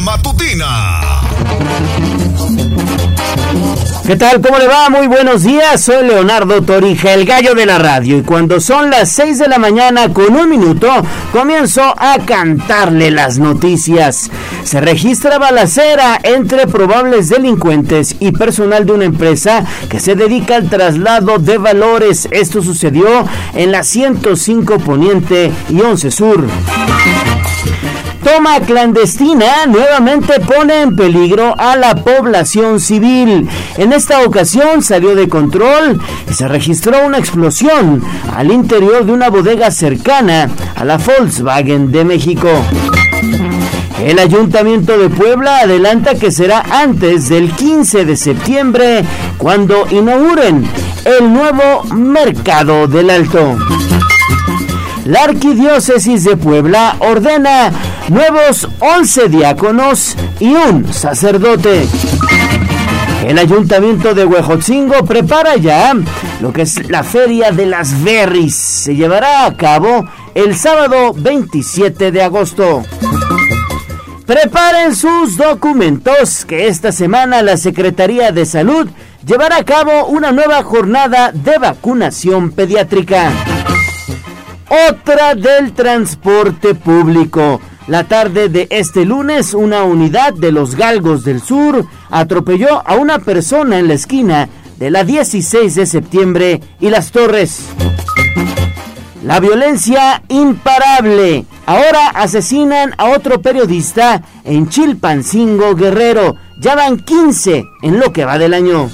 Matutina. ¿Qué tal? ¿Cómo le va? Muy buenos días. Soy Leonardo Torija, el gallo de la radio. Y cuando son las 6 de la mañana con un minuto, comienzo a cantarle las noticias. Se registra balacera entre probables delincuentes y personal de una empresa que se dedica al traslado de valores. Esto sucedió en la 105 Poniente y 11 Sur toma clandestina nuevamente pone en peligro a la población civil. En esta ocasión salió de control y se registró una explosión al interior de una bodega cercana a la Volkswagen de México. El Ayuntamiento de Puebla adelanta que será antes del 15 de septiembre cuando inauguren el nuevo Mercado del Alto. La Arquidiócesis de Puebla ordena nuevos 11 diáconos y un sacerdote. El ayuntamiento de Huejotzingo prepara ya lo que es la Feria de las Berries. Se llevará a cabo el sábado 27 de agosto. Preparen sus documentos que esta semana la Secretaría de Salud llevará a cabo una nueva jornada de vacunación pediátrica otra del transporte público. La tarde de este lunes, una unidad de los Galgos del Sur atropelló a una persona en la esquina de la 16 de septiembre y las Torres. La violencia imparable. Ahora asesinan a otro periodista en Chilpancingo Guerrero. Ya van 15 en lo que va del año.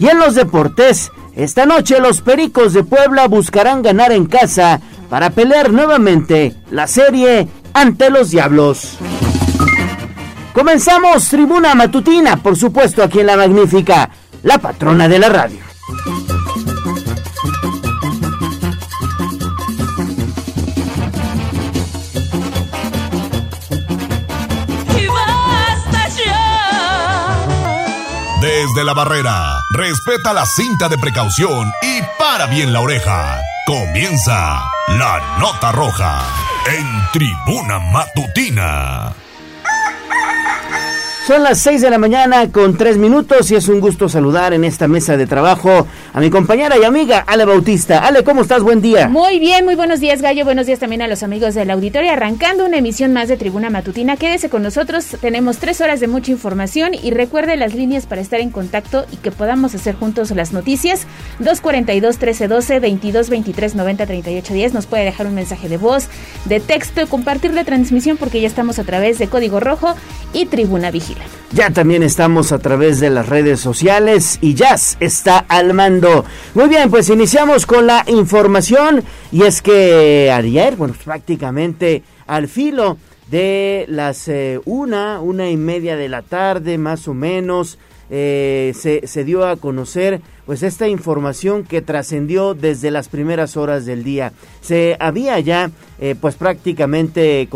Y en los deportes, esta noche los Pericos de Puebla buscarán ganar en casa para pelear nuevamente la serie ante los Diablos. Comenzamos Tribuna Matutina, por supuesto aquí en La Magnífica, la patrona de la radio. Desde la barrera, respeta la cinta de precaución y para bien la oreja. Comienza la nota roja en tribuna matutina. Son las 6 de la mañana con 3 minutos y es un gusto saludar en esta mesa de trabajo a mi compañera y amiga Ale Bautista. Ale, ¿cómo estás? Buen día. Muy bien, muy buenos días Gallo, buenos días también a los amigos del auditorio. Arrancando una emisión más de Tribuna Matutina, quédese con nosotros, tenemos tres horas de mucha información y recuerde las líneas para estar en contacto y que podamos hacer juntos las noticias. 242-1312, 22-23-90-38-10, nos puede dejar un mensaje de voz, de texto, compartir la transmisión porque ya estamos a través de Código Rojo y Tribuna Vigila. Ya también estamos a través de las redes sociales y Jazz está al mando. Muy bien, pues iniciamos con la información y es que ayer, bueno, prácticamente al filo de las eh, una, una y media de la tarde más o menos, eh, se, dio a conocer pues esta información que trascendió desde las primeras horas del día. Se había ya eh, pues prácticamente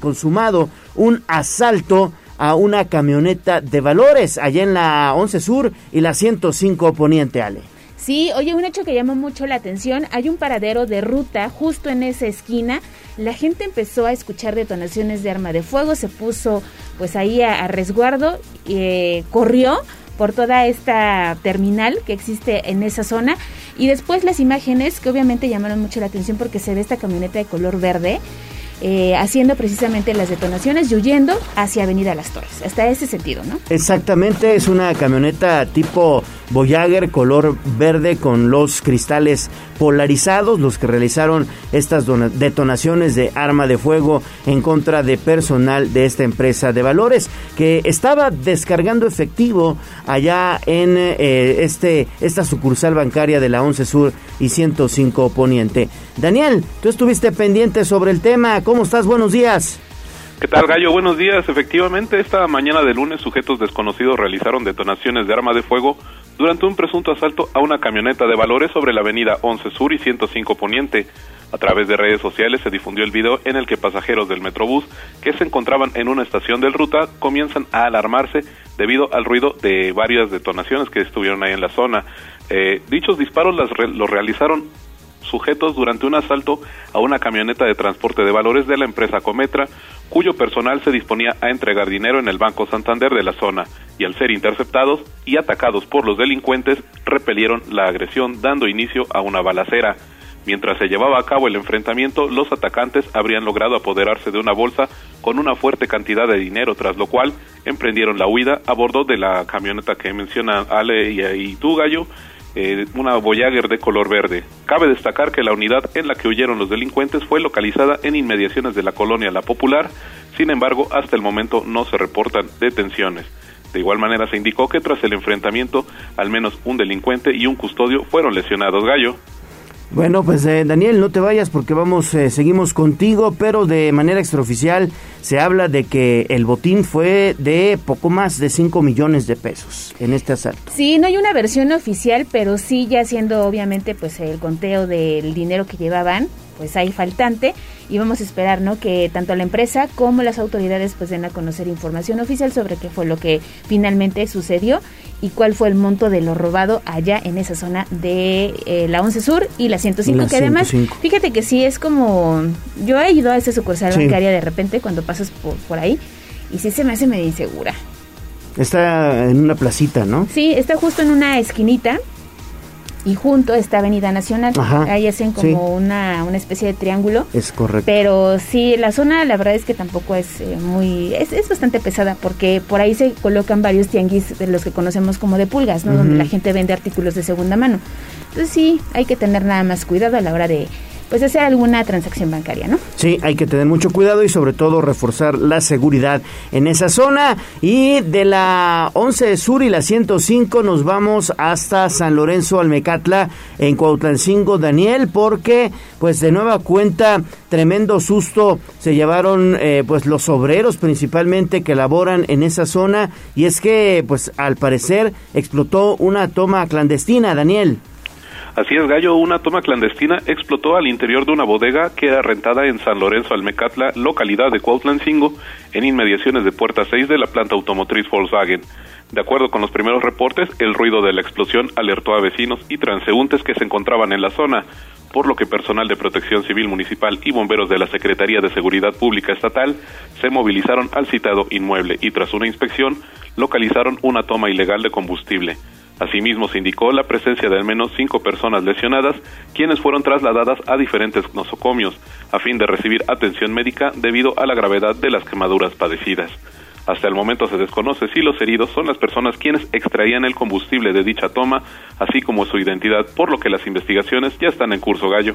consumado un asalto a una camioneta de valores allá en la 11 Sur y la 105 Poniente, Ale. Sí, oye, un hecho que llamó mucho la atención, hay un paradero de ruta justo en esa esquina. La gente empezó a escuchar detonaciones de arma de fuego, se puso pues ahí a, resguardo, eh, corrió por toda esta terminal que existe en esa zona y después las imágenes que obviamente llamaron mucho la atención porque se ve esta camioneta de color verde eh, haciendo precisamente las detonaciones y huyendo hacia Avenida Las Torres. Hasta ese sentido, ¿no? Exactamente, es una camioneta tipo Voyager color verde con los cristales polarizados, los que realizaron estas detonaciones de arma de fuego en contra de personal de esta empresa de valores que estaba descargando efectivo allá en eh, este esta sucursal bancaria de la 11 Sur y 105 Poniente. Daniel, tú estuviste pendiente sobre el tema. ¿Cómo estás? Buenos días. ¿Qué tal, Gallo? Buenos días. Efectivamente, esta mañana de lunes, sujetos desconocidos realizaron detonaciones de arma de fuego durante un presunto asalto a una camioneta de valores sobre la avenida 11 Sur y 105 Poniente. A través de redes sociales se difundió el video en el que pasajeros del Metrobús que se encontraban en una estación del ruta comienzan a alarmarse debido al ruido de varias detonaciones que estuvieron ahí en la zona. Eh, dichos disparos los realizaron sujetos durante un asalto a una camioneta de transporte de valores de la empresa Cometra, cuyo personal se disponía a entregar dinero en el Banco Santander de la zona, y al ser interceptados y atacados por los delincuentes, repelieron la agresión dando inicio a una balacera. Mientras se llevaba a cabo el enfrentamiento, los atacantes habrían logrado apoderarse de una bolsa con una fuerte cantidad de dinero, tras lo cual emprendieron la huida a bordo de la camioneta que menciona Ale y, tú, Gallo, eh, una Voyager de color verde. Cabe destacar que la unidad en la que huyeron los delincuentes fue localizada en inmediaciones de la colonia La Popular, sin embargo, hasta el momento no se reportan detenciones. De igual manera se indicó que tras el enfrentamiento, al menos un delincuente y un custodio fueron lesionados. Gallo. Bueno, pues eh, Daniel, no te vayas porque vamos, eh, seguimos contigo, pero de manera extraoficial se habla de que el botín fue de poco más de 5 millones de pesos en este asalto. Sí, no hay una versión oficial, pero sí ya siendo obviamente pues el conteo del dinero que llevaban, pues hay faltante. Y vamos a esperar no que tanto la empresa como las autoridades pues den a conocer información oficial sobre qué fue lo que finalmente sucedió y cuál fue el monto de lo robado allá en esa zona de eh, la 11 Sur y la 105 que además fíjate que sí es como yo he ido a ese sucursal bancaria de repente cuando pasas por, por ahí y sí se me hace medio insegura. Está en una placita, ¿no? Sí, está justo en una esquinita y junto está Avenida Nacional. Ahí hacen como una, una especie de triángulo. Es correcto. Pero sí, la zona la verdad es que tampoco es eh, muy... Es, es, bastante pesada porque por ahí se colocan varios tianguis de los que conocemos como de pulgas, ¿no? Donde la gente vende artículos de segunda mano. Entonces sí, hay que tener nada más cuidado a la hora de pues hacer alguna transacción bancaria, ¿no? Sí, hay que tener mucho cuidado y sobre todo reforzar la seguridad en esa zona. Y de la 11 Sur y la 105 nos vamos hasta San Lorenzo Almecatla en Cuautlancingo, Daniel, porque pues de nueva cuenta tremendo susto se llevaron eh, pues los obreros principalmente que laboran en esa zona y es que pues al parecer explotó una toma clandestina, Daniel. Así es, Gallo, una toma clandestina explotó al interior de una bodega que era rentada en San Lorenzo Almecatla, localidad de Cuautlancingo, en inmediaciones de Puerta 6 de la planta automotriz Volkswagen. De acuerdo con los primeros reportes, el ruido de la explosión alertó a vecinos y transeúntes que se encontraban en la zona, por lo que personal de protección civil municipal y bomberos de la Secretaría de Seguridad Pública Estatal se movilizaron al citado inmueble y tras una inspección localizaron una toma ilegal de combustible. Asimismo, se indicó la presencia de al menos cinco personas lesionadas, quienes fueron trasladadas a diferentes nosocomios a fin de recibir atención médica debido a la gravedad de las quemaduras padecidas. Hasta el momento se desconoce si los heridos son las personas quienes extraían el combustible de dicha toma, así como su identidad, por lo que las investigaciones ya están en curso, Gallo.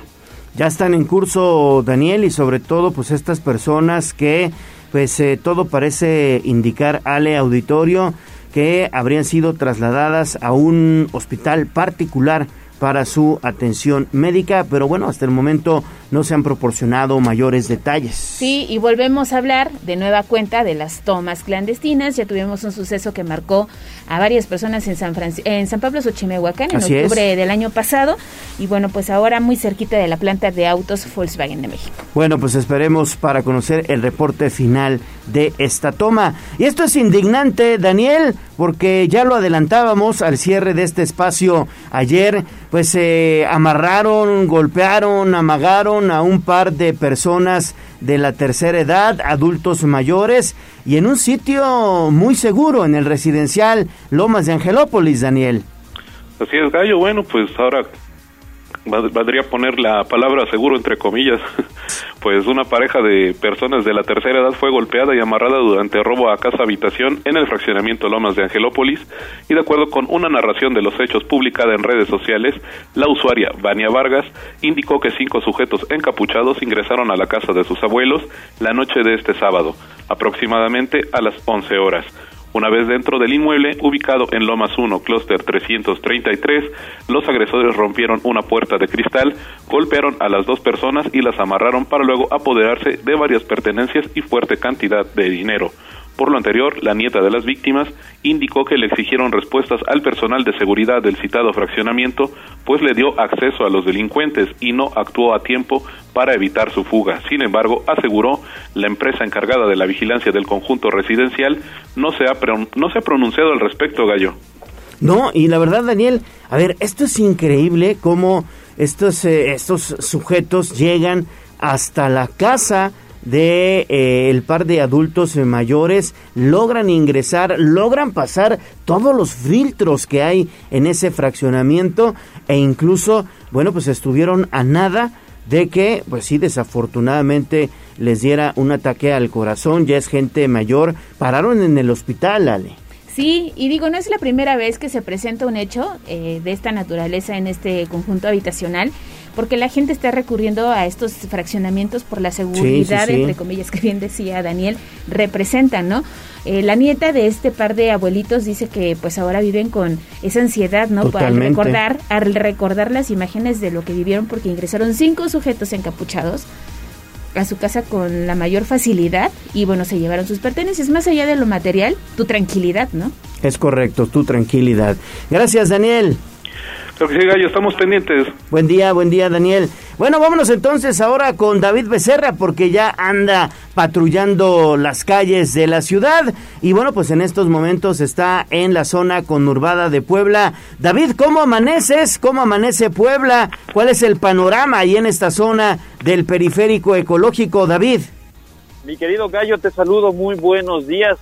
Ya están en curso, Daniel, y sobre todo, pues estas personas que, pues eh, todo parece indicar, Ale Auditorio, que habrían sido trasladadas a un hospital particular para su atención médica, pero bueno, hasta el momento no se han proporcionado mayores detalles. Sí, y volvemos a hablar de nueva cuenta de las tomas clandestinas. Ya tuvimos un suceso que marcó a varias personas en San, en San Pablo Xochimehuacán en octubre del año pasado. Y bueno, pues ahora muy cerquita de la planta de autos Volkswagen de México. Bueno, pues esperemos para conocer el reporte final de esta toma. Y esto es indignante, Daniel, porque ya lo adelantábamos al cierre de este espacio ayer, pues se amarraron, golpearon, amagaron a un par de personas de la tercera edad, adultos mayores, y en un sitio muy seguro, en el residencial Lomas de Angelópolis, Daniel. Así es, Gallo. Bueno, pues ahora valdría poner la palabra seguro entre comillas, pues una pareja de personas de la tercera edad fue golpeada y amarrada durante robo a casa habitación en el fraccionamiento Lomas de Angelópolis y de acuerdo con una narración de los hechos publicada en redes sociales, la usuaria Vania Vargas indicó que cinco sujetos encapuchados ingresaron a la casa de sus abuelos la noche de este sábado, aproximadamente a las 11 horas. Una vez dentro del inmueble, ubicado en Lomas 1, Clúster 333, los agresores rompieron una puerta de cristal, golpearon a las dos personas y las amarraron para luego apoderarse de varias pertenencias y fuerte cantidad de dinero. Por lo anterior, la nieta de las víctimas indicó que le exigieron respuestas al personal de seguridad del citado fraccionamiento, pues le dio acceso a los delincuentes y no actuó a tiempo para evitar su fuga. Sin embargo, aseguró, la empresa encargada de la vigilancia del conjunto residencial no se ha, no se ha pronunciado al respecto, Gallo. No, y la verdad, Daniel, a ver, esto es increíble cómo estos, eh, estos sujetos llegan hasta la casa de eh, el par de adultos mayores logran ingresar, logran pasar todos los filtros que hay en ese fraccionamiento e incluso, bueno, pues estuvieron a nada de que, pues sí, desafortunadamente les diera un ataque al corazón, ya es gente mayor, pararon en el hospital, Ale. Sí, y digo, no es la primera vez que se presenta un hecho eh, de esta naturaleza en este conjunto habitacional, porque la gente está recurriendo a estos fraccionamientos por la seguridad, entre comillas, que bien decía Daniel, representan, ¿no? Eh, la nieta de este par de abuelitos dice que pues ahora viven con esa ansiedad, ¿no? Para recordar, al recordar las imágenes de lo que vivieron, porque ingresaron cinco sujetos encapuchados a su casa con la mayor facilidad y bueno, se llevaron sus pertenencias. Más allá de lo material, tu tranquilidad, ¿no? Es correcto, tu tranquilidad. Gracias, Daniel. Creo que sí, Gallo, estamos pendientes. Buen día, buen día, Daniel. Bueno, vámonos entonces ahora con David Becerra, porque ya anda patrullando las calles de la ciudad. Y bueno, pues en estos momentos está en la zona conurbada de Puebla. David, ¿cómo amaneces? ¿Cómo amanece Puebla? ¿Cuál es el panorama ahí en esta zona del periférico ecológico, David? Mi querido Gallo, te saludo, muy buenos días.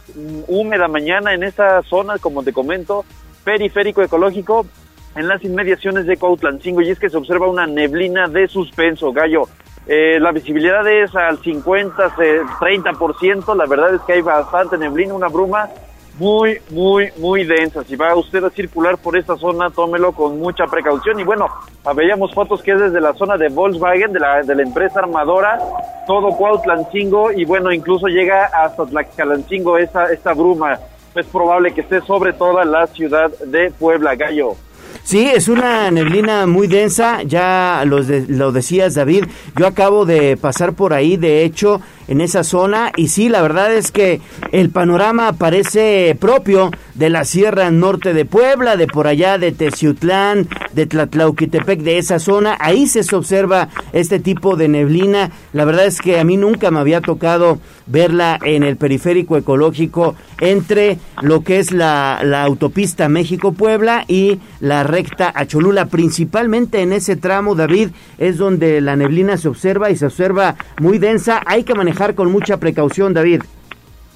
Húmeda mañana en esta zona, como te comento, periférico ecológico en las inmediaciones de Cuautlancingo y es que se observa una neblina de suspenso, Gallo. Eh, la visibilidad es al 50, 30%, la verdad es que hay bastante neblina, una bruma muy, muy, muy densa. Si va usted a circular por esta zona, tómelo con mucha precaución. Y bueno, veíamos fotos que es desde la zona de Volkswagen, de la, de la empresa armadora, todo Cuautlancingo, y bueno, incluso llega hasta Tlaxcalancingo esta, esta bruma. Es probable que esté sobre toda la ciudad de Puebla, Gallo. Sí, es una neblina muy densa, ya lo, lo decías David, yo acabo de pasar por ahí, de hecho, en esa zona y sí, la verdad es que el panorama parece propio de la Sierra Norte de Puebla, de por allá de Teciutlán, de Tlatlauquitepec, de esa zona, ahí se observa este tipo de neblina. La verdad es que a mí nunca me había tocado verla en el periférico ecológico entre lo que es la, la autopista México-Puebla y la recta a Cholula, principalmente en ese tramo, David, es donde la neblina se observa y se observa muy densa. Hay que manejar con mucha precaución, David.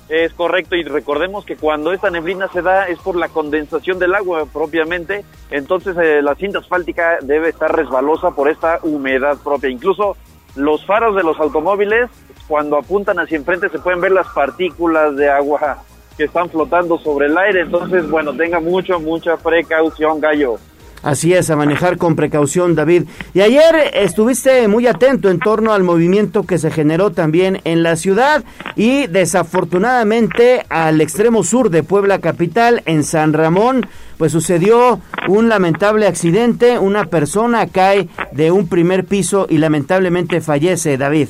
Es correcto y recordemos que cuando esta neblina se da es por la condensación del agua propiamente, entonces eh, la cinta asfáltica debe estar resbalosa por esta humedad propia. Incluso los faros de los automóviles, cuando apuntan hacia enfrente se pueden ver las partículas de agua que están flotando sobre el aire, entonces bueno, tenga mucho, mucha precaución, gallo. Así es, a manejar con precaución, David. Y ayer estuviste muy atento en torno al movimiento que se generó también en la ciudad y desafortunadamente al extremo sur de Puebla Capital, en San Ramón, pues sucedió un lamentable accidente. Una persona cae de un primer piso y lamentablemente fallece, David.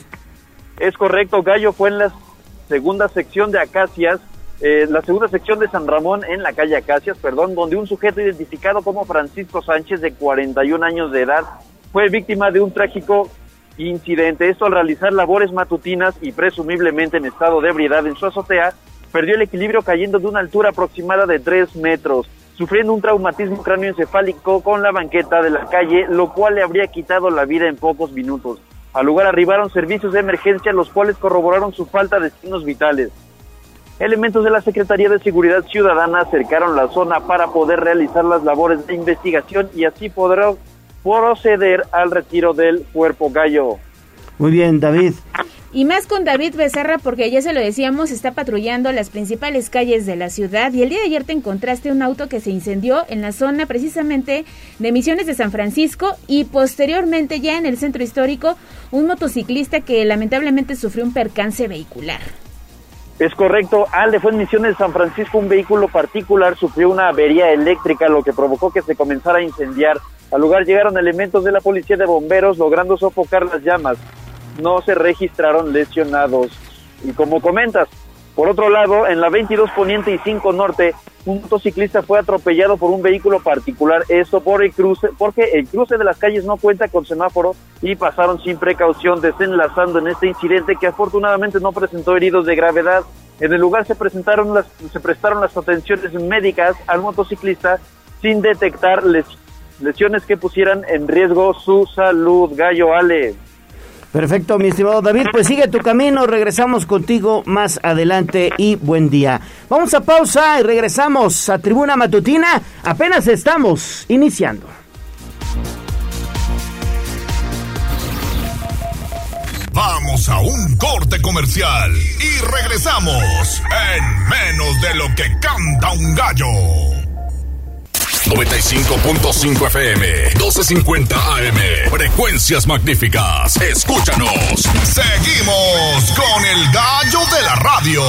Es correcto, Gallo fue en la segunda sección de Acacias eh, la segunda sección de San Ramón en la calle Acacias, perdón, donde un sujeto identificado como Francisco Sánchez de 41 años de edad fue víctima de un trágico incidente. Esto al realizar labores matutinas y presumiblemente en estado de ebriedad en su azotea, perdió el equilibrio cayendo de una altura aproximada de 3 metros, sufriendo un traumatismo cráneoencefálico con la banqueta de la calle, lo cual le habría quitado la vida en pocos minutos. Al lugar arribaron servicios de emergencia, los cuales corroboraron su falta de signos vitales. Elementos de la Secretaría de Seguridad Ciudadana acercaron la zona para poder realizar las labores de investigación y así poder proceder al retiro del cuerpo gallo. Muy bien, David. Y más con David Becerra, porque ya se lo decíamos, está patrullando las principales calles de la ciudad y el día de ayer te encontraste un auto que se incendió en la zona precisamente de Misiones de San Francisco y posteriormente ya en el centro histórico un motociclista que lamentablemente sufrió un percance vehicular. Es correcto, Ale fue en Misiones de San Francisco, un vehículo particular sufrió una avería eléctrica, lo que provocó que se comenzara a incendiar. Al lugar llegaron elementos de la policía de bomberos logrando sofocar las llamas. No se registraron lesionados. Y como comentas, por otro lado, en la 22 Poniente y 5 Norte, un motociclista fue atropellado por un vehículo particular, esto por el cruce, porque el cruce de las calles no cuenta con semáforo y pasaron sin precaución desenlazando en este incidente que afortunadamente no presentó heridos de gravedad. En el lugar se presentaron las, se prestaron las atenciones médicas al motociclista sin detectar lesiones que pusieran en riesgo su salud. Gallo Ale. Perfecto, mi estimado David, pues sigue tu camino, regresamos contigo más adelante y buen día. Vamos a pausa y regresamos a Tribuna Matutina, apenas estamos iniciando. Vamos a un corte comercial y regresamos en menos de lo que canta un gallo. 95.5 FM, 12.50 AM. Frecuencias magníficas. Escúchanos. Seguimos con el gallo de la radio.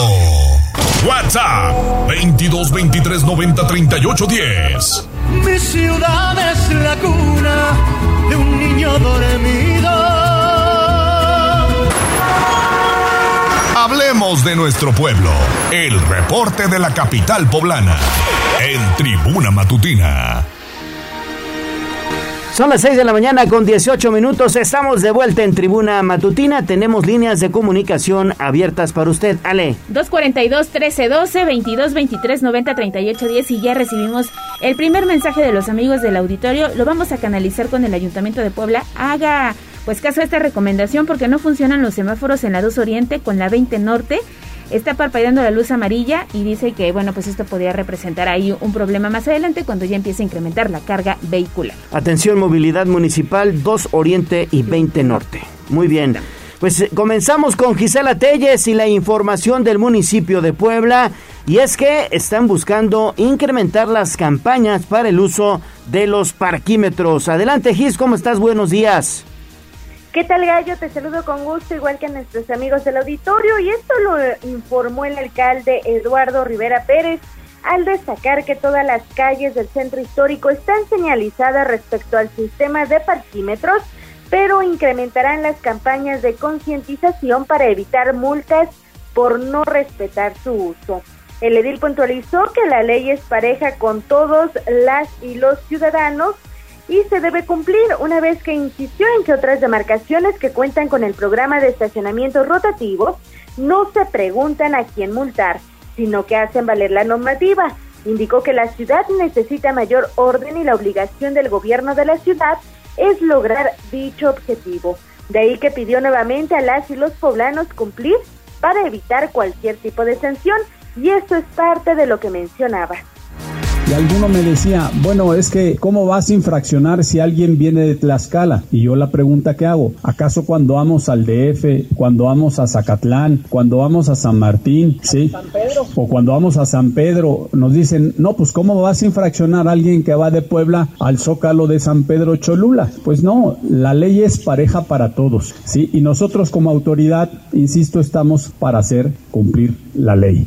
WhatsApp 22 23 90 38 10. Mi ciudad es la cuna de un niño dormido Hablemos de nuestro pueblo. El reporte de la capital poblana. En Tribuna Matutina. Son las 6 de la mañana con 18 minutos. Estamos de vuelta en Tribuna Matutina. Tenemos líneas de comunicación abiertas para usted. Ale. 242-1312, 22-23-90-38-10 y ya recibimos el primer mensaje de los amigos del auditorio. Lo vamos a canalizar con el Ayuntamiento de Puebla. Haga pues caso esta recomendación porque no funcionan los semáforos en la 2 Oriente con la 20 Norte. Está parpadeando la luz amarilla y dice que, bueno, pues esto podría representar ahí un problema más adelante cuando ya empiece a incrementar la carga vehicular. Atención, movilidad municipal 2 Oriente y 20 Norte. Muy bien. Pues eh, comenzamos con Gisela Telles y la información del municipio de Puebla. Y es que están buscando incrementar las campañas para el uso de los parquímetros. Adelante, Gis, ¿cómo estás? Buenos días. ¿Qué tal Gallo? Te saludo con gusto, igual que a nuestros amigos del auditorio, y esto lo informó el alcalde Eduardo Rivera Pérez al destacar que todas las calles del centro histórico están señalizadas respecto al sistema de parquímetros, pero incrementarán las campañas de concientización para evitar multas por no respetar su uso. El edil puntualizó que la ley es pareja con todos las y los ciudadanos y se debe cumplir una vez que insistió en que otras demarcaciones que cuentan con el programa de estacionamiento rotativo no se preguntan a quién multar, sino que hacen valer la normativa. Indicó que la ciudad necesita mayor orden y la obligación del gobierno de la ciudad es lograr dicho objetivo. De ahí que pidió nuevamente a las y los poblanos cumplir para evitar cualquier tipo de sanción y esto es parte de lo que mencionaba. Y alguno me decía, bueno, es que, ¿cómo vas a infraccionar si alguien viene de Tlaxcala? Y yo la pregunta que hago, ¿acaso cuando vamos al DF, cuando vamos a Zacatlán, cuando vamos a San Martín, ¿sí? O cuando vamos a San Pedro, nos dicen, no, pues ¿cómo vas a infraccionar a alguien que va de Puebla al Zócalo de San Pedro Cholula? Pues no, la ley es pareja para todos, ¿sí? Y nosotros como autoridad, insisto, estamos para hacer cumplir la ley.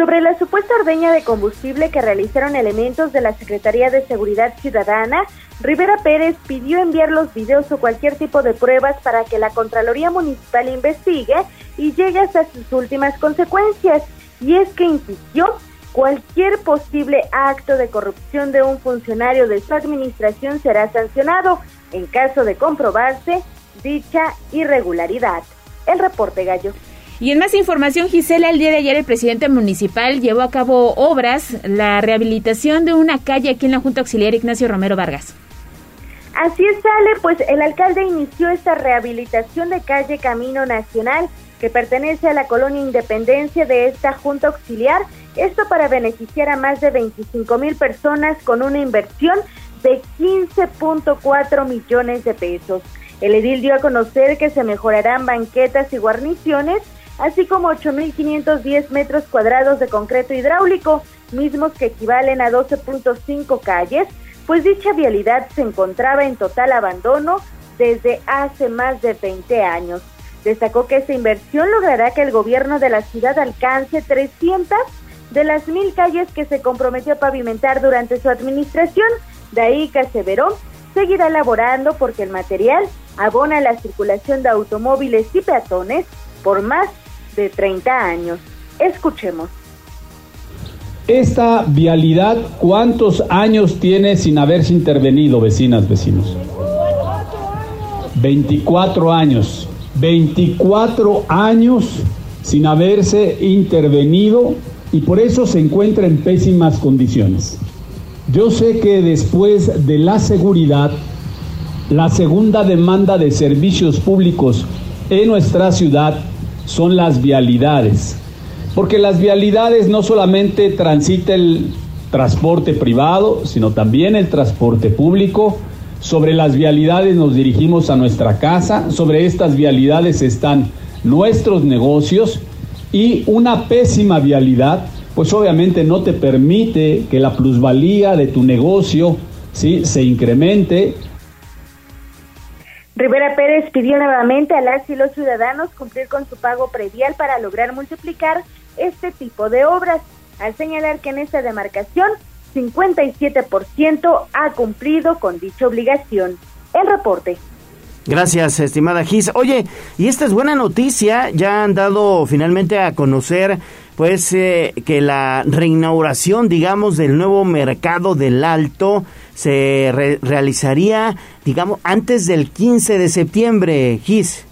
Sobre la supuesta ordeña de combustible que realizaron elementos de la Secretaría de Seguridad Ciudadana, Rivera Pérez pidió enviar los videos o cualquier tipo de pruebas para que la Contraloría Municipal investigue y llegue hasta sus últimas consecuencias. Y es que insistió, cualquier posible acto de corrupción de un funcionario de su administración será sancionado en caso de comprobarse dicha irregularidad. El reporte gallo. Y en más información, Gisela, el día de ayer el presidente municipal llevó a cabo obras, la rehabilitación de una calle aquí en la Junta Auxiliar Ignacio Romero Vargas. Así es, sale, pues el alcalde inició esta rehabilitación de calle Camino Nacional que pertenece a la colonia Independencia de esta Junta Auxiliar, esto para beneficiar a más de 25 mil personas con una inversión de 15.4 millones de pesos. El edil dio a conocer que se mejorarán banquetas y guarniciones así como 8.510 metros cuadrados de concreto hidráulico, mismos que equivalen a 12.5 calles, pues dicha vialidad se encontraba en total abandono desde hace más de 20 años. Destacó que esta inversión logrará que el gobierno de la ciudad alcance 300 de las mil calles que se comprometió a pavimentar durante su administración. De ahí que aseveró seguirá elaborando porque el material abona la circulación de automóviles y peatones por más de 30 años. Escuchemos. Esta vialidad, ¿cuántos años tiene sin haberse intervenido, vecinas, vecinos? 24 años. 24 años sin haberse intervenido y por eso se encuentra en pésimas condiciones. Yo sé que después de la seguridad La segunda demanda de servicios públicos en nuestra ciudad son las vialidades, porque las vialidades no solamente transita el transporte privado, sino también el transporte público. Sobre las vialidades nos dirigimos a nuestra casa, sobre estas vialidades están nuestros negocios y una pésima vialidad, pues obviamente no te permite que la plusvalía de tu negocio ¿sí? se incremente. Rivera Pérez pidió nuevamente a las y los ciudadanos cumplir con su pago predial para lograr multiplicar este tipo de obras, al señalar que en esta demarcación 57% ha cumplido con dicha obligación. El reporte. Gracias, estimada Gis. Oye, y esta es buena noticia, ya han dado finalmente a conocer pues eh, que la reinauguración, digamos, del nuevo mercado del Alto se realizaría, digamos, antes del 15 de septiembre, Gis.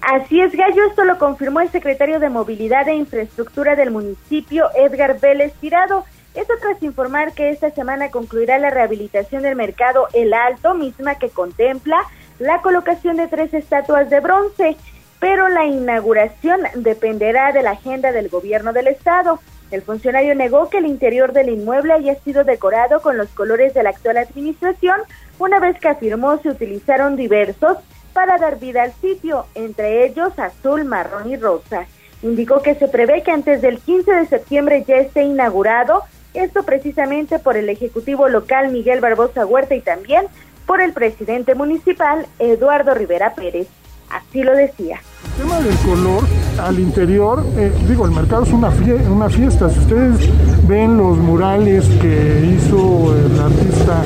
Así es, Gallo, esto lo confirmó el secretario de Movilidad e Infraestructura del municipio, Edgar Vélez Tirado. Esto tras informar que esta semana concluirá la rehabilitación del mercado El Alto, misma que contempla la colocación de tres estatuas de bronce, pero la inauguración dependerá de la agenda del gobierno del estado. El funcionario negó que el interior del inmueble haya sido decorado con los colores de la actual administración, una vez que afirmó se utilizaron diversos para dar vida al sitio, entre ellos azul, marrón y rosa. Indicó que se prevé que antes del 15 de septiembre ya esté inaugurado, esto precisamente por el Ejecutivo local Miguel Barbosa Huerta y también por el presidente municipal Eduardo Rivera Pérez. Así lo decía. El tema del color al interior, eh, digo, el mercado es una, una fiesta. Si ustedes ven los murales que hizo el artista,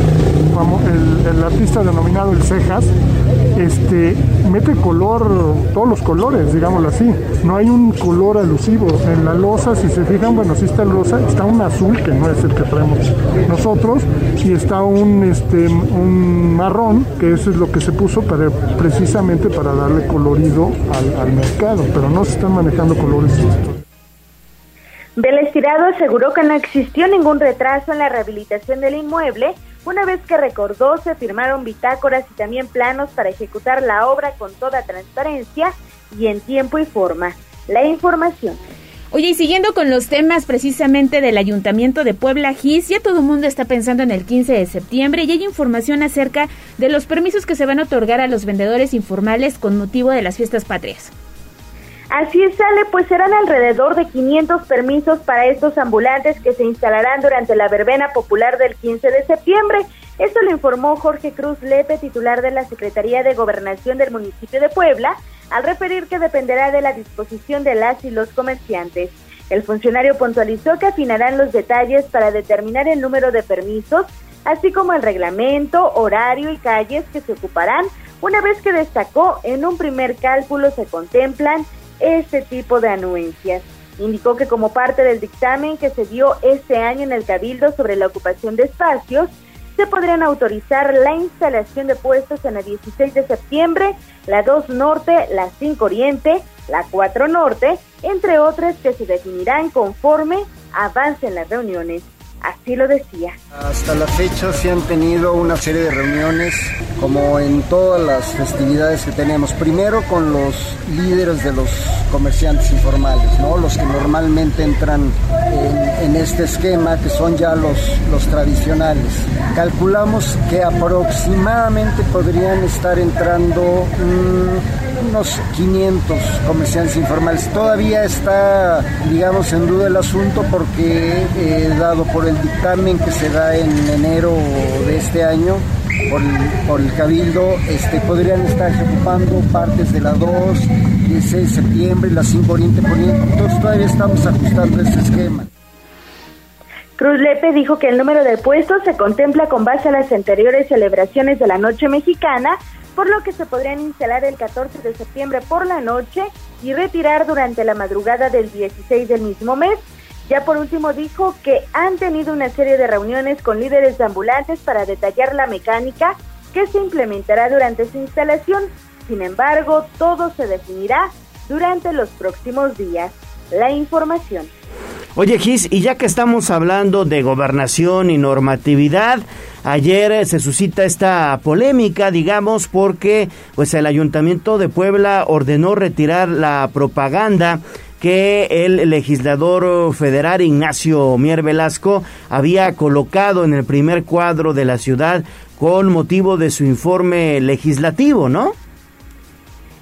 el, el artista denominado El Cejas, este, mete color, todos los colores, digámoslo así. No hay un color alusivo. En la losa, si se fijan, bueno, sí está el rosa, está un azul, que no es el que traemos nosotros, y está un, este, un marrón, que eso es lo que se puso para, precisamente para darle colorido al, mercado, pero no se están manejando colores Vélez Tirado aseguró que no existió ningún retraso en la rehabilitación del inmueble, una vez que recordó se firmaron bitácoras y también planos para ejecutar la obra con toda transparencia y en tiempo y forma. La información. Oye, y siguiendo con los temas precisamente del Ayuntamiento de Puebla GIS, ya todo el mundo está pensando en el 15 de septiembre y hay información acerca de los permisos que se van a otorgar a los vendedores informales con motivo de las fiestas patrias. Así sale, pues serán alrededor de 500 permisos para estos ambulantes que se instalarán durante la verbena popular del 15 de septiembre. Esto lo informó Jorge Cruz Lepe, titular de la Secretaría de Gobernación del municipio de Puebla, al referir que dependerá de la disposición de las y los comerciantes. El funcionario puntualizó que afinarán los detalles para determinar el número de permisos, así como el reglamento, horario y calles que se ocuparán, una vez que destacó en un primer cálculo se contemplan este tipo de anuencias. Indicó que como parte del dictamen que se dio este año en el Cabildo sobre la ocupación de espacios, se podrían autorizar la instalación de puestos en la 16 de septiembre, la 2 Norte, la 5 Oriente, la 4 Norte, entre otras que se definirán conforme avancen las reuniones. Así lo decía. Hasta la fecha se han tenido una serie de reuniones, como en todas las festividades que tenemos. Primero con los líderes de los comerciantes informales, ¿no? los que normalmente entran en, este esquema, que son ya los, los tradicionales. Calculamos que aproximadamente podrían estar entrando mm, unos 500 comerciantes informales. Todavía está, digamos, en duda el asunto porque, eh, dado por el dictamen que se da en enero de este año, por el, por el Cabildo, este, podrían estar ocupando partes de la 2, 16 de septiembre, la 5 Oriente Poniente. Entonces todavía estamos ajustando ese esquema. Cruz Lepe dijo que el número de puestos se contempla con base a las anteriores celebraciones de la Noche Mexicana, por lo que se podrían instalar el 14 de septiembre por la noche y retirar durante la madrugada del 16 del mismo mes. Ya por último dijo que han tenido una serie de reuniones con líderes de ambulantes para detallar la mecánica que se implementará durante su instalación. Sin embargo, todo se definirá durante los próximos días. La información. Oye, Gis, y ya que estamos hablando de gobernación y normatividad, ayer eh, se suscita esta polémica, digamos, porque pues el Ayuntamiento de Puebla ordenó retirar la propaganda que el legislador federal Ignacio Mier Velasco había colocado en el primer cuadro de la ciudad con motivo de su informe legislativo, ¿no?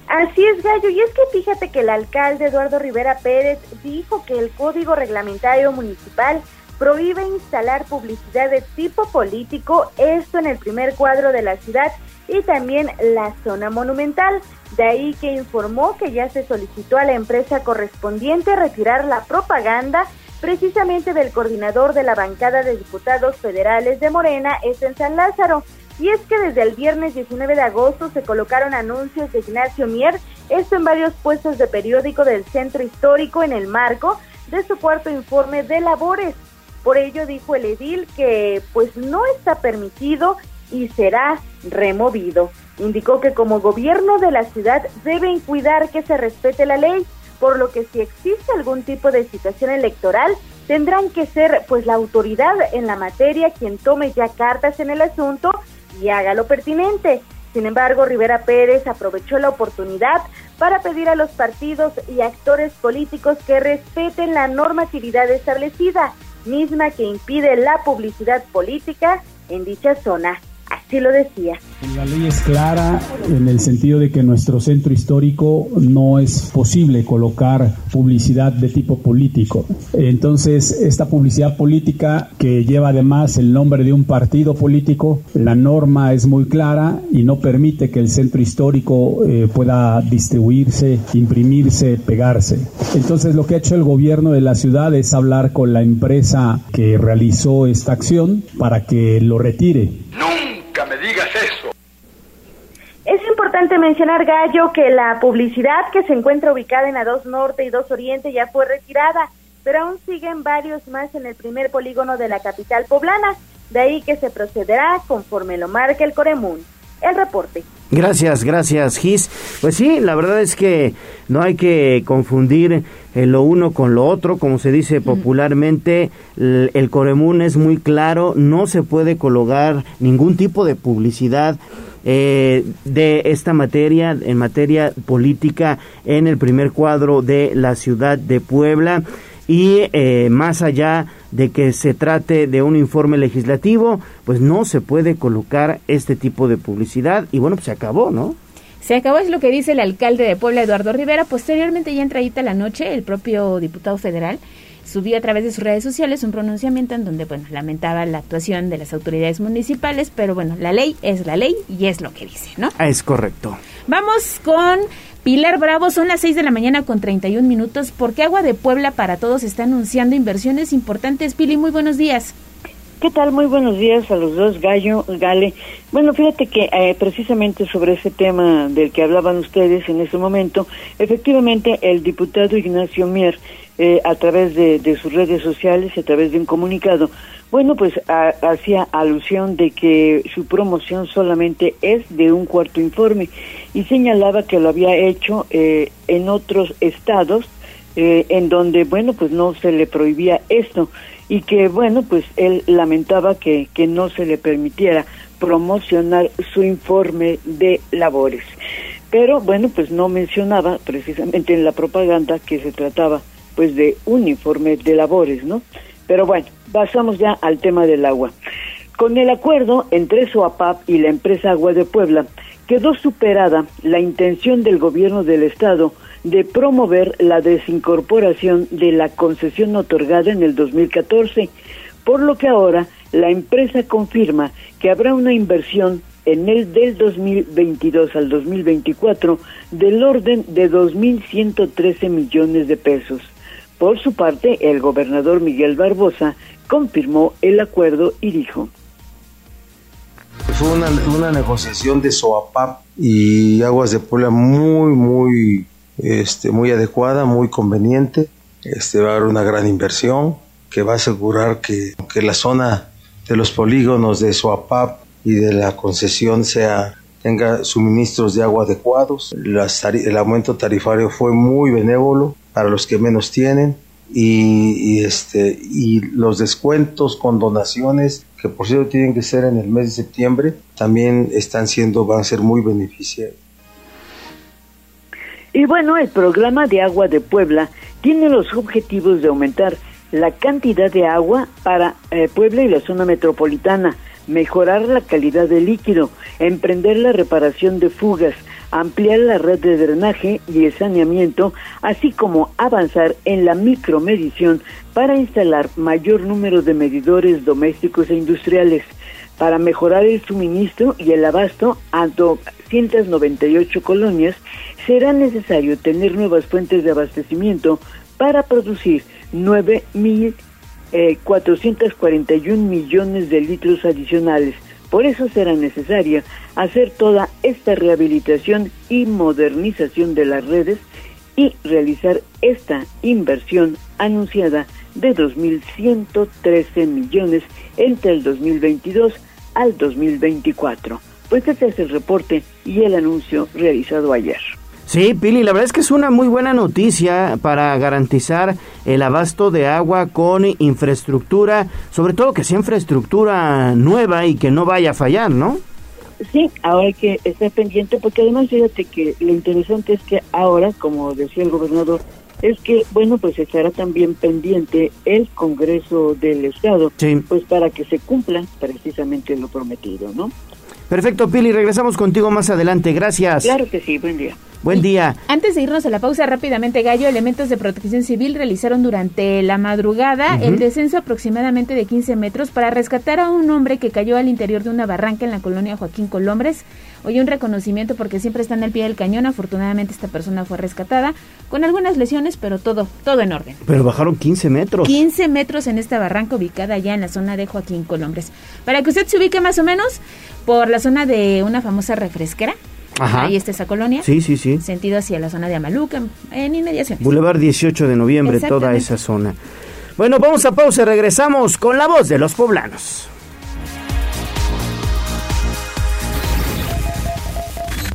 Así es, Gallo, y es que fíjate que el alcalde Eduardo Rivera Pérez dijo que el Código Reglamentario Municipal prohíbe instalar publicidad de tipo político, esto en el primer cuadro de la ciudad y también la zona monumental. De ahí que informó que ya se solicitó a la empresa correspondiente retirar la propaganda precisamente del coordinador de la bancada de diputados federales de Morena, es en San Lázaro. Y es que desde el viernes 19 de agosto se colocaron anuncios de Ignacio Mier, esto en varios puestos de periódico del centro histórico en el marco de su cuarto informe de labores. Por ello dijo el edil que pues no está permitido y será removido. Indicó que como gobierno de la ciudad deben cuidar que se respete la ley, por lo que si existe algún tipo de situación electoral, tendrán que ser pues la autoridad en la materia quien tome ya cartas en el asunto y haga lo pertinente. Sin embargo, Rivera Pérez aprovechó la oportunidad para pedir a los partidos y actores políticos que respeten la normatividad establecida, misma que impide la publicidad política en dicha zona. Así lo decía. La ley es clara en el sentido de que en nuestro centro histórico no es posible colocar publicidad de tipo político. Entonces, esta publicidad política que lleva además el nombre de un partido político, la norma es muy clara y no permite que el centro histórico eh, pueda distribuirse, imprimirse, pegarse. Entonces, lo que ha hecho el gobierno de la ciudad es hablar con la empresa que realizó esta acción para que lo retire me digas eso. Es importante mencionar, Gallo, que la publicidad que se encuentra ubicada en A2 Norte y 2 Oriente ya fue retirada, pero aún siguen varios más en el primer polígono de la capital poblana, de ahí que se procederá conforme lo marca el Coremún. El reporte. Gracias, gracias, Gis. Pues sí, la verdad es que no hay que confundir eh, lo uno con lo otro, como se dice popularmente. El, el Coremún es muy claro, no se puede colocar ningún tipo de publicidad. Eh, de esta materia, en materia política, en el primer cuadro de la ciudad de Puebla y eh, más allá de que se trate de un informe legislativo, pues no se puede colocar este tipo de publicidad y bueno, pues se acabó, ¿no? Se acabó, es lo que dice el alcalde de Puebla, Eduardo Rivera. Posteriormente, ya entradita la noche, el propio diputado federal subió a través de sus redes sociales un pronunciamiento en donde, bueno, lamentaba la actuación de las autoridades municipales, pero bueno, la ley es la ley y es lo que dice, ¿no? Es correcto. Vamos con Pilar Bravo, son las 6 de la mañana con 31 minutos. porque Agua de Puebla para Todos está anunciando inversiones importantes? Pili, muy buenos días. ¿Qué tal? Muy buenos días a los dos, Gallo, Gale. Bueno, fíjate que eh, precisamente sobre ese tema del que hablaban ustedes en ese momento, efectivamente el diputado Ignacio Mier, eh, a través de, sus redes sociales y a través de un comunicado, bueno, pues hacía alusión de que su promoción solamente es de un cuarto informe y señalaba que lo había hecho eh, en otros estados eh, en donde, bueno, pues no se le prohibía esto y que, bueno, pues él lamentaba que, que no se le permitiera promocionar su informe de labores. Pero, bueno, pues no mencionaba precisamente en la propaganda que se trataba pues de un informe de labores, ¿no? Pero bueno, pasamos ya al tema del agua. Con el acuerdo entre SOAPAP y la empresa Agua de Puebla, quedó superada la intención del gobierno del estado de promover la desincorporación de la concesión otorgada en el 2014, por lo que ahora la empresa confirma que habrá una inversión en el del 2022 al 2024 del orden de 2.113 millones de pesos. Por su parte, el gobernador Miguel Barbosa confirmó el acuerdo y dijo. Fue una, negociación de SOAPAP y Aguas de Puebla muy, muy, este, muy adecuada, muy conveniente. Este, va a haber una gran inversión que va a asegurar que, que la zona de los polígonos de SOAPAP y de la concesión sea tenga suministros de agua adecuados. el aumento tarifario fue muy benévolo para los que menos tienen y, este, y los descuentos con donaciones, que por cierto tienen que ser en el mes de septiembre, también están siendo, van a ser muy beneficiarios. Y bueno, el programa de agua de Puebla tiene los objetivos de aumentar la cantidad de agua para eh, Puebla y la zona metropolitana, mejorar la calidad del líquido, emprender la reparación de fugas, ampliar la red de drenaje y el saneamiento, así como avanzar en la micromedición para instalar mayor número de medidores domésticos e industriales. Para mejorar el suministro y el abasto a 298 colonias, será necesario tener nuevas fuentes de abastecimiento para producir 9.441 eh, millones de litros adicionales. Por eso será necesaria hacer toda esta rehabilitación y modernización de las redes y realizar esta inversión anunciada de 2.113 millones entre el 2022 al 2024. Pues este es el reporte y el anuncio realizado ayer. Sí, Pili, la verdad es que es una muy buena noticia para garantizar el abasto de agua con infraestructura, sobre todo que sea infraestructura nueva y que no vaya a fallar, ¿no? Sí, ahora hay que estar pendiente, porque además fíjate que lo interesante es que ahora, como decía el gobernador, es que, bueno, pues estará también pendiente el Congreso del Estado, pues para que se cumpla precisamente lo prometido, ¿no? Perfecto, Pili, regresamos contigo más adelante. Gracias. Claro que sí, buen día. Buen día. Antes de irnos a la pausa rápidamente, Gallo, elementos de protección civil realizaron durante la madrugada el descenso aproximadamente de 15 metros para rescatar a un hombre que cayó al interior de una barranca en la colonia Joaquín Colombres. Hoy un reconocimiento porque siempre está en el pie del cañón. Afortunadamente esta persona fue rescatada con algunas lesiones, pero todo, todo en orden. Pero bajaron 15 metros. 15 metros en esta barranca ubicada allá en la zona de Joaquín Colombres. Para que usted se ubique más o menos por la zona de una famosa refresquera Ahí está esa colonia. Sí, sí, sí. Sentido hacia la zona de Amaluca, en inmediación. Boulevard 18 de noviembre, toda esa zona. Bueno, vamos a pausa y regresamos con la voz de los poblanos.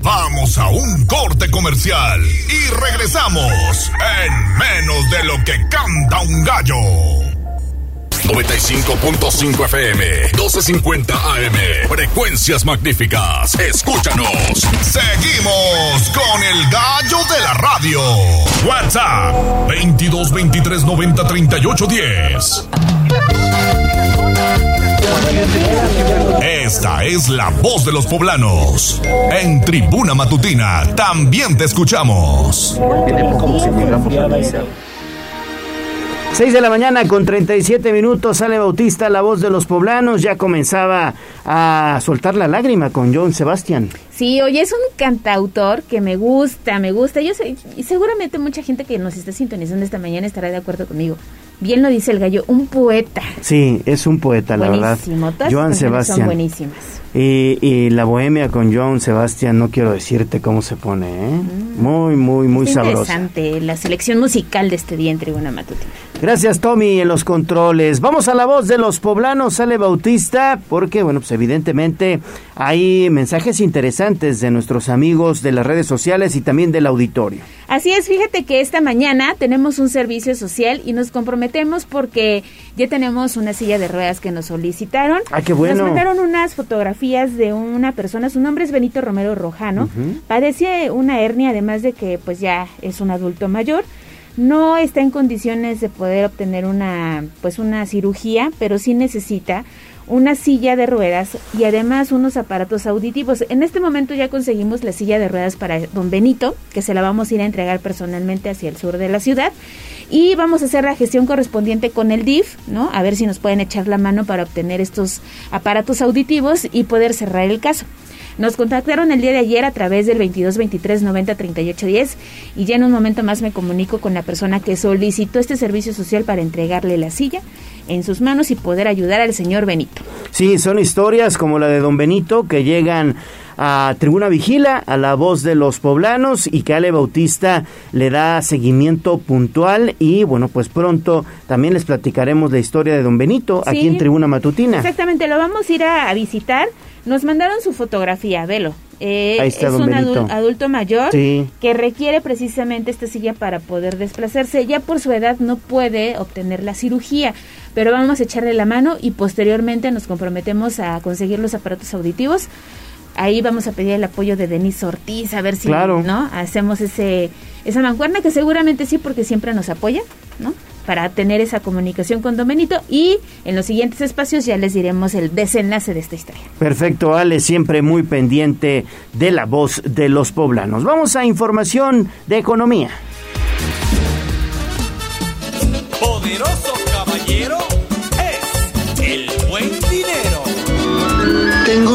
Vamos a un corte comercial y regresamos en menos de lo que canta un gallo. 95.5 FM, 12.50 AM. Frecuencias magníficas. Escúchanos. Seguimos con el gallo de la radio. WhatsApp 22 23 90 38 10. Esta es la voz de los poblanos. En Tribuna Matutina también te escuchamos. 6 de la mañana con 37 minutos sale Bautista, la voz de los poblanos, ya comenzaba a soltar la lágrima con John Sebastián. Sí, oye, es un cantautor que me gusta, me gusta. Yo sé, y seguramente mucha gente que nos está sintonizando esta mañana estará de acuerdo conmigo. Bien lo dice el gallo, un poeta. Sí, es un poeta, la verdad. Joan Sebastián. Son buenísimas. Y, la bohemia con Joan Sebastián, no quiero decirte cómo se pone, ¿eh? Mm. Muy, muy, muy es sabrosa. Interesante la selección musical de este día en Tribuna Matutina. Gracias, Tommy, en los controles. Vamos a la voz de los poblanos, sale Bautista, porque, bueno, pues evidentemente hay mensajes interesantes de nuestros amigos de las redes sociales y también del auditorio. Así es, fíjate que esta mañana tenemos un servicio social y nos comprometemos porque ya tenemos una silla de ruedas que nos solicitaron. Ah, qué bueno. Nos mandaron unas fotografías de una persona, su nombre es Benito Romero Rojano. Padece una hernia, además de que pues ya es un adulto mayor. No está en condiciones de poder obtener una pues una cirugía, pero sí necesita una silla de ruedas y además unos aparatos auditivos. En este momento ya conseguimos la silla de ruedas para don Benito, que se la vamos a ir a entregar personalmente hacia el sur de la ciudad. Y vamos a hacer la gestión correspondiente con el DIF, ¿no? A ver si nos pueden echar la mano para obtener estos aparatos auditivos y poder cerrar el caso. Nos contactaron el día de ayer a través del 22 23 90 38 10 y ya en un momento más me comunico con la persona que solicitó este servicio social para entregarle la silla en sus manos y poder ayudar al señor Benito. Sí, son historias como la de don Benito que llegan a Tribuna Vigila, a la voz de los poblanos y que Ale Bautista le da seguimiento puntual y bueno, pues pronto también les platicaremos la historia de don Benito aquí en Tribuna Matutina. Exactamente, lo vamos a ir a visitar Nos mandaron su fotografía, velo. Eh, Ahí está, es don un Benito. adulto mayor Sí. que requiere precisamente esta silla para poder desplazarse. Ya por su edad no puede obtener la cirugía, pero vamos a echarle la mano y posteriormente nos comprometemos a conseguir los aparatos auditivos. Ahí vamos a pedir el apoyo de Denise Ortiz, a ver si Claro. ¿no? hacemos ese esa mancuerna, que seguramente sí, porque siempre nos apoya, ¿no? Para tener esa comunicación con Don Benito y en los siguientes espacios ya les diremos el desenlace de esta historia. Perfecto, Ale, siempre muy pendiente de la voz de los poblanos. Vamos a información de economía. Poderoso caballero es el buen dinero. Tengo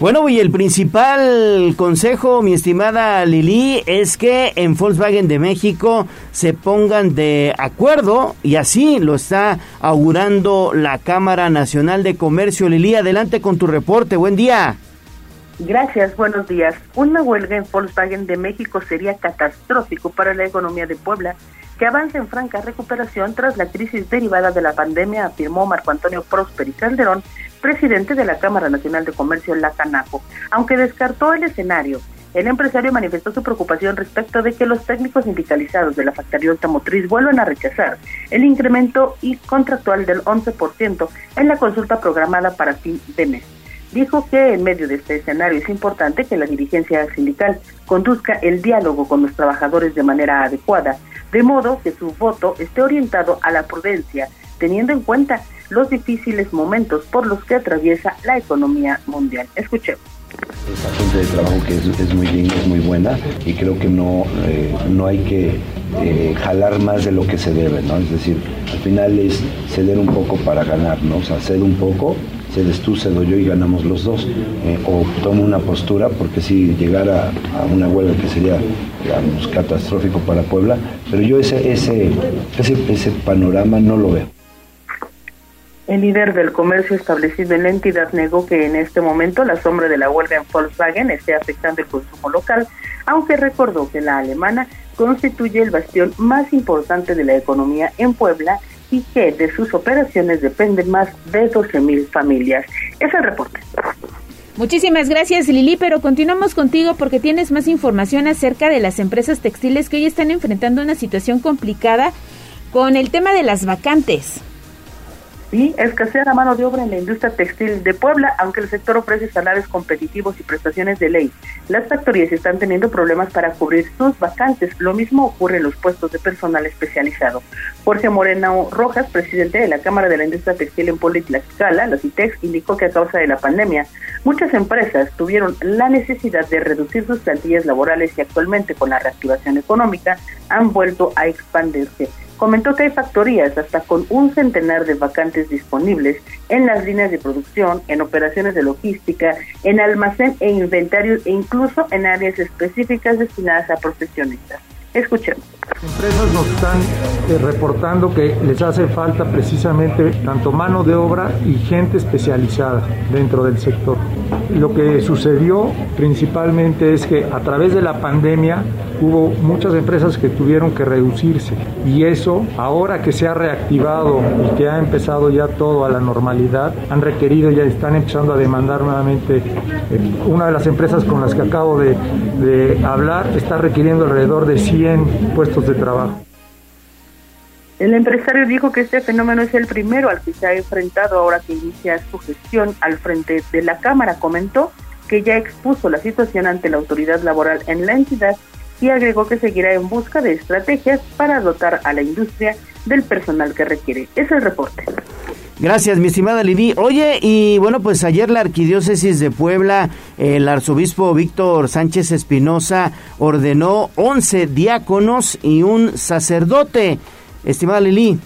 Bueno, y el principal consejo, mi estimada Lili, es que en Volkswagen de México se pongan de acuerdo y así lo está augurando la Cámara Nacional de Comercio. Lili, adelante con tu reporte. Buen día. Gracias, buenos días. Una huelga en Volkswagen de México sería catastrófico para la economía de Puebla, que avanza en franca recuperación tras la crisis derivada de la pandemia, afirmó Marco Antonio Prósperi Calderón, presidente de la Cámara Nacional de Comercio, la Canaco. Aunque descartó el escenario, el empresario manifestó su preocupación respecto de que los técnicos sindicalizados de la factoría automotriz vuelvan a rechazar el incremento y contractual del 11% en la consulta programada para fin de mes dijo que en medio de este escenario es importante que la dirigencia sindical conduzca el diálogo con los trabajadores de manera adecuada, de modo que su voto esté orientado a la prudencia, teniendo en cuenta los difíciles momentos por los que atraviesa la economía mundial. Escuchemos. Esta fuente de trabajo que es, es muy digna, es muy buena y creo que no, eh, no hay que eh, jalar más de lo que se debe, ¿no? Es decir, al final es ceder un poco para ganar, ¿no? O sea, cedo un poco, cedes tú, cedo yo y ganamos los dos. Eh, o tomo una postura, porque si llegara a una huelga que sería, digamos, catastrófico para Puebla, pero yo ese, ese, ese, ese panorama no lo veo. El líder del comercio establecido en la entidad negó que en este momento la sombra de la huelga en Volkswagen esté afectando el consumo local, aunque recordó que la alemana constituye el bastión más importante de la economía en Puebla y que de sus operaciones dependen más de 12 mil familias. Es el reporte. Muchísimas gracias Lili, pero continuamos contigo porque tienes más información acerca de las empresas textiles que hoy están enfrentando una situación complicada con el tema de las vacantes. Sí, escasea la mano de obra en la industria textil de Puebla, aunque el sector ofrece salarios competitivos y prestaciones de ley. Las factorías están teniendo problemas para cubrir sus vacantes. Lo mismo ocurre en los puestos de personal especializado. Jorge Moreno Rojas, presidente de la Cámara de la Industria Textil en Puebla y la CITEX, indicó que a causa de la pandemia, muchas empresas tuvieron la necesidad de reducir sus plantillas laborales y actualmente con la reactivación económica han vuelto a expandirse. Comentó que hay factorías hasta con un centenar de vacantes disponibles en las líneas de producción, en operaciones de logística, en almacén e inventario e incluso en áreas específicas destinadas a profesionistas. Escuchemos. Empresas nos están eh, reportando que les hace falta precisamente tanto mano de obra y gente especializada dentro del sector. Lo que sucedió principalmente es que a través de la pandemia hubo muchas empresas que tuvieron que reducirse y eso ahora que se ha reactivado y que ha empezado ya todo a la normalidad han requerido ya están empezando a demandar nuevamente eh, una de las empresas con las que acabo de, de hablar está requiriendo alrededor de 100 puestos de trabajo. El empresario dijo que este fenómeno es el primero al que se ha enfrentado ahora que inicia su gestión al frente de la Cámara. Comentó que ya expuso la situación ante la autoridad laboral en la entidad y agregó que seguirá en busca de estrategias para dotar a la industria del personal que requiere. Es el reporte. Gracias, mi estimada Lili. Oye, y bueno, pues ayer la Arquidiócesis de Puebla, el arzobispo Víctor Sánchez Espinosa ordenó 11 diáconos y un sacerdote. Estimada Lili.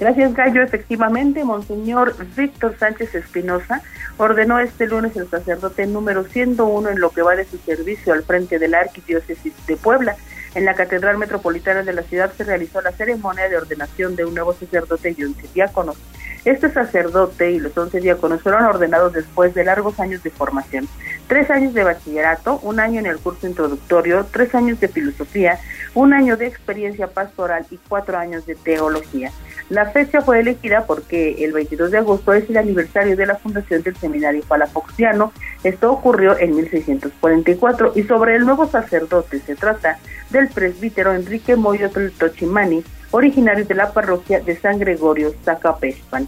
Gracias, Gallo. Efectivamente, Monseñor Víctor Sánchez Espinosa ordenó este lunes el sacerdote número 101 en lo que va de su servicio al frente de la Arquidiócesis de Puebla. En la Catedral Metropolitana de la ciudad se realizó la ceremonia de ordenación de un nuevo sacerdote y once diáconos. Este sacerdote y los once diáconos fueron ordenados después de largos años de formación. Tres años de bachillerato, un año en el curso introductorio, tres años de filosofía, un año de experiencia pastoral y cuatro años de teología. La fecha fue elegida porque el 22 de agosto es el aniversario de la fundación del Seminario Palafoxiano. Esto ocurrió en 1644 y sobre el nuevo sacerdote se trata del presbítero Enrique Moyotl Tochimani, originario de la parroquia de San Gregorio Zacapespan.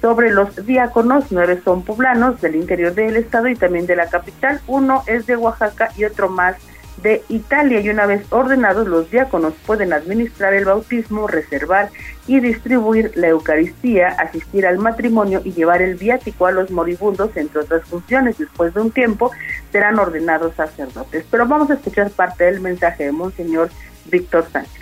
Sobre los diáconos, nueve son poblanos del interior del estado y también de la capital, uno es de Oaxaca y otro más de Italia y una vez ordenados los diáconos pueden administrar el bautismo, reservar y distribuir la Eucaristía, asistir al matrimonio y llevar el viático a los moribundos, entre otras funciones. Después de un tiempo serán ordenados sacerdotes. Pero vamos a escuchar parte del mensaje de Monseñor Víctor Sánchez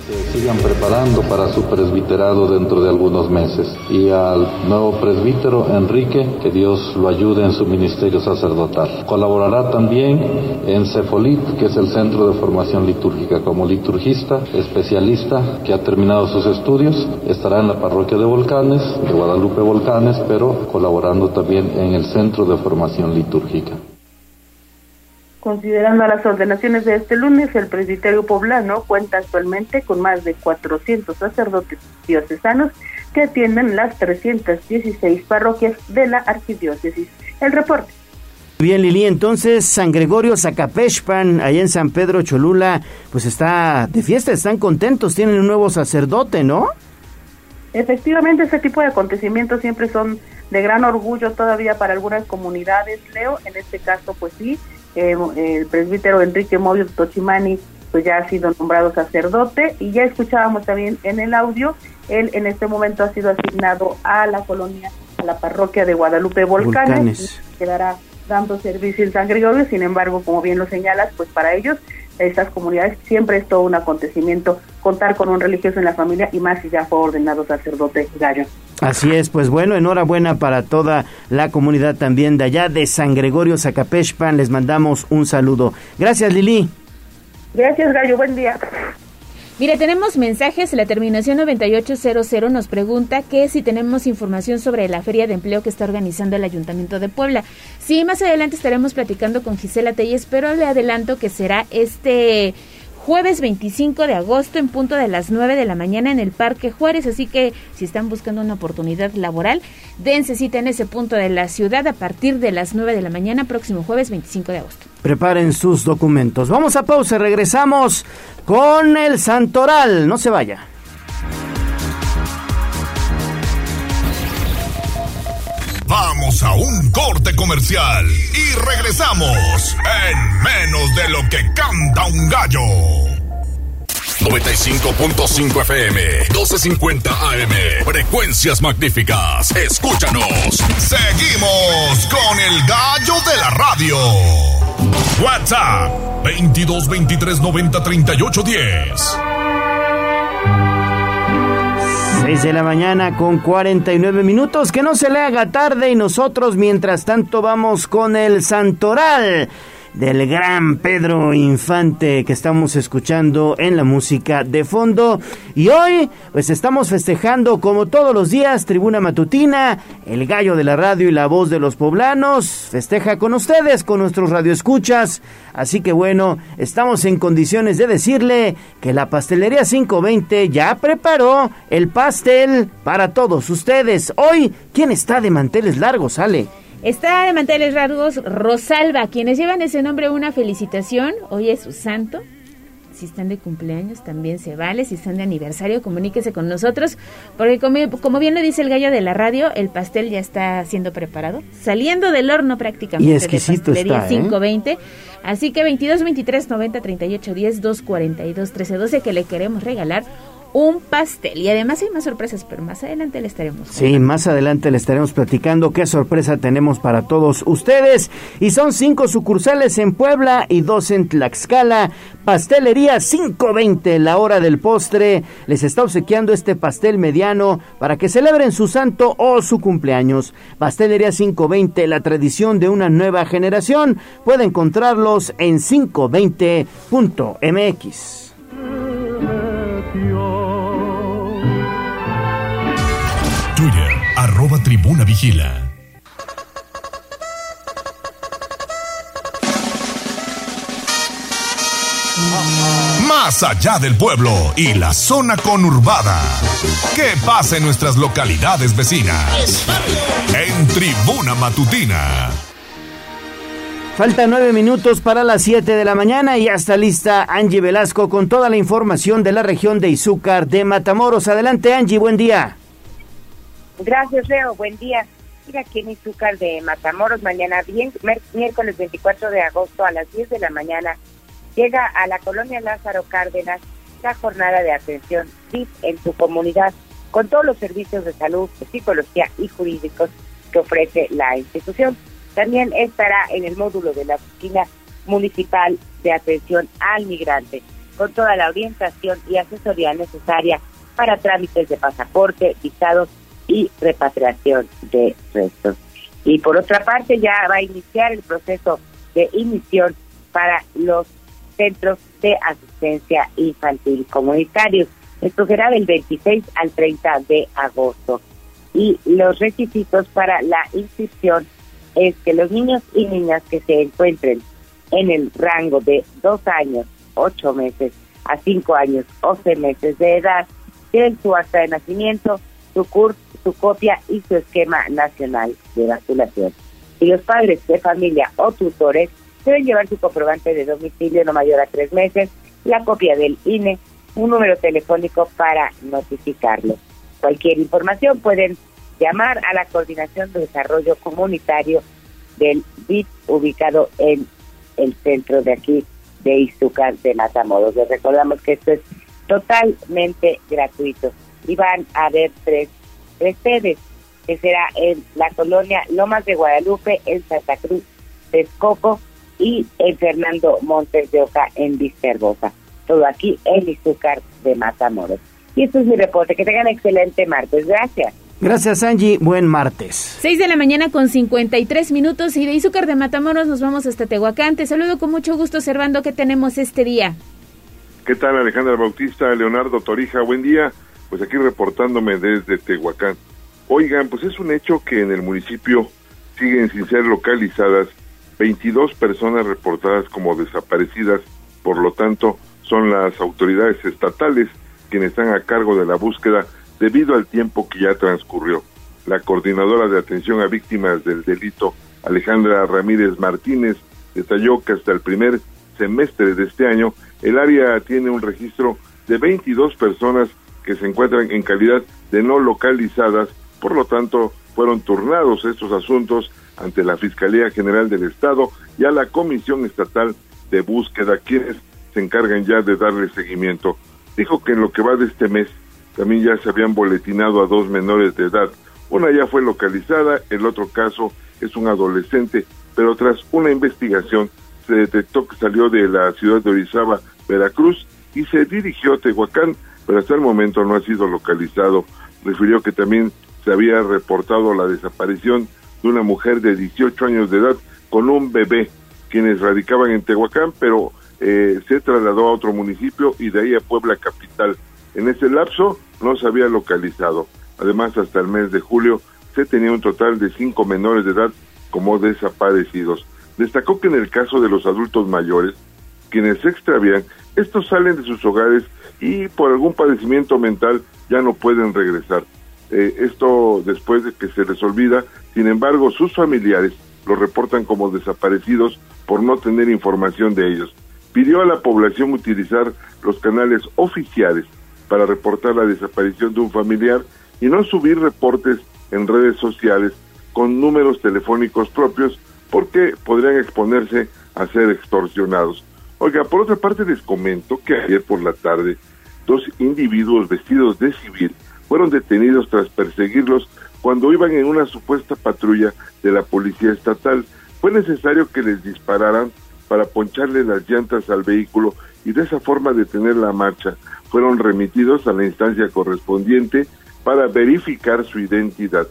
se sigan preparando para su presbiterado dentro de algunos meses. Y al nuevo presbítero Enrique, que Dios lo ayude en su ministerio sacerdotal. Colaborará también en Cefolit, que es el centro de formación litúrgica, como liturgista, especialista que ha terminado sus estudios. Estará en la parroquia de Volcanes, de Guadalupe Volcanes, pero colaborando también en el centro de formación litúrgica. Considerando las ordenaciones de este lunes, el presbiterio poblano cuenta actualmente con más de 400 sacerdotes diocesanos que atienden las 316 parroquias de la arquidiócesis. El reporte. Bien, Lili, entonces San Gregorio Zacapechpan, allá en San Pedro Cholula, pues está de fiesta, están contentos, tienen un nuevo sacerdote, ¿no? Efectivamente, este tipo de acontecimientos siempre son de gran orgullo todavía para algunas comunidades, Leo, en este caso, pues sí, eh, el presbítero Enrique Moyo Tochimani pues ya ha sido nombrado sacerdote y ya escuchábamos también en el audio, él en este momento ha sido asignado a la colonia, a la parroquia de Guadalupe Volcanes, quedará dando servicio en San Gregorio, sin embargo, como bien lo señalas, pues para ellos, estas comunidades, siempre es todo un acontecimiento contar con un religioso en la familia y más si ya fue ordenado sacerdote gallo. Así es, pues bueno, enhorabuena para toda la comunidad también de allá de San Gregorio Zacapechpan. Les mandamos un saludo. Gracias, Lili. Gracias, Gallo. Buen día. Mire, tenemos mensajes. La terminación 9800 nos pregunta que si tenemos información sobre la feria de empleo que está organizando el Ayuntamiento de Puebla. Sí, más adelante estaremos platicando con Gisela Telles, pero le adelanto que será este jueves 25 de agosto en punto de las 9 de la mañana en el Parque Juárez. Así que si están buscando una oportunidad laboral, dense cita en ese punto de la ciudad a partir de las 9 de la mañana, próximo jueves 25 de agosto. Preparen sus documentos. Vamos a pausa, regresamos con el Santoral. No se vaya. Vamos a un corte comercial y regresamos en menos de lo que canta un gallo. 95.5 FM, 12.50 AM, frecuencias magníficas. Escúchanos. Seguimos con el gallo de la radio. WhatsApp 22 23 90 38 10. 6 de la mañana con 49 minutos. Que no se le haga tarde y nosotros mientras tanto vamos con el Santoral del gran Pedro Infante que estamos escuchando en la música de fondo. Y hoy pues estamos festejando como todos los días Tribuna Matutina, el gallo de la radio y la voz de los poblanos. Festeja con ustedes, con nuestros radioescuchas. Así que bueno, estamos en condiciones de decirle que la pastelería 520 ya preparó el pastel para todos ustedes. Hoy, ¿quién está de manteles largos, Ale? Está de manteles largos Rosalba, quienes llevan ese nombre una felicitación. Hoy es su santo. Si están de cumpleaños también se vale. Si están de aniversario, comuníquese con nosotros. Porque como, bien lo dice el gallo de la radio, el pastel ya está siendo preparado. Saliendo del horno prácticamente. Y exquisito de está, 520. ¿eh? Así que 22, 23, 90, 38, 10, 2, 42, 13, 12 que le queremos regalar un pastel. Y además hay más sorpresas, pero más adelante le estaremos. Sí, más adelante le estaremos platicando qué sorpresa tenemos para todos ustedes. Y son cinco sucursales en Puebla y dos en Tlaxcala. Pastelería 520, la hora del postre. Les está obsequiando este pastel mediano para que celebren su santo o su cumpleaños. Pastelería 520, la tradición de una nueva generación. Puede encontrarlos en 520.mx. tribuna vigila. Más allá del pueblo y la zona conurbada. ¿Qué pasa en nuestras localidades vecinas? En Tribuna Matutina. Faltan nueve minutos para las siete de la mañana y ya está lista Angie Velasco con toda la información de la región de Izúcar de Matamoros. Adelante Angie, buen día. Gracias Leo, buen día. Mira aquí en Izúcar de Matamoros, mañana bien, miércoles 24 de agosto a las 10 de la mañana llega a la colonia Lázaro Cárdenas la jornada de atención VIP en su comunidad con todos los servicios de salud, psicología y jurídicos que ofrece la institución. También estará en el módulo de la oficina municipal de atención al migrante con toda la orientación y asesoría necesaria para trámites de pasaporte, visados y repatriación de restos. Y por otra parte ya va a iniciar el proceso de emisión para los centros de asistencia infantil comunitarios. Esto será del 26 al 30 de agosto. Y los requisitos para la inscripción es que los niños y niñas que se encuentren en el rango de dos años, ocho meses a cinco años, 11 meses de edad, tienen su acta de nacimiento, su CURP, su copia y su esquema nacional de vacunación. Y los padres de familia o tutores deben llevar su comprobante de domicilio no mayor a tres meses, la copia del INE, un número telefónico para notificarlo. Cualquier información pueden llamar a la Coordinación de Desarrollo Comunitario del BIT ubicado en el centro de aquí de Izúcar de Matamoros. Les recordamos que esto es totalmente gratuito y van a haber tres, tres sedes, que será en la colonia Lomas de Guadalupe, en Santa Cruz, Texcoco y en Fernando Montes de Oca, en Visterbosa. Todo aquí en Izúcar de Matamoros. Y esto es mi reporte. Que tengan excelente martes. Gracias. Gracias, Angie. Buen martes. 6 de la mañana con 53 minutos y de Izúcar de Matamoros nos vamos hasta Tehuacán. Te saludo con mucho gusto, Servando, que tenemos este día. ¿Qué tal, Alejandra Bautista, Leonardo Torija? Buen día. Pues aquí reportándome desde Tehuacán. Oigan, pues es un hecho que en el municipio siguen sin ser localizadas 22 personas reportadas como desaparecidas, por lo tanto, son las autoridades estatales quienes están a cargo de la búsqueda debido al tiempo que ya transcurrió. La coordinadora de atención a víctimas del delito, Alejandra Ramírez Martínez, detalló que hasta el primer semestre de este año, el área tiene un registro de 22 personas que se encuentran en calidad de no localizadas, por lo tanto, fueron turnados estos asuntos ante la Fiscalía General del Estado y a la Comisión Estatal de Búsqueda, quienes se encargan ya de darle seguimiento. Dijo que en lo que va de este mes también ya se habían boletinado a dos menores de edad. Una ya fue localizada, el otro caso es un adolescente, pero tras una investigación se detectó que salió de la ciudad de Orizaba, Veracruz, y se dirigió a Tehuacán, pero hasta el momento no ha sido localizado. Refirió que también se había reportado la desaparición de una mujer de 18 años de edad con un bebé, quienes radicaban en Tehuacán, pero eh, se trasladó a otro municipio y de ahí a Puebla Capital. En ese lapso no se había localizado. Además, hasta el mes de julio se tenía un total de cinco menores de edad como desaparecidos. Destacó que en el caso de los adultos mayores, quienes se extravían, estos salen de sus hogares y por algún padecimiento mental ya no pueden regresar. Eh, esto después de que se les olvida, sin embargo, sus familiares los reportan como desaparecidos por no tener información de ellos. Pidió a la población utilizar los canales oficiales para reportar la desaparición de un familiar y no subir reportes en redes sociales con números telefónicos propios porque podrían exponerse a ser extorsionados. Oiga, por otra parte les comento que ayer por la tarde dos individuos vestidos de civil fueron detenidos tras perseguirlos cuando iban en una supuesta patrulla de la policía estatal. Fue necesario que les dispararan para poncharle las llantas al vehículo y de esa forma detener la marcha. Fueron remitidos a la instancia correspondiente para verificar su identidad.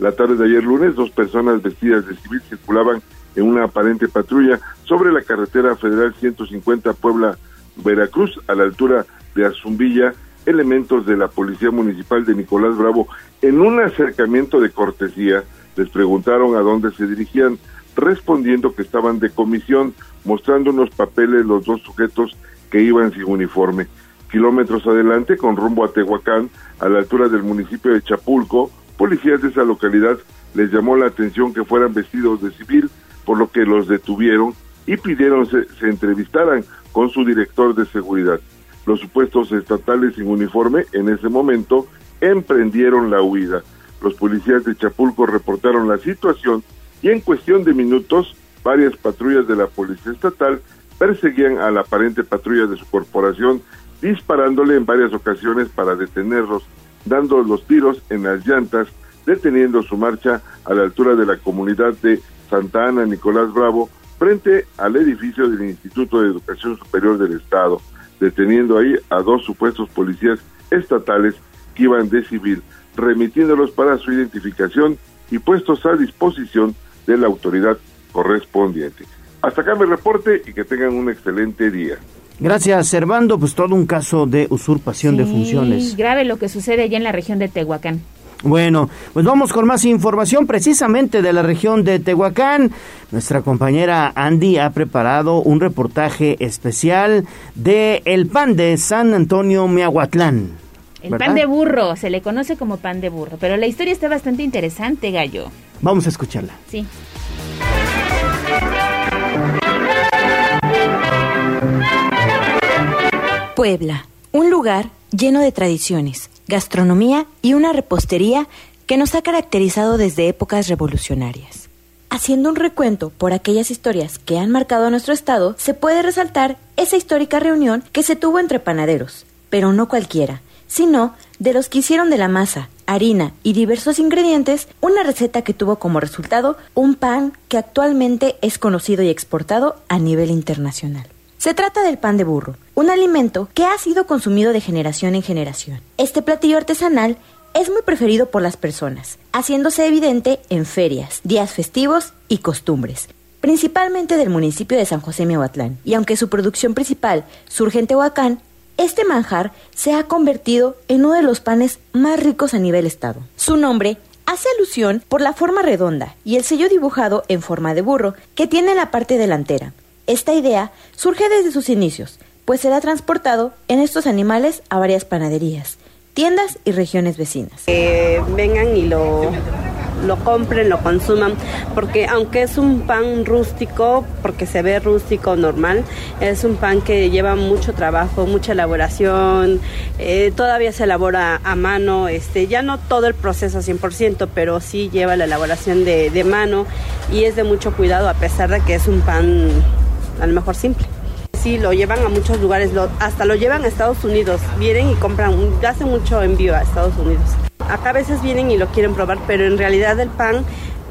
La tarde de ayer lunes, dos personas vestidas de civil circulaban en una aparente patrulla sobre la carretera federal 150 Puebla-Veracruz a la altura de Azumbilla elementos de la Policía Municipal de Nicolás Bravo en un acercamiento de cortesía les preguntaron a dónde se dirigían, respondiendo que estaban de comisión, mostrando unos papeles los dos sujetos que iban sin uniforme. Kilómetros adelante, con rumbo a Tehuacán, a la altura del municipio de Chapulco, policías de esa localidad les llamó la atención que fueran vestidos de civil, por lo que los detuvieron y pidieron se, se entrevistaran con su director de seguridad. Los supuestos estatales sin uniforme en ese momento emprendieron la huida. Los policías de Chapulco reportaron la situación y en cuestión de minutos varias patrullas de la policía estatal perseguían a la aparente patrulla de su corporación disparándole en varias ocasiones para detenerlos, dando los tiros en las llantas, deteniendo su marcha a la altura de la comunidad de Santa Ana Nicolás Bravo frente al edificio del Instituto de Educación Superior del Estado deteniendo ahí a dos supuestos policías estatales que iban de civil, remitiéndolos para su identificación y puestos a disposición de la autoridad correspondiente. Hasta acá mi reporte y que tengan un excelente día. Gracias, Servando. Pues todo un caso de usurpación de funciones. Grave lo que sucede allá en la región de Tehuacán. Bueno, pues vamos con más información precisamente de la región de Tehuacán. Nuestra compañera Andy ha preparado un reportaje especial de el pan de San Antonio Miahuatlán. El pan de burro, se le conoce como pan de burro, pero la historia está bastante interesante, Gallo. Vamos a escucharla. Sí. Puebla, un lugar lleno de tradiciones gastronomía y una repostería que nos ha caracterizado desde épocas revolucionarias. Haciendo un recuento por aquellas historias que han marcado a nuestro estado, se puede resaltar esa histórica reunión que se tuvo entre panaderos, pero no cualquiera, sino de los que hicieron de la masa, harina y diversos ingredientes una receta que tuvo como resultado un pan que actualmente es conocido y exportado a nivel internacional. Se trata del pan de burro, un alimento que ha sido consumido de generación en generación. Este platillo artesanal es muy preferido por las personas, haciéndose evidente en ferias, días festivos y costumbres, principalmente del municipio de San José Miahuatlán. Y aunque su producción principal surge en Tehuacán, este manjar se ha convertido en uno de los panes más ricos a nivel estado. Su nombre hace alusión por la forma redonda y el sello dibujado en forma de burro que tiene en la parte delantera, esta idea surge desde sus inicios, pues será transportado en estos animales a varias panaderías, tiendas y regiones vecinas. vengan y lo, lo compren, lo consuman, porque aunque es un pan rústico, porque se ve rústico normal, es un pan que lleva mucho trabajo, mucha elaboración, eh, todavía se elabora a mano, este, ya no todo el proceso 100%, pero sí lleva la elaboración de, de mano y es de mucho cuidado a pesar de que es un pan a lo mejor simple. Sí, lo llevan a muchos lugares, hasta lo llevan a Estados Unidos, vienen y compran, hacen mucho envío a Estados Unidos. Acá a veces vienen y lo quieren probar, pero en realidad el pan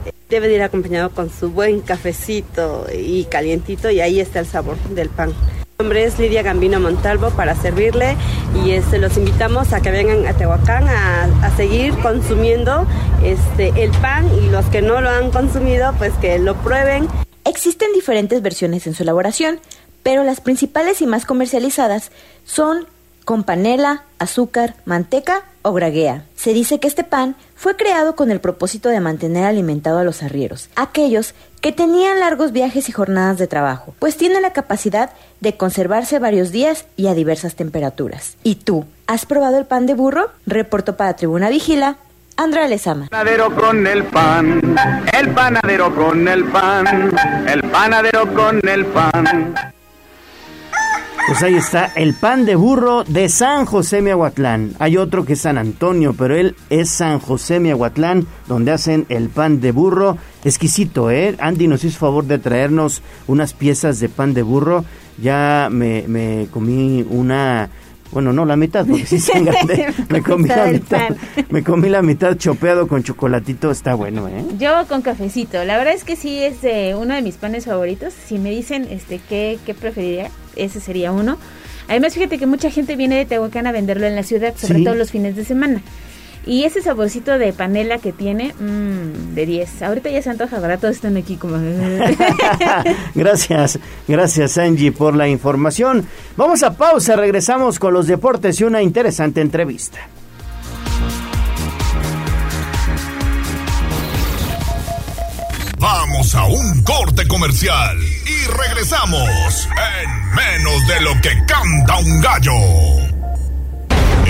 eh, debe de ir acompañado con su buen cafecito y calientito y ahí está el sabor del pan. Mi nombre es Lidia Gambino Montalvo para servirle y este, los invitamos a que vengan a Tehuacán a, a, seguir consumiendo este, el pan y los que no lo han consumido pues que lo prueben. Existen diferentes versiones en su elaboración, pero las principales y más comercializadas son con panela, azúcar, manteca o braguea. Se dice que este pan fue creado con el propósito de mantener alimentado a los arrieros, aquellos que tenían largos viajes y jornadas de trabajo, pues tiene la capacidad de conservarse varios días y a diversas temperaturas. ¿Y tú, has probado el pan de burro? Reportó para Tribuna Vigila Andrea Lezama. Panadero con el pan, el panadero con el pan, el panadero con el pan. Pues ahí está el pan de burro de San José Miahuatlán. Hay otro que es San Antonio, pero él es San José Miahuatlán, donde hacen el pan de burro. Exquisito, ¿eh? Andy nos hizo favor de traernos unas piezas de pan de burro. Ya me, me comí una Bueno, no la mitad, porque sí están grandes. me comí la mitad. Me comí la mitad chopeado con chocolatito, está bueno, ¿eh? Yo con cafecito. La verdad es que sí es eh, uno de mis panes favoritos. Si me dicen este qué, qué preferiría, ese sería uno. Además, fíjate que mucha gente viene de Tehuacán a venderlo en la ciudad, sobre todo los fines de semana. Y ese saborcito de panela que tiene, mmm, de 10. Ahorita ya se antoja, ¿verdad? Todos están aquí como... gracias, gracias Angie por la información. Vamos a pausa, regresamos con los deportes y una interesante entrevista. Vamos a un corte comercial y regresamos en menos de lo que canta un gallo.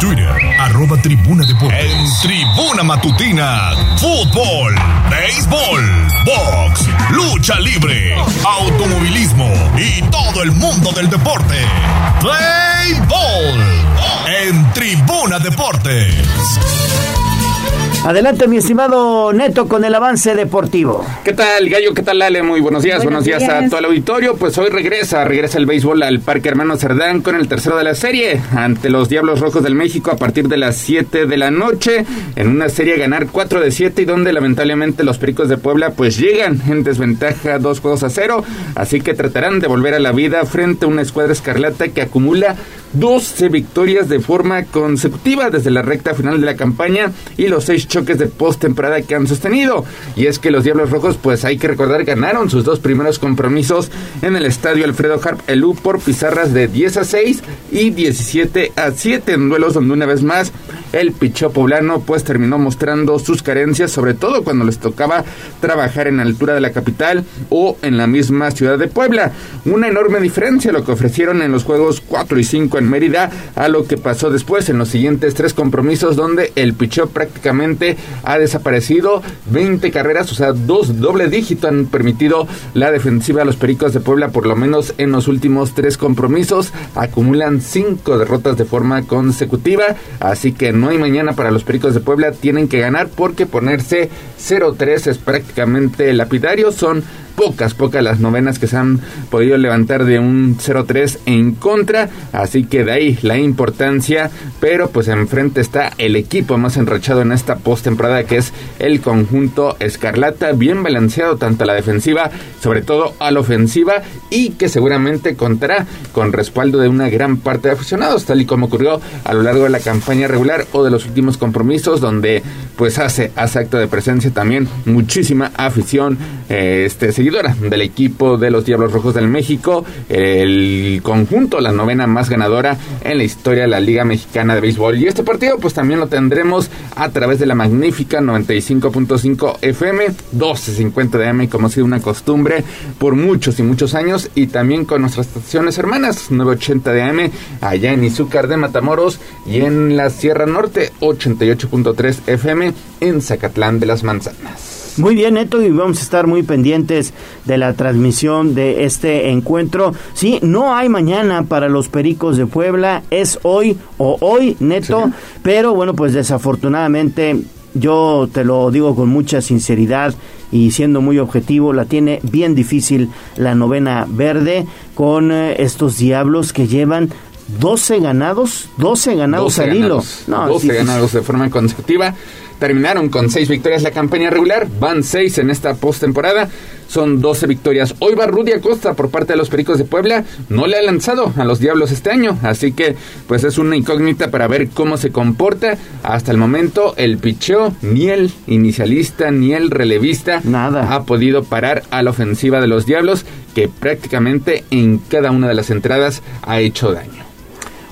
Twitter, arroba tribuna deportes. En tribuna matutina, fútbol, béisbol, box, lucha libre, automovilismo y todo el mundo del deporte. Play Ball. En tribuna deportes. Adelante, mi estimado Neto, con el avance deportivo. ¿Qué tal, Gallo? ¿Qué tal, Ale? Muy buenos días. Buenos, días. a todo el auditorio. Pues hoy regresa, regresa el béisbol al Parque Hermano Cerdán con el tercero de la serie ante los Diablos Rojos del México a partir de las 7 de la noche. En una serie ganar 4 de 7 y donde lamentablemente los Pericos de Puebla pues llegan en desventaja dos juegos a cero. Así que tratarán de volver a la vida frente a una escuadra escarlata que acumula 12 victorias de forma consecutiva desde la recta final de la campaña y los 6 choques de postemporada que han sostenido. Y es que los Diablos Rojos, pues hay que recordar, ganaron sus dos primeros compromisos en el estadio Alfredo Harp Elú por pizarras de 10 a 6 y 17 a 7 en duelos donde una vez más el pichó poblano pues terminó mostrando sus carencias, sobre todo cuando les tocaba trabajar en altura de la capital o en la misma ciudad de Puebla. Una enorme diferencia lo que ofrecieron en los juegos 4 y 5 en Mérida a lo que pasó después en los siguientes tres compromisos donde el pichó prácticamente ha desaparecido 20 carreras, o sea, dos doble dígito han permitido la defensiva a los Pericos de Puebla por lo menos en los últimos tres compromisos, acumulan cinco derrotas de forma consecutiva, así que no hay mañana para los Pericos de Puebla, tienen que ganar porque ponerse 0-3 es prácticamente lapidario, son pocas, pocas las novenas que se han podido levantar de un 0-3 en contra, así que de ahí la importancia, pero pues enfrente está el equipo más enrachado en esta postemporada que es el conjunto Escarlata, bien balanceado tanto a la defensiva, sobre todo a la ofensiva y que seguramente contará con respaldo de una gran parte de aficionados, tal y como ocurrió a lo largo de la campaña regular o de los últimos compromisos donde pues hace, hace acto de presencia también muchísima afición eh, este seguido del equipo de los Diablos Rojos del México, el conjunto, la novena más ganadora en la historia de la Liga Mexicana de Béisbol. Y este partido pues también lo tendremos a través de la magnífica 95.5 FM, 12.50 de AM, como ha sido una costumbre por muchos y muchos años, y también con nuestras estaciones hermanas, 980 de AM, allá en Izúcar de Matamoros y en la Sierra Norte, 88.3 FM en Zacatlán de las Manzanas. Muy bien, Neto, y vamos a estar muy pendientes de la transmisión de este encuentro. Sí, no hay mañana para los Pericos de Puebla, es hoy o hoy, Neto, pero bueno, pues desafortunadamente yo te lo digo con mucha sinceridad y siendo muy objetivo, la tiene bien difícil la novena verde con eh, estos diablos que llevan 12 ganados, 12 ganados al hilo. No, 12 ganados de forma consecutiva. Terminaron con 6 victorias la campaña regular, van 6 en esta postemporada, son 12 victorias. Hoy va Rudy Acosta por parte de los Pericos de Puebla, no le ha lanzado a los Diablos este año, así que pues es una incógnita para ver cómo se comporta. Hasta el momento el picheo, ni el inicialista ni el relevista Nada. ha podido parar a la ofensiva de los Diablos, que prácticamente en cada una de las entradas ha hecho daño.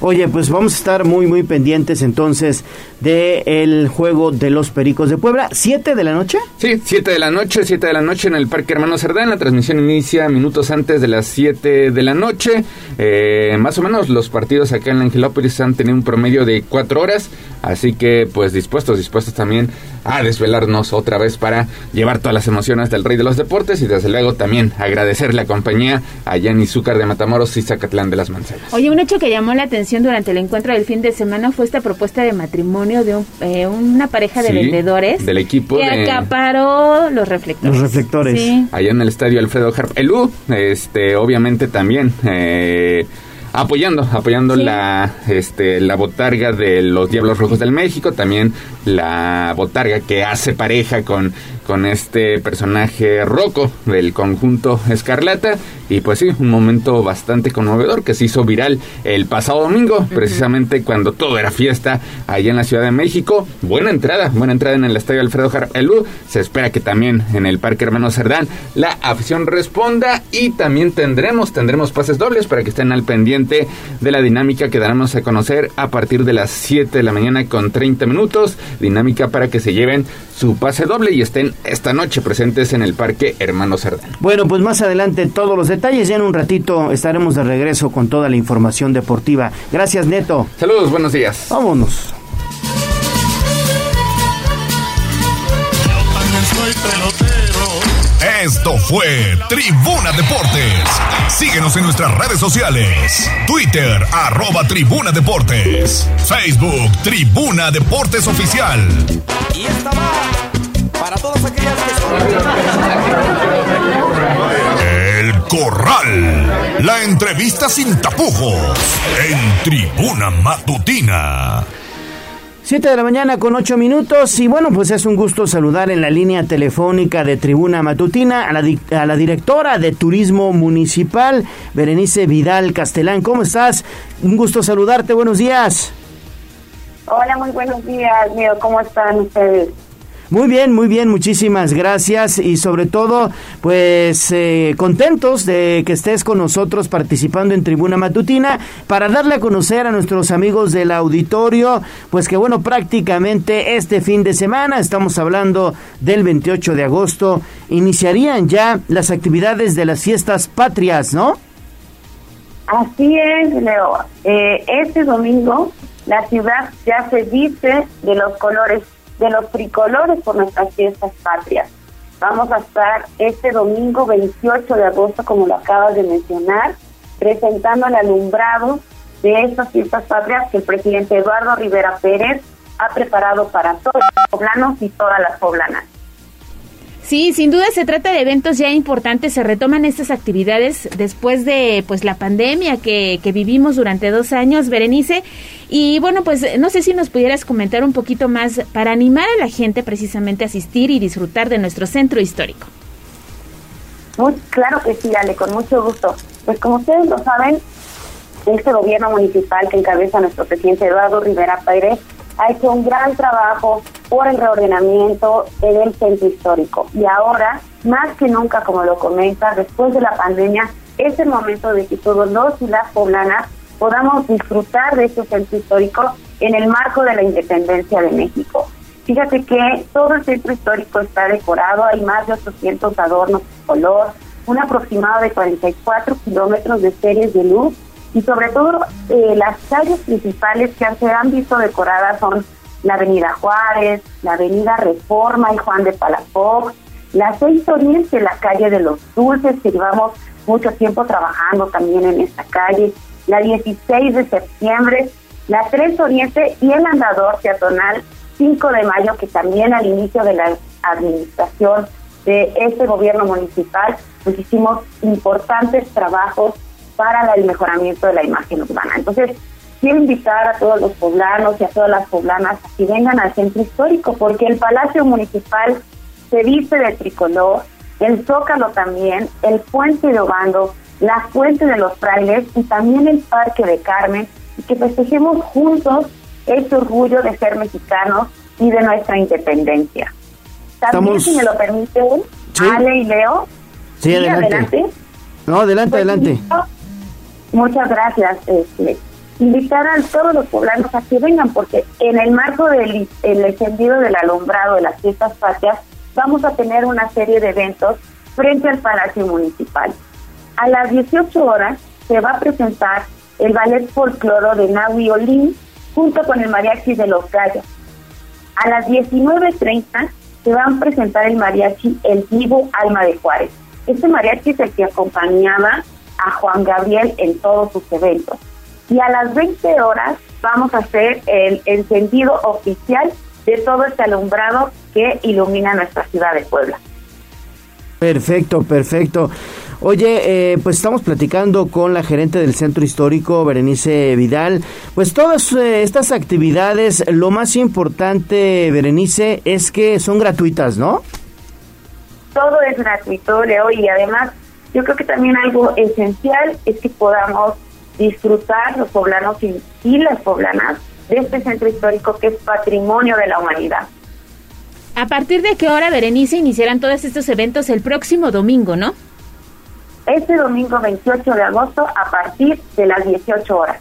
Oye, pues vamos a estar muy, muy pendientes entonces del el juego de los Pericos de Puebla. ¿Siete de la noche? Sí, siete de la noche, siete de la noche en el Parque Hermano Cerdán. La transmisión inicia minutos antes de las siete de la noche. Eh, más o menos los partidos acá en la Angelópolis han tenido un promedio de cuatro horas, así que pues dispuestos, dispuestos también a desvelarnos otra vez para llevar todas las emociones del Rey de los Deportes y desde luego también agradecer la compañía a Yanni Zúcar de Matamoros y Zacatlán de las Manzanas. Oye, un hecho que llamó la atención durante el encuentro del fin de semana fue esta propuesta de matrimonio de eh, una pareja de vendedores del equipo que acaparó los reflectores. Los reflectores. Allá en el estadio Alfredo Harp. El U, este, obviamente también. Eh, apoyando, apoyando la, este, la botarga de los Diablos Rojos del México, también la botarga que hace pareja con con este personaje roco del conjunto Escarlata y pues sí, un momento bastante conmovedor que se hizo viral el pasado domingo, precisamente cuando todo era fiesta allá en la Ciudad de México. Buena entrada, buena entrada en el Estadio Alfredo Elú. Se espera que también en el Parque Hermano Cerdán la afición responda y también tendremos, tendremos pases dobles para que estén al pendiente de la dinámica que daremos a conocer a partir de las 7 de la mañana con 30 minutos. Dinámica para que se lleven su pase doble y estén esta noche presentes en el Parque Hermano Cerdán. Bueno, pues más adelante todos los detalles, ya en un ratito estaremos de regreso con toda la información deportiva. Gracias, Neto. Saludos, buenos días. Vámonos. Esto fue Tribuna Deportes. Síguenos en nuestras redes sociales. Twitter, arroba Tribuna Deportes. Facebook, Tribuna Deportes Oficial. Y esta va para todas aquellas que El Corral. La entrevista sin tapujos. En Tribuna Matutina. 7 de la mañana con 8 minutos y bueno, pues es un gusto saludar en la línea telefónica de Tribuna Matutina a la, a la directora de Turismo Municipal, Berenice Vidal Castelán. ¿Cómo estás? Un gusto saludarte, buenos días. Hola, muy buenos días, mío. ¿Cómo están ustedes? Muy bien, muy bien, muchísimas gracias y sobre todo, pues eh, contentos de que estés con nosotros participando en Tribuna Matutina para darle a conocer a nuestros amigos del auditorio, pues que bueno, prácticamente este fin de semana, estamos hablando del 28 de agosto, iniciarían ya las actividades de las fiestas patrias, ¿no? Así es, Leo. Eh, este domingo la ciudad ya se viste de los colores de los tricolores por nuestras fiestas patrias. Vamos a estar este domingo 28 de agosto, como lo acabas de mencionar, presentando el alumbrado de estas fiestas patrias que el presidente Eduardo Rivera Pérez ha preparado para todos los poblanos y todas las poblanas. Sí, sin duda se trata de eventos ya importantes. Se retoman estas actividades después de pues la pandemia que, que vivimos durante dos años, Berenice. Y bueno, pues no sé si nos pudieras comentar un poquito más para animar a la gente precisamente a asistir y disfrutar de nuestro centro histórico. Muy claro que sí, Ale, con mucho gusto. Pues como ustedes lo saben, este gobierno municipal que encabeza nuestro presidente Eduardo Rivera Pérez ha hecho un gran trabajo por el reordenamiento del centro histórico. Y ahora, más que nunca, como lo comenta, después de la pandemia, es el momento de que todos los y las poblanas podamos disfrutar de este centro histórico en el marco de la independencia de México. Fíjate que todo el centro histórico está decorado, hay más de 800 adornos de color, un aproximado de 44 kilómetros de series de luz y sobre todo eh, las calles principales que se han visto decoradas son la Avenida Juárez, la Avenida Reforma y Juan de Palafox, la 6 Oriente, la calle de los Dulces, que llevamos mucho tiempo trabajando también en esta calle, la 16 de septiembre, la 3 Oriente y el andador peatonal 5 de mayo, que también al inicio de la administración de este gobierno municipal, pues hicimos importantes trabajos para el mejoramiento de la imagen urbana. Entonces, quiero invitar a todos los poblanos y a todas las poblanas a que vengan al centro histórico, porque el Palacio Municipal se viste de tricolor, el Zócalo también, el Puente de Obando, la Fuente de los Frailes y también el Parque de Carmen, y que festejemos juntos este orgullo de ser mexicanos y de nuestra independencia. También, si me lo permiten, Ale y Leo. Sí, adelante. No, adelante, pues, adelante. Muchas gracias. Este, invitar a todos los poblanos a que vengan, porque en el marco del el encendido del alumbrado de las fiestas patrias, vamos a tener una serie de eventos frente al Palacio Municipal. A las 18 horas se va a presentar el ballet folcloro de Nahui Olin junto con el mariachi de los gallos. A las 19.30 se van a presentar el mariachi El Vivo Alma de Juárez. Este mariachi es el que acompañaba a Juan Gabriel en todos sus eventos. Y a las 20 horas vamos a hacer el encendido oficial de todo este alumbrado que ilumina nuestra ciudad de Puebla. Perfecto, perfecto. Oye, eh, pues estamos platicando con la gerente del centro histórico, Berenice Vidal. Pues todas eh, estas actividades, lo más importante, Berenice, es que son gratuitas, ¿no? Todo es gratuito, Leo, y además yo creo que también algo esencial es que podamos disfrutar los poblanos y, y las poblanas de este centro histórico que es patrimonio de la humanidad. ¿A partir de qué hora, Berenice, iniciarán todos estos eventos el próximo domingo, no? Este domingo 28 de agosto a partir de las 18 horas.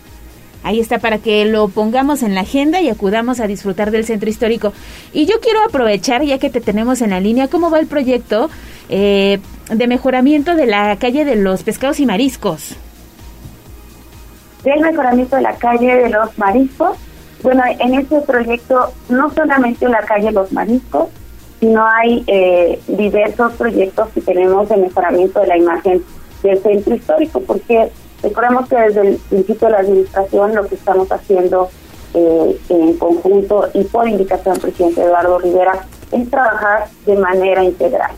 Ahí está para que lo pongamos en la agenda y acudamos a disfrutar del centro histórico. Y yo quiero aprovechar, ya que te tenemos en la línea, cómo va el proyecto eh, de mejoramiento de la calle de los pescados y mariscos. Del mejoramiento de la calle de los mariscos, bueno, en este proyecto no solamente la calle Los Mariscos, sino hay eh, diversos proyectos que tenemos de mejoramiento de la imagen del centro histórico, porque recordemos que desde el principio de la administración lo que estamos haciendo eh, en conjunto y por indicación del presidente Eduardo Rivera es trabajar de manera integral.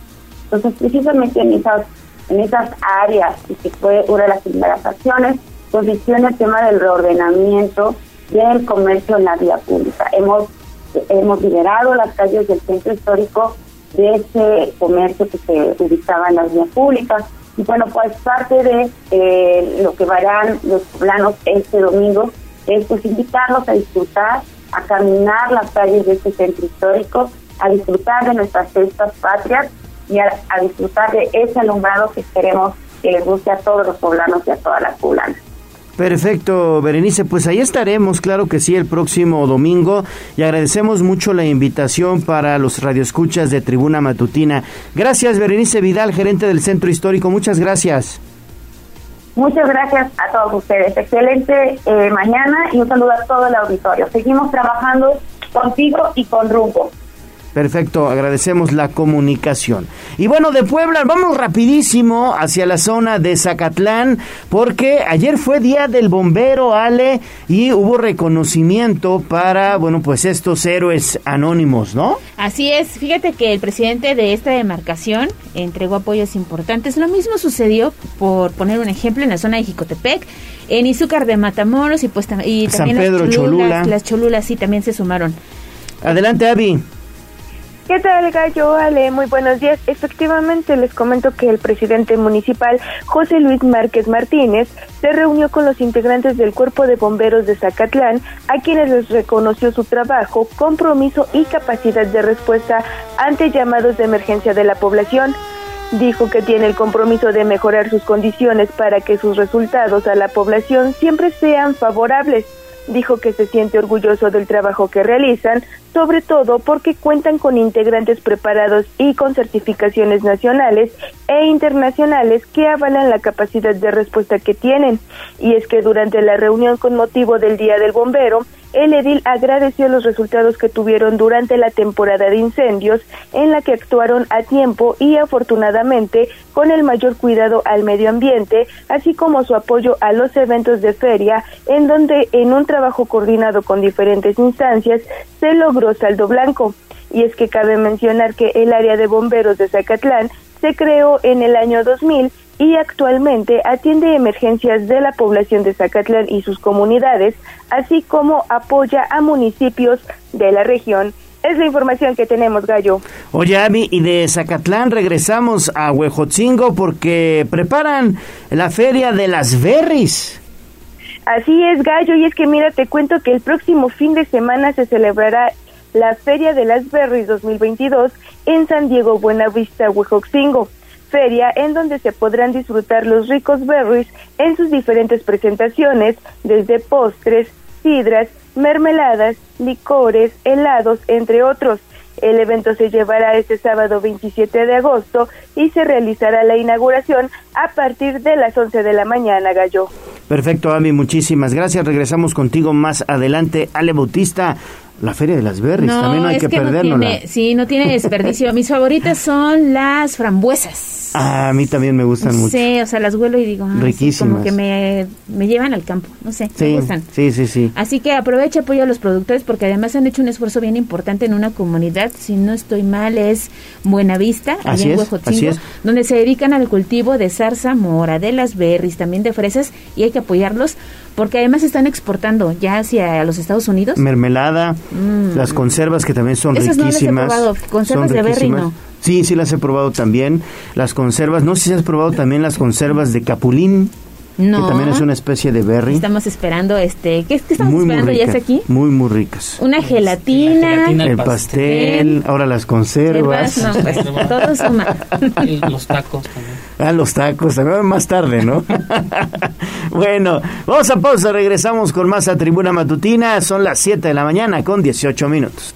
Entonces, precisamente en esas, en esas áreas, y que fue una de las primeras acciones, posiciona el tema del reordenamiento del comercio en la vía pública. Hemos, hemos liberado las calles del centro histórico de ese comercio que se ubicaba en las vías públicas. Y bueno, pues parte de eh, lo que harán los planos este domingo es pues invitarlos a disfrutar, a caminar las calles de este centro histórico, a disfrutar de nuestras fiestas patrias y a, a disfrutar de ese alumbrado que queremos que les guste a todos los poblanos y a todas las poblanas. Perfecto, Berenice, pues ahí estaremos, claro que sí, el próximo domingo y agradecemos mucho la invitación para los radioescuchas de Tribuna Matutina. Gracias, Berenice Vidal, gerente del Centro Histórico, muchas gracias. Muchas gracias a todos ustedes. Excelente eh, mañana y un saludo a todo el auditorio. Seguimos trabajando contigo y con Rumbo. Perfecto, agradecemos la comunicación. Y bueno, de Puebla vamos rapidísimo hacia la zona de Zacatlán, porque ayer fue Día del Bombero, Ale, y hubo reconocimiento para, bueno, pues estos héroes anónimos, ¿no? Así es, fíjate que el presidente de esta demarcación entregó apoyos importantes. Lo mismo sucedió, por poner un ejemplo, en la zona de Jicotepec, en Izúcar de Matamoros y pues y también San Pedro, las Cholula. Cholulas, las Cholulas sí también se sumaron. Adelante, Avi. ¿Qué tal, Gallo? Ale, muy buenos días. Efectivamente, les comento que el presidente municipal, José Luis Márquez Martínez, se reunió con los integrantes del Cuerpo de Bomberos de Zacatlán, a quienes les reconoció su trabajo, compromiso y capacidad de respuesta ante llamados de emergencia de la población. Dijo que tiene el compromiso de mejorar sus condiciones para que sus resultados a la población siempre sean favorables dijo que se siente orgulloso del trabajo que realizan, sobre todo porque cuentan con integrantes preparados y con certificaciones nacionales e internacionales que avalan la capacidad de respuesta que tienen. Y es que durante la reunión con motivo del Día del Bombero, el edil agradeció los resultados que tuvieron durante la temporada de incendios, en la que actuaron a tiempo y afortunadamente con el mayor cuidado al medio ambiente, así como su apoyo a los eventos de feria, en donde en un trabajo coordinado con diferentes instancias se logró saldo blanco. Y es que cabe mencionar que el área de bomberos de Zacatlán se creó en el año 2000 y actualmente atiende emergencias de la población de Zacatlán y sus comunidades, así como apoya a municipios de la región. Es la información que tenemos, Gallo. Oye, Abby, y de Zacatlán regresamos a Huejotzingo porque preparan la feria de las berries. Así es, Gallo, y es que mira, te cuento que el próximo fin de semana se celebrará la Feria de las Berries 2022 en San Diego, Buenavista, Huejotzingo feria en donde se podrán disfrutar los ricos berries en sus diferentes presentaciones, desde postres, sidras, mermeladas, licores, helados, entre otros. El evento se llevará este sábado 27 de agosto y se realizará la inauguración a partir de las 11 de la mañana, Gallo. Perfecto, Ami, muchísimas gracias. Regresamos contigo más adelante. Ale Bautista, la Feria de las Berries, también no hay que, perderlo. sí, no tiene desperdicio. Mis favoritas son las frambuesas. Ah, a mí también me gustan mucho. Sí, o sea, las huelo y digo, ah, Riquísimas. como que me, me, llevan al campo, no sé, sí, me gustan. Sí, sí, sí. Así que aprovecha apoyo a los productores porque además han hecho un esfuerzo bien importante en una comunidad, si no estoy mal, es Buenavista, allá en Huejotzingo, donde se dedican al cultivo de zarza, mora, de las berries, también de fresas y hay que apoyarlos porque además están exportando ya hacia los Estados Unidos. Mermelada, mm. las conservas que también son Esas riquísimas. No las he probado. Conservas de berry no. Sí, sí las he probado también. Las conservas, no sé si has probado también las conservas de capulín. No. Que también es una especie de berry. Estamos esperando, este, ¿qué, estamos esperando? ¿Ya está aquí? Muy, muy ricas. Una gelatina. el, pastel, ahora las conservas. No, pues, todo suma. Y los tacos también. Ah, los tacos, también más tarde, ¿no? bueno, vamos a pausa, regresamos con más a Tribuna Matutina. Son las 7 de la mañana con 18 minutos.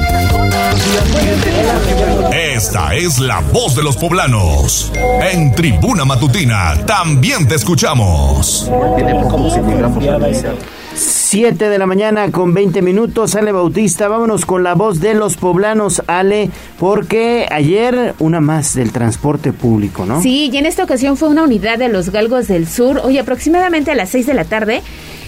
Esta es la voz de los poblanos. En Tribuna Matutina también te escuchamos. 7 de la mañana con 20 minutos, Ale Bautista, vámonos con la voz de los poblanos, Ale, porque ayer una más del transporte público, ¿no? Sí, y en esta ocasión fue una unidad de los Galgos del Sur, hoy aproximadamente a las 6 de la tarde,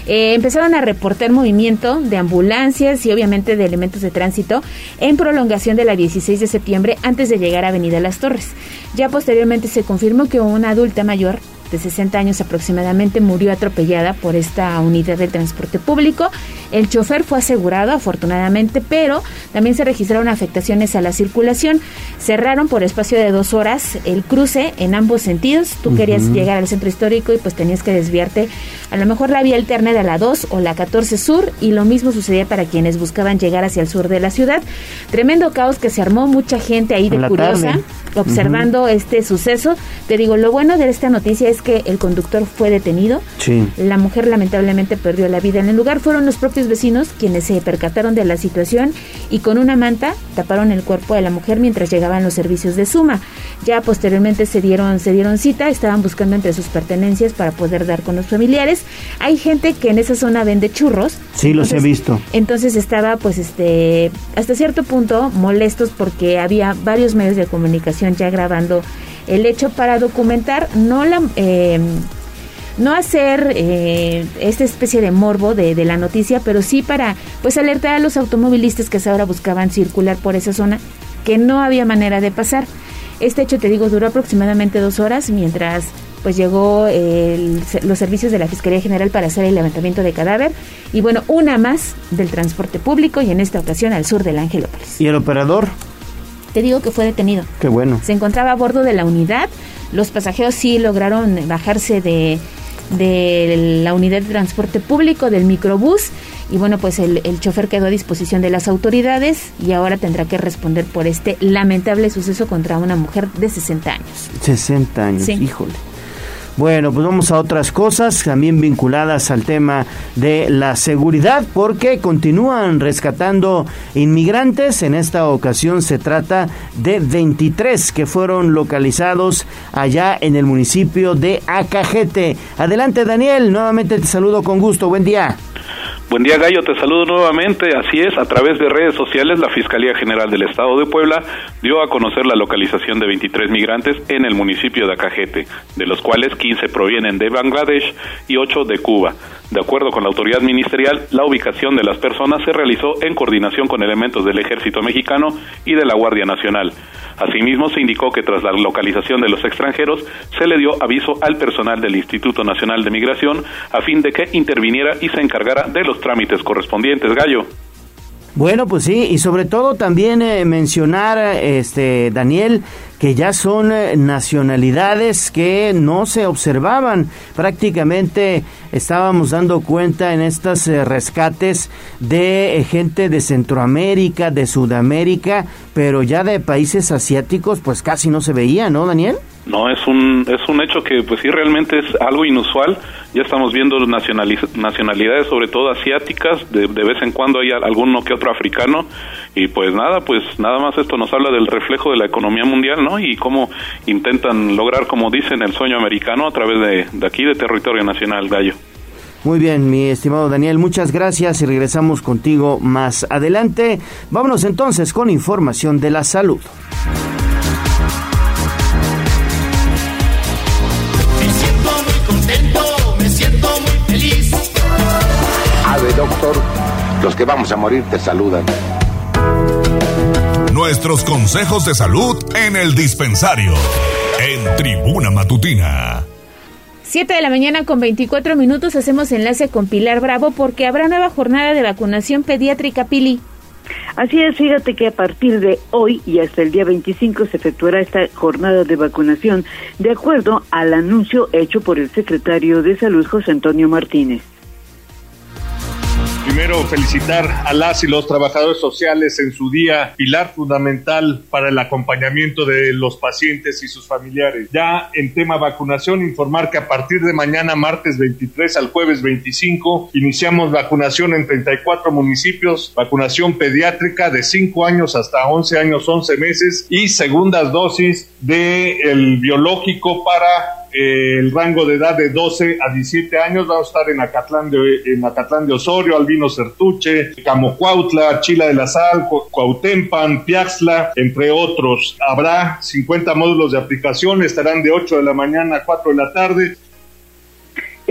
eh, empezaron a reportar movimiento de ambulancias y obviamente de elementos de tránsito en prolongación de la 16 de septiembre antes de llegar a Avenida Las Torres. Ya posteriormente se confirmó que una adulta mayor de 60 años aproximadamente murió atropellada por esta unidad de transporte público. El chofer fue asegurado afortunadamente, pero también se registraron afectaciones a la circulación. Cerraron por espacio de dos horas el cruce en ambos sentidos. Tú querías llegar al centro histórico y pues tenías que desviarte a lo mejor la vía alterna de la 2 o la 14 sur y lo mismo sucedía para quienes buscaban llegar hacia el sur de la ciudad. Tremendo caos que se armó, mucha gente ahí de curiosa observando este suceso. Te digo, lo bueno de esta noticia es que el conductor fue detenido. Sí. La mujer lamentablemente perdió la vida en el lugar. Fueron los propios vecinos quienes se percataron de la situación y con una manta taparon el cuerpo de la mujer mientras llegaban los servicios de suma. Ya posteriormente se dieron, se dieron cita, estaban buscando entre sus pertenencias para poder dar con los familiares. Hay gente que en esa zona vende churros. Sí, los he visto. Entonces estaba pues este hasta cierto punto molestos porque había varios medios de comunicación ya grabando el hecho para documentar no la eh, no hacer eh, esta especie de morbo de, la noticia, pero sí para pues alertar a los automovilistas que ahora buscaban circular por esa zona que no había manera de pasar. Este hecho, te digo, duró aproximadamente dos horas mientras pues llegó los servicios de la Fiscalía General para hacer el levantamiento de cadáver y bueno, una más del transporte público y en esta ocasión al sur del Angelópolis. ¿Y el operador? Te digo que fue detenido. Qué bueno. Se encontraba a bordo de la unidad. Los pasajeros sí lograron bajarse de, de la unidad de transporte público, del microbús, y bueno, pues el, el, chofer quedó a disposición de las autoridades y ahora tendrá que responder por este lamentable suceso contra una mujer de 60 años. 60 años, híjole. Bueno, pues vamos a otras cosas también vinculadas al tema de la seguridad porque continúan rescatando inmigrantes. En esta ocasión se trata de 23 que fueron localizados allá en el municipio de Acajete. Adelante Daniel, nuevamente te saludo con gusto. Buen día. Buen día Gallo, te saludo nuevamente. Así es, a través de redes sociales, la Fiscalía General del Estado de Puebla dio a conocer la localización de 23 migrantes en el municipio de Acajete, de los cuales 15 provienen de Bangladesh y 8 de Cuba. De acuerdo con la autoridad ministerial, la ubicación de las personas se realizó en coordinación con elementos del Ejército Mexicano y de la Guardia Nacional. Asimismo, se indicó que tras la localización de los extranjeros, se le dio aviso al personal del Instituto Nacional de Migración a fin de que interviniera y se encargara de los trámites correspondientes. Gallo. Bueno, pues sí, y sobre todo también eh, mencionar, este Daniel, que ya son eh, nacionalidades que no se observaban. Prácticamente estábamos dando cuenta en estos eh, rescates de gente de Centroamérica, de Sudamérica, pero ya de países asiáticos, pues casi no se veía, ¿no, Daniel? No, es un, es un hecho que pues sí realmente es algo inusual. Ya estamos viendo nacionalidades, sobre todo asiáticas, de, de vez en cuando hay alguno que otro africano. Y pues nada, pues nada más esto nos habla del reflejo de la economía mundial, ¿no? Y cómo intentan lograr, como dicen, el sueño americano a través de, de aquí, de territorio nacional, Gallo. Muy bien, mi estimado Daniel, muchas gracias y regresamos contigo más adelante. Vámonos entonces con información de la salud. Doctor, los que vamos a morir te saludan. Nuestros consejos de salud en el dispensario, en Tribuna Matutina. 7 de la mañana con 24 minutos hacemos enlace con Pilar Bravo porque habrá nueva jornada de vacunación pediátrica Pili. Así es, fíjate que a partir de hoy y hasta el día 25 se efectuará esta jornada de vacunación de acuerdo al anuncio hecho por el secretario de Salud José Antonio Martínez. Primero, felicitar a las y los trabajadores sociales en su día, pilar fundamental para el acompañamiento de los pacientes y sus familiares. Ya en tema vacunación, informar que a partir de mañana, martes 23 al jueves 25, iniciamos vacunación en 34 municipios, vacunación pediátrica de 5 años hasta 11 años, 11 meses y segundas dosis de el biológico para el rango de edad de 12 a 17 años. Vamos a estar en Acatlán de, en Acatlán de Osorio, Albino Certuche, Camocuautla, Chila de la Sal, Cuautempan, Piaxla, entre otros. Habrá 50 módulos de aplicación, estarán de 8 de la mañana a 4 de la tarde.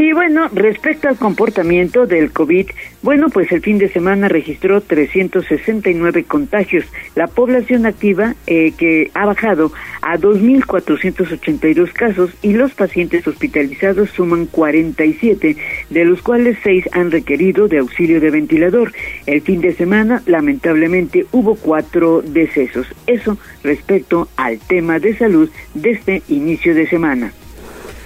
Y bueno, respecto al comportamiento del COVID, bueno, pues el fin de semana registró 369 contagios. La población activa eh, que ha bajado a 2.482 casos y los pacientes hospitalizados suman 47, de los cuales 6 han requerido de auxilio de ventilador. El fin de semana, lamentablemente, hubo cuatro decesos. Eso respecto al tema de salud de este inicio de semana.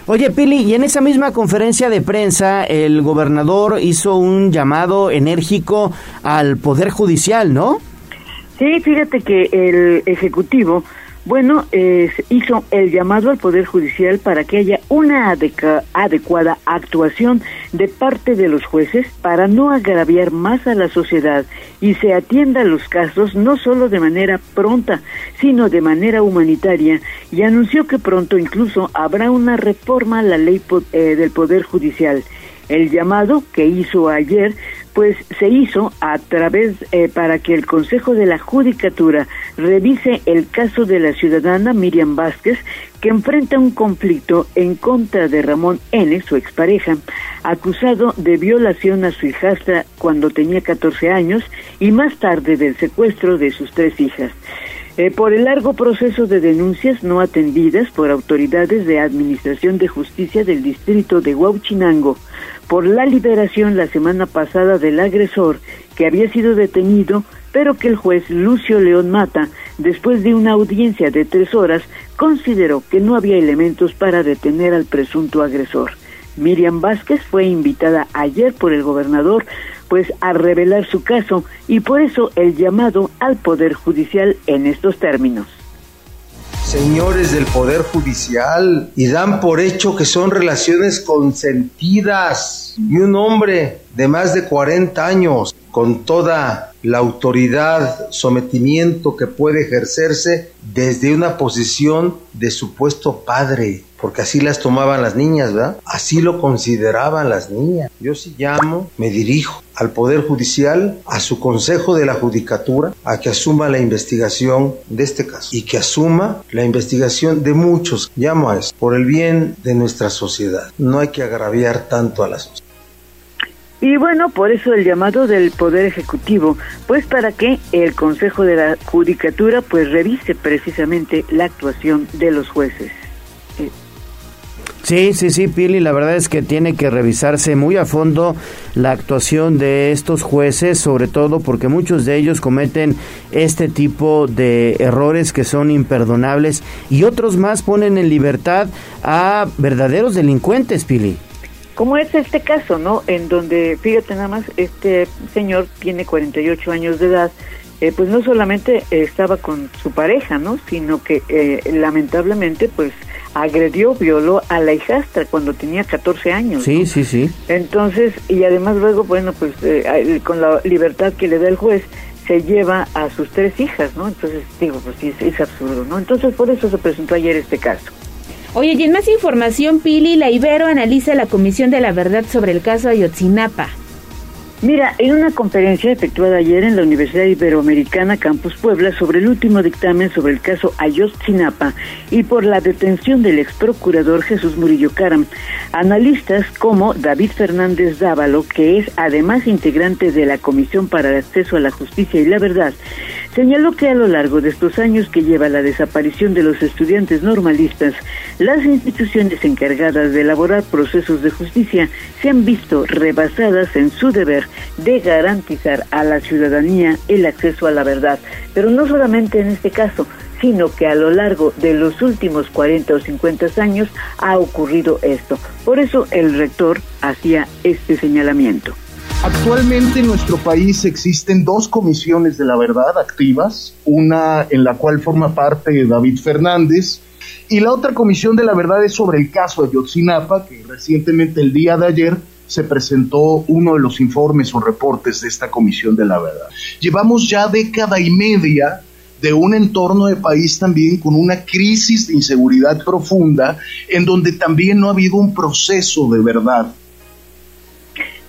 Oye, Pili, y en esa misma conferencia de prensa, el gobernador hizo un llamado enérgico al Poder Judicial, ¿no? Sí, fíjate que el Ejecutivo bueno, eh, hizo el llamado al Poder Judicial para que haya una adecuada actuación de parte de los jueces para no agraviar más a la sociedad y se atienda los casos no solo de manera pronta, sino de manera humanitaria y anunció que pronto incluso habrá una reforma a la ley eh, del Poder Judicial. El llamado que hizo ayer pues se hizo a través eh, para que el Consejo de la Judicatura revise el caso de la ciudadana Miriam Vázquez, que enfrenta un conflicto en contra de Ramón N., su expareja, acusado de violación a su hijastra cuando tenía 14 años y más tarde del secuestro de sus tres hijas. Eh, por el largo proceso de denuncias no atendidas por autoridades de Administración de Justicia del Distrito de Huauchinango, por la liberación la semana pasada del agresor que había sido detenido, pero que el juez Lucio León Mata, después de una audiencia de tres horas, consideró que no había elementos para detener al presunto agresor. Miriam Vázquez fue invitada ayer por el gobernador pues a revelar su caso y por eso el llamado al Poder Judicial en estos términos. Señores del Poder Judicial, y dan por hecho que son relaciones consentidas. Y un hombre de más de 40 años, con toda la autoridad, sometimiento que puede ejercerse desde una posición de supuesto padre, porque así las tomaban las niñas, ¿verdad? Así lo consideraban las niñas. Yo sí llamo, me dirijo al Poder Judicial, a su Consejo de la Judicatura, a que asuma la investigación de este caso y que asuma la investigación de muchos, llamo a eso, por el bien de nuestra sociedad. No hay que agraviar tanto a la sociedad. Y bueno, por eso el llamado del Poder Ejecutivo, pues para que el Consejo de la Judicatura pues revise precisamente la actuación de los jueces. Sí, sí, sí, Pili, la verdad es que tiene que revisarse muy a fondo la actuación de estos jueces, sobre todo porque muchos de ellos cometen este tipo de errores que son imperdonables y otros más ponen en libertad a verdaderos delincuentes, Pili. Como es este caso, ¿no? En donde, fíjate nada más, este señor tiene 48 años de edad, eh, pues no solamente estaba con su pareja, ¿no? Sino que eh, lamentablemente, pues agredió, violó a la hijastra cuando tenía 14 años. Sí, sí, sí. Entonces, y además luego, bueno, pues eh, con la libertad que le da el juez, se lleva a sus tres hijas, ¿no? Entonces, digo, pues sí, es, absurdo, ¿no? Entonces, por eso se presentó ayer este caso. Oye, y en más información, Pili, la Ibero analiza la Comisión de la Verdad sobre el caso Ayotzinapa. Mira, en una conferencia efectuada ayer en la Universidad Iberoamericana Campus Puebla sobre el último dictamen sobre el caso Ayotzinapa y por la detención del ex procurador Jesús Murillo Caram, analistas como David Fernández Dávalo, que es además integrante de la Comisión para el Acceso a la Justicia y la Verdad, señaló que a lo largo de estos años que lleva la desaparición de los estudiantes normalistas, las instituciones encargadas de elaborar procesos de justicia se han visto rebasadas en su deber de garantizar a la ciudadanía el acceso a la verdad. Pero no solamente en este caso, sino que a lo largo de los últimos 40 o 50 años ha ocurrido esto. Por eso el rector hacía este señalamiento. Actualmente en nuestro país existen dos comisiones de la verdad activas, una en la cual forma parte David Fernández y la otra comisión de la verdad es sobre el caso de Yotzinapa, que recientemente el día de ayer se presentó uno de los informes o reportes de esta comisión de la verdad. Llevamos ya década y media de un entorno de país también con una crisis de inseguridad profunda, en donde también no ha habido un proceso de verdad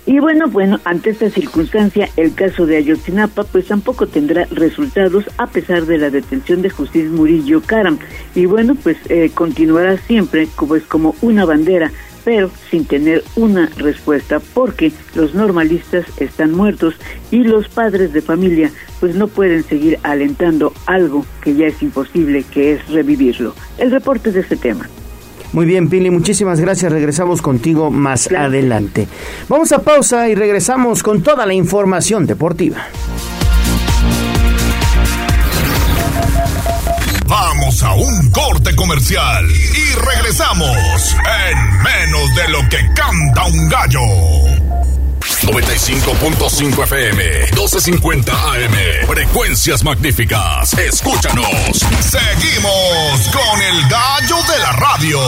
y bueno, bueno, ante esta circunstancia, el caso de Ayotzinapa pues tampoco tendrá resultados a pesar de la detención de José Murillo Caram. Y bueno, pues eh, continuará siempre como es como una bandera, pero sin tener una respuesta porque los normalistas están muertos y los padres de familia pues no pueden seguir alentando algo que ya es imposible, que es revivirlo. El reporte de este tema. Muy bien, Pili, muchísimas gracias. Regresamos contigo más adelante. Vamos a pausa y regresamos con toda la información deportiva. Vamos a un corte comercial y regresamos en menos de lo que canta un gallo. 95.5 FM, 12.50 AM. Frecuencias magníficas. Escúchanos. Seguimos con el gallo de la radio.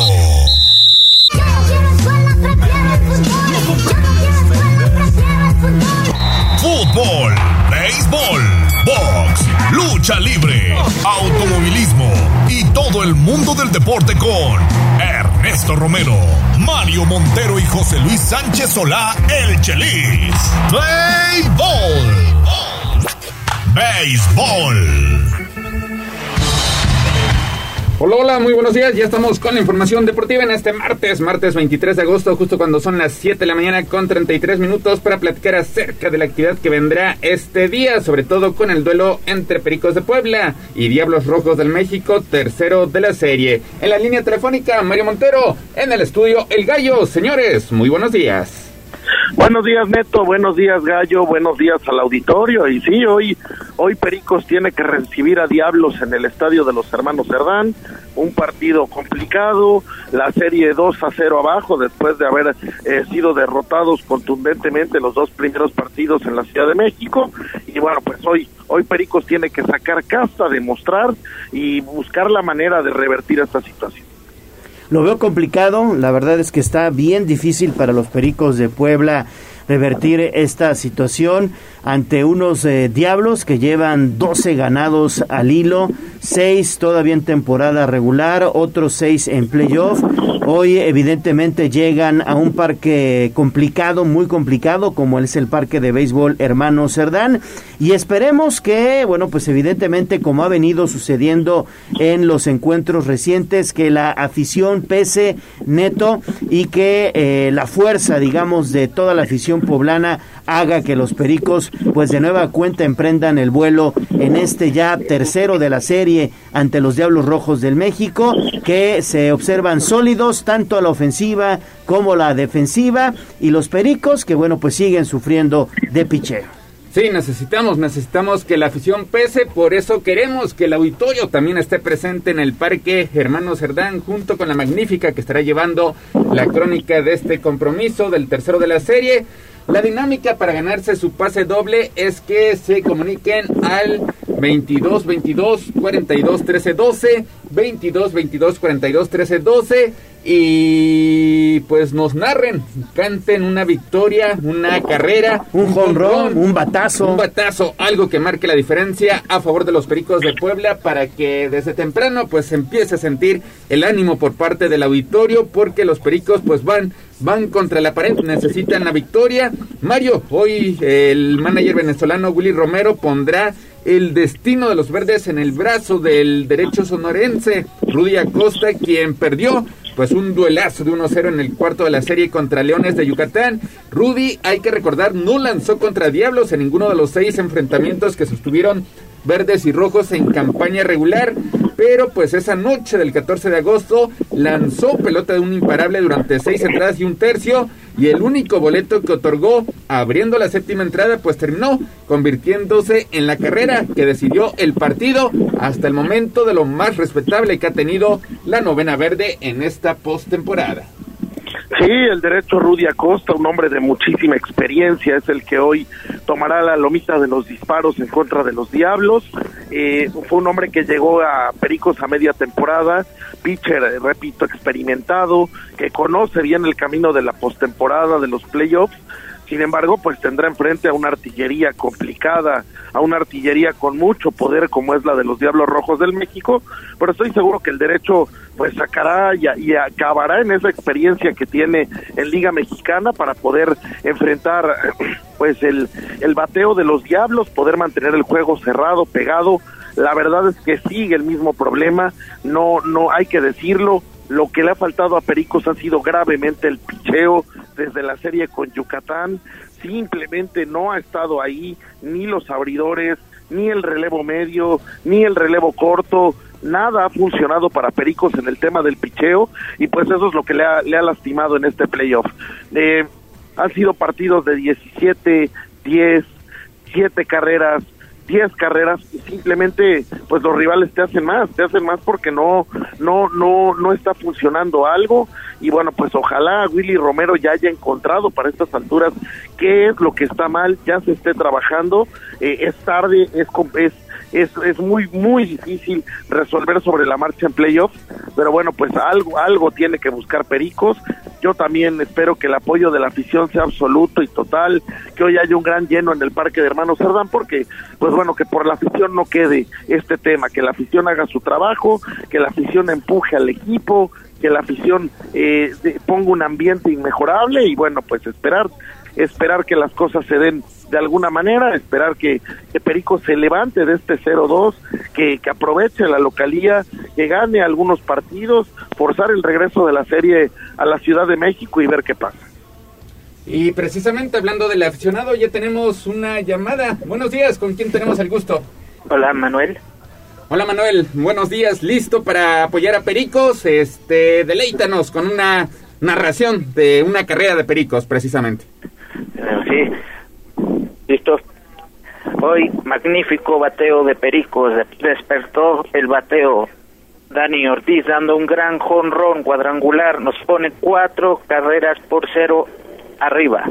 Fútbol, béisbol, box, lucha libre, automovilismo y todo el mundo del deporte con Ernesto Romero, Mario Montero y José Luis Sánchez Solá, el Chelis. Béisbol. Béisbol. Hola, hola, muy buenos días. Ya estamos con la información deportiva en este martes, martes 23 de agosto, justo cuando son las 7 de la mañana con 33 minutos para platicar acerca de la actividad que vendrá este día, sobre todo con el duelo entre Pericos de Puebla y Diablos Rojos del México, tercero de la serie. En la línea telefónica, Mario Montero, en el estudio El Gallo. Señores, muy buenos días. Buenos días, Neto. Buenos días, Gallo. Buenos días al auditorio. Y sí, hoy, hoy Pericos tiene que recibir a Diablos en el estadio de los Hermanos Cerdán. Un partido complicado. La serie 2 a 0 abajo después de haber eh, sido derrotados contundentemente los dos primeros partidos en la Ciudad de México. Y bueno, pues hoy, hoy Pericos tiene que sacar casta, demostrar y buscar la manera de revertir esta situación. Lo veo complicado, la verdad es que está bien difícil para los Pericos de Puebla revertir esta situación ante unos eh, Diablos que llevan 12 ganados al hilo, 6 todavía en temporada regular, otros 6 en playoff. Hoy evidentemente llegan a un parque complicado, muy complicado, como es el parque de béisbol Hermano Cerdán. Y esperemos que, bueno, pues evidentemente como ha venido sucediendo en los encuentros recientes, que la afición pese neto y que eh, la fuerza, digamos, de toda la afición poblana haga que los Pericos, pues de nueva cuenta emprendan el vuelo en este ya tercero de la serie ante los Diablos Rojos del México, que se observan sólidos tanto a la ofensiva como la defensiva, y los Pericos que bueno pues siguen sufriendo de picheo. Sí, necesitamos, necesitamos que la afición pese, por eso queremos que el auditorio también esté presente en el Parque Hermano Cerdán, junto con la magnífica que estará llevando la crónica de este compromiso del tercero de la serie. La dinámica para ganarse su pase doble es que se comuniquen al 22 22 42 13 12, 22 22 42 13 12 y pues nos narren, canten una victoria, una carrera, un jonrón, un batazo, un batazo, algo que marque la diferencia a favor de los Pericos de Puebla para que desde temprano pues empiece a sentir el ánimo por parte del auditorio porque los Pericos pues van van contra la pared, necesitan la victoria. Mario, hoy el manager venezolano Willy Romero pondrá el destino de los verdes en el brazo del derecho sonorense Rudy Acosta, quien perdió pues un duelazo de 1-0 en el cuarto de la serie contra Leones de Yucatán. Rudy, hay que recordar, no lanzó contra Diablos en ninguno de los seis enfrentamientos que sostuvieron verdes y rojos en campaña regular, pero pues esa noche del 14 de agosto lanzó pelota de un imparable durante seis entradas y un tercio y el único boleto que otorgó abriendo la séptima entrada pues terminó convirtiéndose en la carrera que decidió el partido hasta el momento de lo más respetable que ha tenido la novena verde en esta postemporada. Sí, el derecho Rudy Acosta, un hombre de muchísima experiencia, es el que hoy tomará la lomita de los disparos en contra de los Diablos. Eh, fue un hombre que llegó a Pericos a media temporada, pitcher, eh, repito, experimentado, que conoce bien el camino de la postemporada, de los playoffs sin embargo, pues tendrá enfrente a una artillería complicada, a una artillería con mucho poder como es la de los Diablos Rojos del México, pero estoy seguro que el derecho pues sacará y, y acabará en esa experiencia que tiene en Liga Mexicana para poder enfrentar pues el, el bateo de los Diablos, poder mantener el juego cerrado, pegado. La verdad es que sigue el mismo problema, no, no hay que decirlo, lo que le ha faltado a Pericos ha sido gravemente el picheo desde la serie con Yucatán. Simplemente no ha estado ahí ni los abridores, ni el relevo medio, ni el relevo corto. Nada ha funcionado para Pericos en el tema del picheo y pues eso es lo que le ha, le ha lastimado en este playoff. Eh, han sido partidos de 17, 10, 7 carreras, 10 carreras y simplemente pues los rivales te hacen más, te hacen más porque no no no no está funcionando algo y bueno, pues ojalá Willy Romero ya haya encontrado para estas alturas qué es lo que está mal, ya se esté trabajando, eh, es tarde, es es es, es muy, muy difícil resolver sobre la marcha en playoffs, pero bueno, pues algo, algo tiene que buscar Pericos. Yo también espero que el apoyo de la afición sea absoluto y total, que hoy haya un gran lleno en el Parque de Hermanos Cerdán, porque, pues bueno, que por la afición no quede este tema, que la afición haga su trabajo, que la afición empuje al equipo, que la afición eh, ponga un ambiente inmejorable y bueno, pues esperar esperar que las cosas se den de alguna manera, esperar que, Perico se levante de este 0-2, que, que aproveche la localía, que gane algunos partidos, forzar el regreso de la serie a la Ciudad de México y ver qué pasa. Y precisamente hablando del aficionado, ya tenemos una llamada. Buenos días, ¿con quién tenemos el gusto? Hola, Manuel. Hola Manuel, buenos días, listo para apoyar a Pericos. Este, deleítanos con una narración de una carrera de Pericos, precisamente. Sí, listo. Hoy, magnífico bateo de Pericos, despertó el bateo. Dani Ortiz dando un gran jonrón cuadrangular, nos pone cuatro carreras por cero arriba.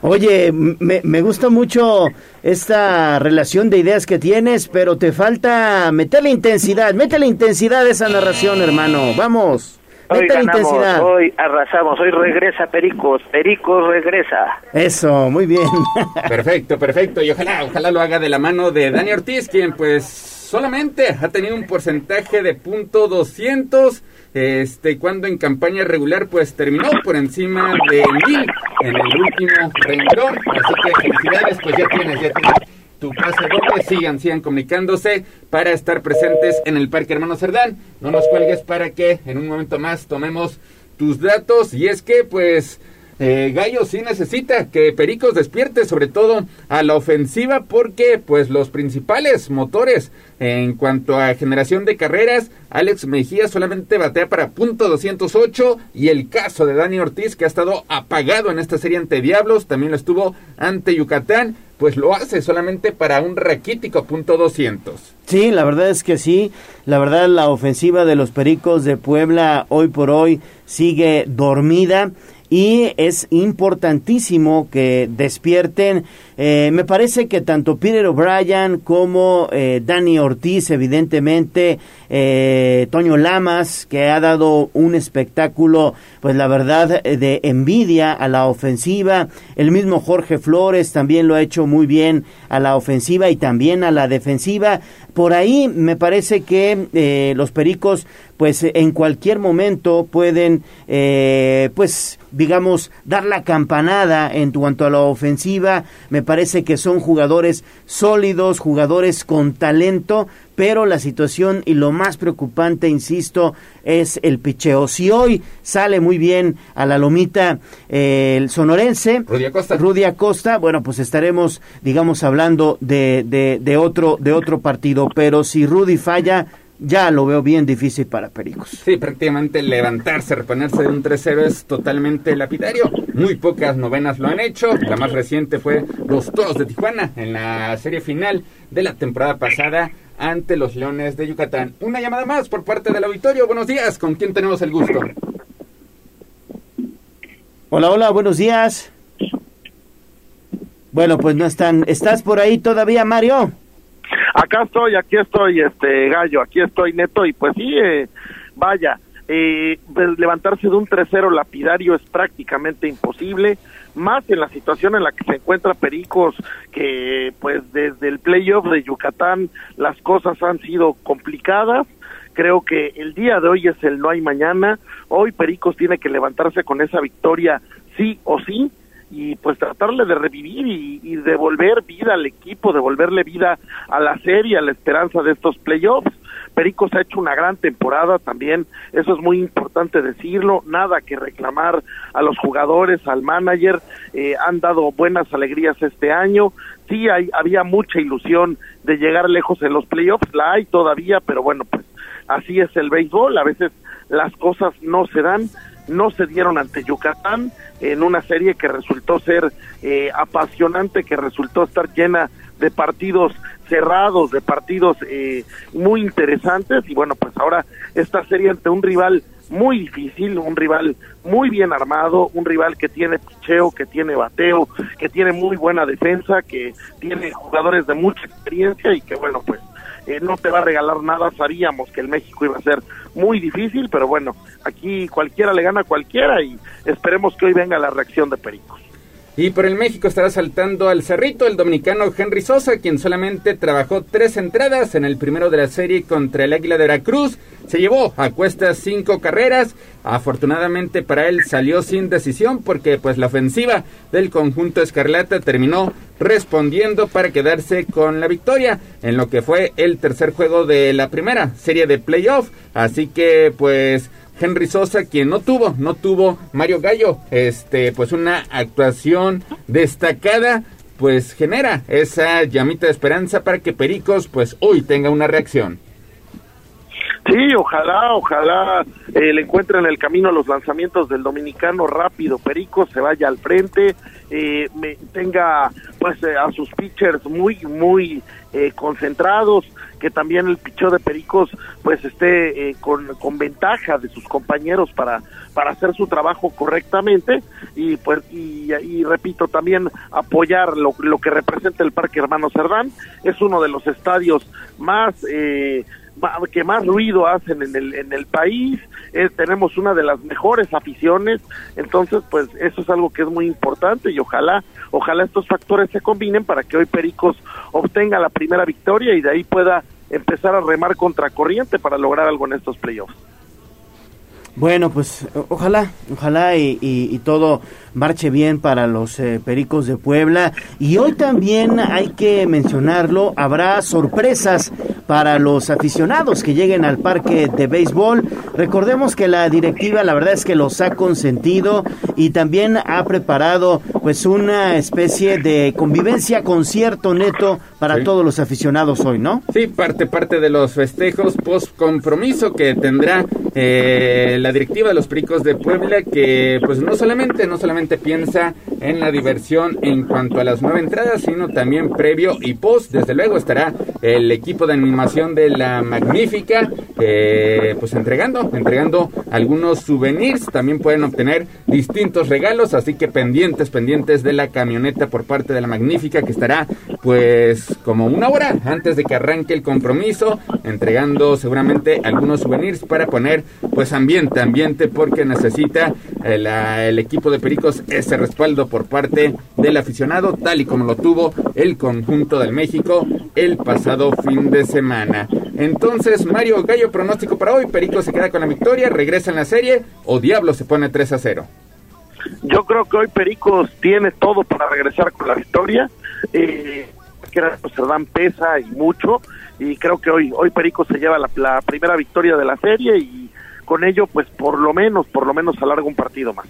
Oye, me, gusta mucho esta relación de ideas que tienes, pero te falta meterle intensidad, métele intensidad a esa narración, hermano. Vamos. Hoy ganamos, hoy arrasamos, hoy regresa Pericos, Pericos regresa. Eso, muy bien. perfecto, perfecto. Y ojalá, ojalá lo haga de la mano de Dani Ortiz, quien pues solamente ha tenido un porcentaje de punto 200 este, cuando en campaña regular pues terminó por encima de mil en el último renglón, así que felicidades, pues ya tienes, ya tienes tu pase doble, sigan, sigan comunicándose para estar presentes en el Parque Hermano Cerdán, no nos cuelgues para que en un momento más tomemos tus datos. Y es que pues eh, Gallo sí necesita que Pericos despierte sobre todo a la ofensiva porque pues los principales motores en cuanto a generación de carreras, Alex Mejía solamente batea para punto 208 y el caso de Dani Ortiz que ha estado apagado en esta serie ante Diablos, también lo estuvo ante Yucatán, pues lo hace solamente para un raquítico punto 200. Sí, la verdad es que sí. La verdad la ofensiva de los Pericos de Puebla hoy por hoy sigue dormida y es importantísimo que despierten. Eh, me parece que tanto Peter O'Brien como eh, Danny Ortiz, evidentemente, eh, Toño Lamas, que ha dado un espectáculo, pues la verdad, de envidia a la ofensiva. El mismo Jorge Flores también lo ha hecho muy bien a la ofensiva y también a la defensiva. Por ahí me parece que los Pericos pues en cualquier momento pueden, eh, pues digamos, dar la campanada en cuanto a la ofensiva. Parece que son jugadores sólidos, jugadores con talento, pero la situación y lo más preocupante, insisto, es el picheo. Si hoy sale muy bien a la lomita eh, el sonorense, Rudy Acosta. Rudy Acosta, bueno, pues estaremos, digamos, hablando de, de, de, otro, de otro partido, pero si Rudy falla, ya lo veo bien difícil para Pericos. Sí, prácticamente levantarse, reponerse de un 3-0 es totalmente lapidario. Muy pocas novenas lo han hecho. La más reciente fue los Toros de Tijuana en la serie final de la temporada pasada ante los Leones de Yucatán. Una llamada más por parte del auditorio. Buenos días, ¿con quién tenemos el gusto? Hola, hola, buenos días. Bueno, pues no están. ¿Estás por ahí todavía, Mario? Acá estoy, aquí estoy, este gallo, aquí estoy neto y pues sí, eh, vaya, eh, pues, levantarse de un 3-0 lapidario es prácticamente imposible, más en la situación en la que se encuentra Pericos, que pues desde el playoff de Yucatán las cosas han sido complicadas. Creo que el día de hoy es el no hay mañana. Hoy Pericos tiene que levantarse con esa victoria sí o sí y pues tratarle de revivir y, devolver vida al equipo, devolverle vida a la serie, a la esperanza de estos playoffs. Pericos ha hecho una gran temporada también, eso es muy importante decirlo, nada que reclamar a los jugadores, al manager, eh, han dado buenas alegrías este año, sí hay, había mucha ilusión de llegar lejos en los playoffs, la hay todavía, pero bueno, pues así es el béisbol, a veces las cosas no se dan, no se dieron ante Yucatán en una serie que resultó ser eh, apasionante, que resultó estar llena de partidos cerrados, de partidos eh, muy interesantes. Y bueno, pues ahora esta serie ante un rival muy difícil, un rival muy bien armado, un rival que tiene picheo, que tiene bateo, que tiene muy buena defensa, que tiene jugadores de mucha experiencia y que bueno, pues eh, no te va a regalar nada. Sabíamos que el México iba a ser muy difícil, pero bueno, aquí cualquiera le gana a cualquiera y esperemos que hoy venga la reacción de Pericos. Y por el México estará saltando al cerrito el dominicano Henry Sosa, quien solamente trabajó tres entradas en el primero de la serie contra el Águila de Veracruz. Se llevó a cuestas cinco carreras. Afortunadamente para él salió sin decisión porque pues la ofensiva del conjunto Escarlata terminó respondiendo para quedarse con la victoria en lo que fue el tercer juego de la primera serie de playoff. Así que pues Henry Sosa, quien no tuvo, no tuvo Mario Gallo, este, pues una actuación destacada, pues genera esa llamita de esperanza para que Pericos, pues hoy tenga una reacción. Sí, ojalá, ojalá eh, le encuentren el camino los lanzamientos del dominicano rápido. Pericos se vaya al frente, eh, me, tenga pues eh, a sus pitchers muy, muy eh, concentrados, que también el picheo de Pericos pues esté eh, con, con, ventaja de sus compañeros para, para hacer su trabajo correctamente y pues y, y repito también apoyar lo, lo, que representa el Parque Hermano Cerdán. Es uno de los estadios más eh, que más ruido hacen en el, en el país, eh, tenemos una de las mejores aficiones, entonces pues eso es algo que es muy importante y ojalá, ojalá estos factores se combinen para que hoy Pericos obtenga la primera victoria y de ahí pueda empezar a remar contracorriente para lograr algo en estos playoffs. Bueno, pues ojalá, ojalá y, y, y, todo marche bien para los eh, Pericos de Puebla. Y hoy también hay que mencionarlo, habrá sorpresas para los aficionados que lleguen al parque de béisbol. Recordemos que la directiva la verdad es que los ha consentido y también ha preparado pues una especie de convivencia concierto neto para todos los aficionados hoy, ¿no? Sí, parte parte de los festejos post compromiso que tendrá eh, la directiva de los Pericos de Puebla que pues no solamente no solamente piensa en la diversión en cuanto a las nueve entradas, sino también previo y post. Desde luego estará el equipo de animación de la Magnífica, eh, pues entregando, entregando algunos souvenirs. También pueden obtener distintos regalos, así que pendientes, pendientes de la camioneta por parte de la Magnífica que estará pues como una hora antes de que arranque el compromiso, entregando seguramente algunos souvenirs para poner pues ambiente, ambiente porque necesita el, eh, el equipo de Pericos ese respaldo por parte del aficionado, tal y como lo tuvo el conjunto del México el pasado fin de semana. Entonces, Mario Gallo, pronóstico para hoy. Perico se queda con la victoria, regresa en la serie o Diablo se pone 3 a 0. Yo creo que hoy Pericos tiene todo para regresar con la victoria. Eh, que dan pesa y mucho. Y creo que hoy, hoy Pericos se lleva la, la primera victoria de la serie y con ello, pues por lo menos, por lo menos alarga un partido más.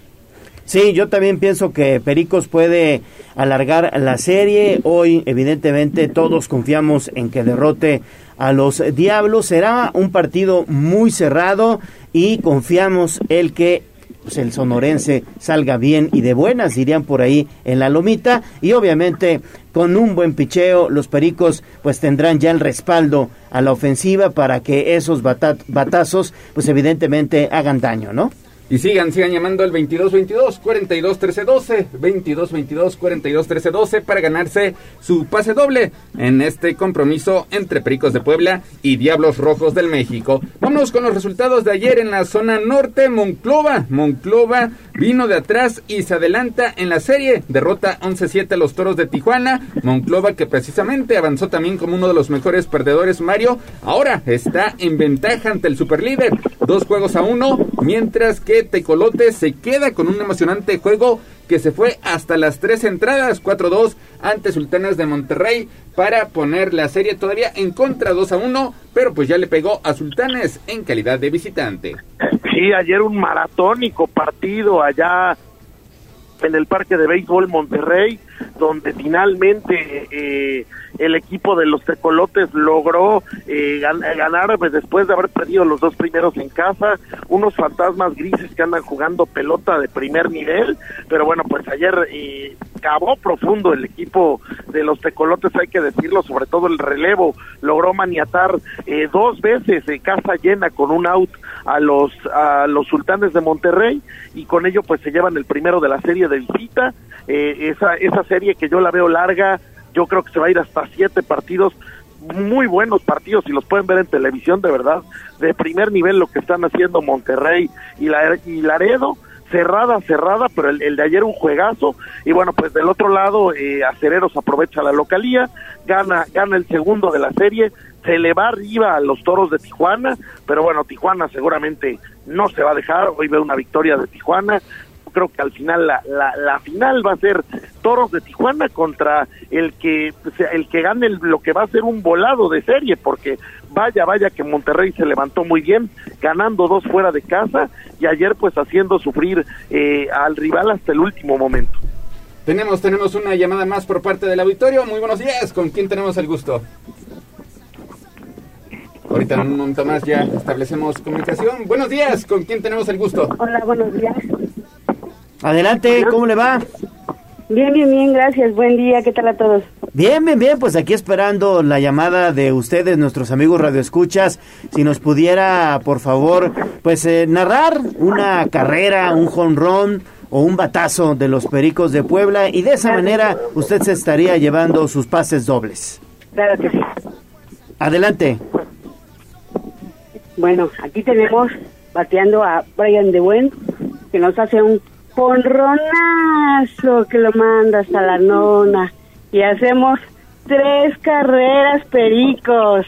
Sí, yo también pienso que Pericos puede alargar la serie. Hoy, evidentemente, todos confiamos en que derrote a los Diablos. Será un partido muy cerrado y confiamos el que pues, el sonorense salga bien y de buenas, dirían por ahí en la lomita. Y obviamente con un buen picheo, los Pericos pues tendrán ya el respaldo a la ofensiva para que esos batazos pues evidentemente hagan daño, ¿no? Y sigan, sigan llamando al 2222 42 13 12, 2222 42 13 12 para ganarse su pase doble en este compromiso entre Pericos de Puebla y Diablos Rojos del México. Vámonos con los resultados de ayer en la zona norte, Monclova. Monclova vino de atrás y se adelanta en la serie. Derrota 11-7 a los Toros de Tijuana. Monclova que precisamente avanzó también como uno de los mejores perdedores, Mario. Ahora está en ventaja ante el superlíder. Dos juegos a uno, mientras que Tecolote se queda con un emocionante juego que se fue hasta las tres entradas, 4-2 ante Sultanas de Monterrey para poner la serie todavía en contra 2 a 1, pero pues ya le pegó a Sultanes en calidad de visitante. Sí, ayer un maratónico partido allá en el Parque de Béisbol Monterrey, donde finalmente eh, el equipo de los tecolotes logró eh, ganar pues, después de haber perdido los dos primeros en casa, unos fantasmas grises que andan jugando pelota de primer nivel, pero bueno, pues ayer eh, cavó profundo el equipo de los tecolotes, hay que decirlo, sobre todo el relevo, logró maniatar eh, dos veces en casa llena con un out a los, a los sultanes de Monterrey y con ello pues se llevan el primero de la serie de visita, eh, esa, esa serie que yo la veo larga, yo creo que se va a ir hasta siete partidos, muy buenos partidos, y los pueden ver en televisión, de verdad, de primer nivel lo que están haciendo Monterrey y, la, y Laredo, cerrada, cerrada, pero el, de ayer un juegazo, y bueno, pues del otro lado, eh, Acereros aprovecha la localía, gana, gana el segundo de la serie, se le va arriba a los toros de Tijuana, pero bueno, Tijuana seguramente no se va a dejar, hoy ve una victoria de Tijuana, creo que al final la, la, final va a ser Toros de Tijuana contra el que el que gane lo que va a ser un volado de serie porque vaya vaya que Monterrey se levantó muy bien ganando dos fuera de casa y ayer pues haciendo sufrir eh, al rival hasta el último momento. Tenemos tenemos una llamada más por parte del auditorio. Muy buenos días. Con quién tenemos el gusto Ahorita en un momento más ya establecemos comunicación. Buenos días, ¿con quién tenemos el gusto? Hola, buenos días. Adelante, ¿cómo le va? Bien, bien, bien, gracias. Buen día, ¿qué tal a todos? Bien, bien, bien, pues aquí esperando la llamada de ustedes, nuestros amigos radioescuchas, si nos pudiera, por favor, pues eh, narrar una carrera, un jonrón o un batazo de los Pericos de Puebla y de esa manera usted se estaría llevando sus pases dobles. Claro que sí. Adelante. Bueno, aquí tenemos bateando a Brian De Buen, que nos hace un Ronazo que lo manda hasta la nona y hacemos tres carreras pericos.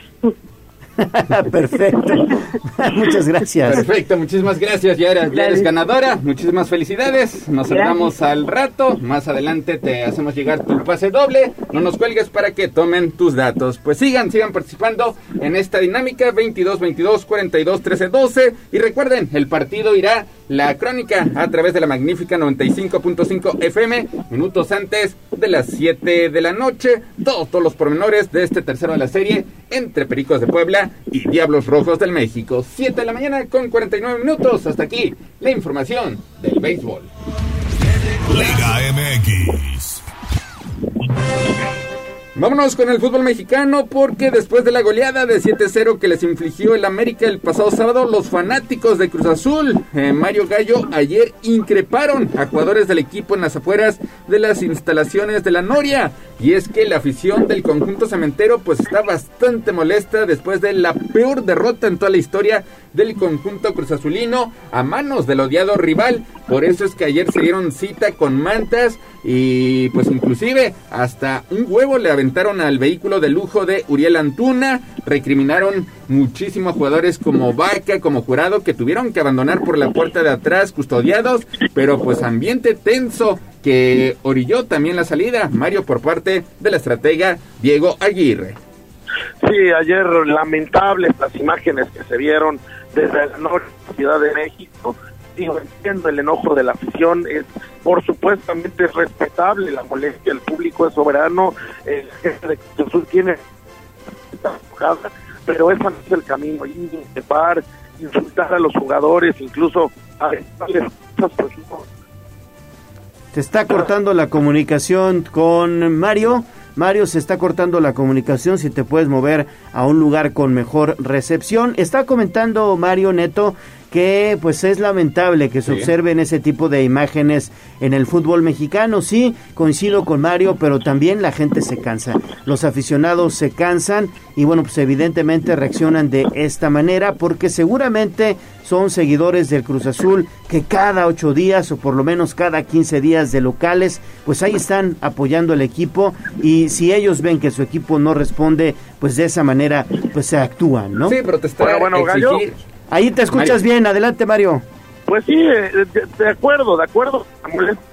Perfecto. Muchas gracias. Perfecto, muchísimas gracias. Ya eres, ya eres ganadora. Muchísimas felicidades. Nos saludamos al rato. Más adelante te hacemos llegar tu pase doble. No nos cuelgues para que tomen tus datos. Pues sigan, sigan participando en esta dinámica 22 22 42 13 12 y recuerden, el partido irá la crónica a través de la magnífica 95.5 FM minutos antes de las 7 de la noche. Todos, los pormenores de este tercero de la serie entre Pericos de Puebla y Diablos Rojos del México. 7 de la mañana con 49 minutos. Hasta aquí la información del béisbol. Liga MX. Vámonos con el fútbol mexicano porque después de la goleada de 7-0 que les infligió el América el pasado sábado, los fanáticos de Cruz Azul, eh, Mario Gallo, ayer increparon a jugadores del equipo en las afueras de las instalaciones de la Noria. Y es que la afición del conjunto cementero pues está bastante molesta después de la peor derrota en toda la historia del conjunto cruzazulino a manos del odiado rival. Por eso es que ayer se dieron cita con mantas y pues inclusive hasta un huevo le aventaron al vehículo de lujo de Uriel Antuna, recriminaron muchísimos jugadores como Vaca, como Jurado, que tuvieron que abandonar por la puerta de atrás custodiados, pero pues ambiente tenso que orilló también la salida, Mario por parte de la estratega Diego Aguirre. Sí, ayer lamentables las imágenes que se vieron desde la Ciudad de México. Digo, entiendo el enojo de la afición, es por supuestamente es respetable la molestia, el público es soberano, el jefe de Cruz tiene pero ese no es el camino, insultar, insultar a los jugadores, incluso a pues, Se está cortando la comunicación con Mario. Mario, se está cortando la comunicación, si te puedes mover a un lugar con mejor recepción. Está comentando Mario Neto que pues es lamentable que se observen ese tipo de imágenes en el fútbol mexicano. Sí, coincido con Mario, pero también la gente se cansa. Los aficionados se cansan y bueno, pues evidentemente reaccionan de esta manera porque seguramente son seguidores del Cruz Azul que cada ocho días o por lo menos cada quince días de locales, pues ahí están apoyando al equipo y si ellos ven que su equipo no responde, pues de esa manera pues se actúan, ¿no? Sí, protestar, bueno, exigir, Ahí te escuchas bien, adelante Mario. Pues sí, eh, de, acuerdo, de acuerdo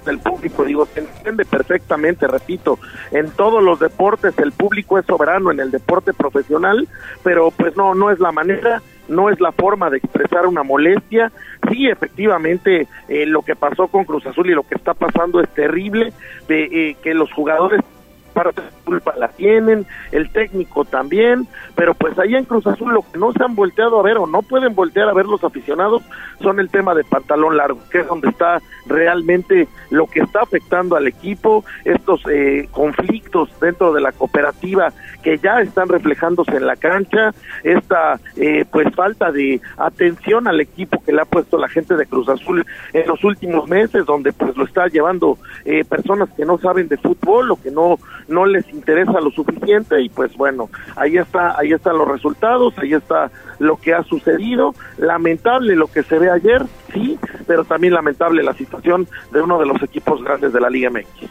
del público, digo, se entiende perfectamente, repito, en todos los deportes el público es soberano, en el deporte profesional, pero pues no, no es la manera, no es la forma de expresar una molestia. Sí, efectivamente, eh, lo que pasó con Cruz Azul y lo que está pasando es terrible, de eh, que los jugadores parte de culpa la tienen, el técnico también, pero pues ahí en Cruz Azul lo que no se han volteado a ver o no pueden voltear a ver los aficionados son el tema de pantalón largo, que es donde está realmente lo que está afectando al equipo, estos eh, conflictos dentro de la cooperativa que ya están reflejándose en la cancha, esta eh, pues falta de atención al equipo que le ha puesto la gente de Cruz Azul en los últimos meses, donde pues lo está llevando eh, personas que no saben de fútbol o que no no les interesa lo suficiente y pues bueno, ahí está, ahí están los resultados, ahí está lo que ha sucedido, lamentable lo que se ve ayer, sí, pero también lamentable la situación de uno de los equipos grandes de la Liga MX.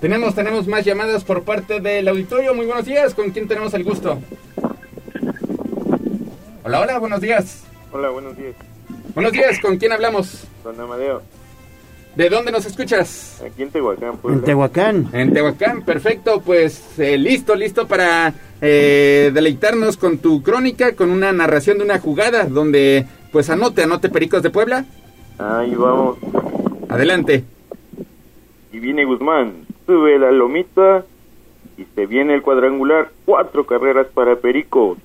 Tenemos, tenemos más llamadas por parte del auditorio. Muy buenos días. ¿Con quién tenemos el gusto? Hola, hola, buenos días. Hola, buenos días. Buenos días, ¿con quién hablamos? Con Amadeo. ¿De dónde nos escuchas? Aquí en Tehuacán. En Tehuacán. En Tehuacán, perfecto. Pues eh, listo, listo para eh, deleitarnos con tu crónica, con una narración de una jugada donde, pues anote, anote Pericos de Puebla. Ahí vamos. Adelante. Y viene Guzmán, sube la lomita y se viene el cuadrangular. Cuatro carreras para Pericos.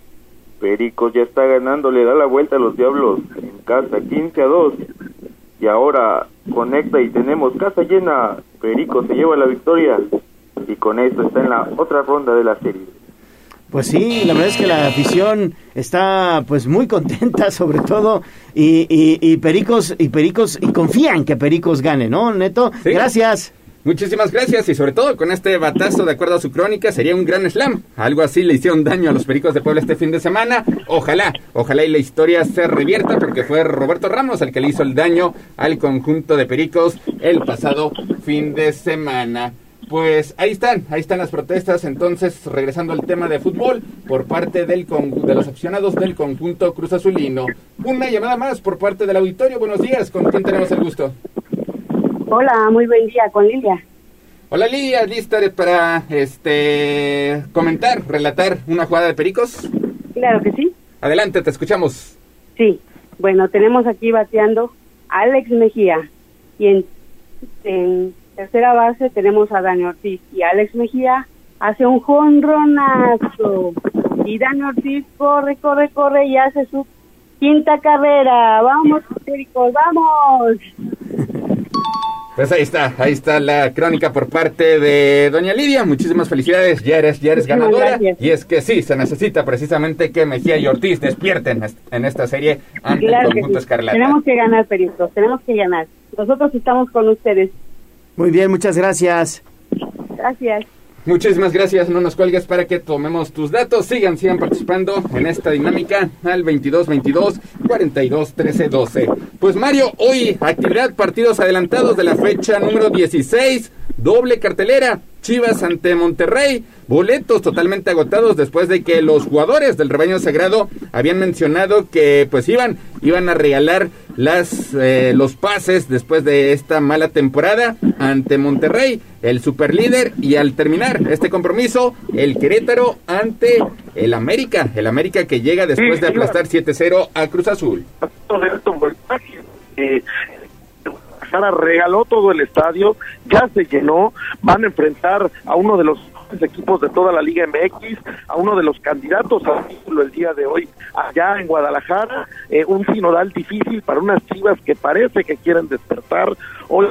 Pericos ya está ganando, le da la vuelta a los Diablos en casa, 15 a 2 y ahora conecta y tenemos casa llena. Perico se lleva la victoria y con eso está en la otra ronda de la serie. Pues sí, la verdad es que la afición está pues muy contenta sobre todo y, y, Pericos y Pericos y confían que Pericos gane, ¿no, Neto? Gracias. Muchísimas gracias y sobre todo con este batazo, de acuerdo a su crónica, sería un gran slam. Algo así le hicieron daño a los Pericos de Puebla este fin de semana. Ojalá, ojalá y la historia se revierta porque fue Roberto Ramos el que le hizo el daño al conjunto de Pericos el pasado fin de semana. pues ahí están, ahí están las protestas. Entonces, regresando al tema de fútbol, por parte del de los aficionados del conjunto Cruz Azulino. Una llamada más por parte del auditorio. Buenos días, ¿con quién tenemos el gusto? Hola, muy buen día, con Lilia. Hola Lilia, lista para este comentar, relatar una jugada de Pericos. Claro que sí. Adelante, te escuchamos. Sí, bueno, tenemos aquí bateando a Alex Mejía y en, en tercera base tenemos a Dani Ortiz y Alex Mejía hace un jonronazo y Dani Ortiz corre, corre, corre y hace su quinta carrera. Vamos, Pericos, vamos. Pues ahí está, ahí está la crónica por parte de doña Lidia. Muchísimas felicidades, ya eres, ya eres ganadora. Y es que sí, se necesita precisamente que Mejía y Ortiz despierten en esta serie ante el conjunto Escarlata. Tenemos que ganar, Peritos, tenemos que ganar. Nosotros estamos con ustedes. Muy bien, muchas gracias. Gracias. Muchísimas gracias, no nos cuelgues para que tomemos tus datos. Sigan, sigan participando en esta dinámica al 22 22 42 13 12. Pues Mario, hoy actividad partidos adelantados de la fecha número 16, doble cartelera. Chivas ante Monterrey, boletos totalmente agotados después de que los jugadores del rebaño sagrado habían mencionado que pues iban iban a regalar las eh, los pases después de esta mala temporada ante Monterrey, el superlíder y al terminar este compromiso el Querétaro ante el América, el América que llega después de aplastar 7-0 a Cruz Azul. Regaló todo el estadio, ya se llenó, van a enfrentar a uno de los equipos de toda la Liga MX, a uno de los candidatos al título el día de hoy allá en Guadalajara, eh, un sinodal difícil para unas chivas que parece que quieren despertar. Hoy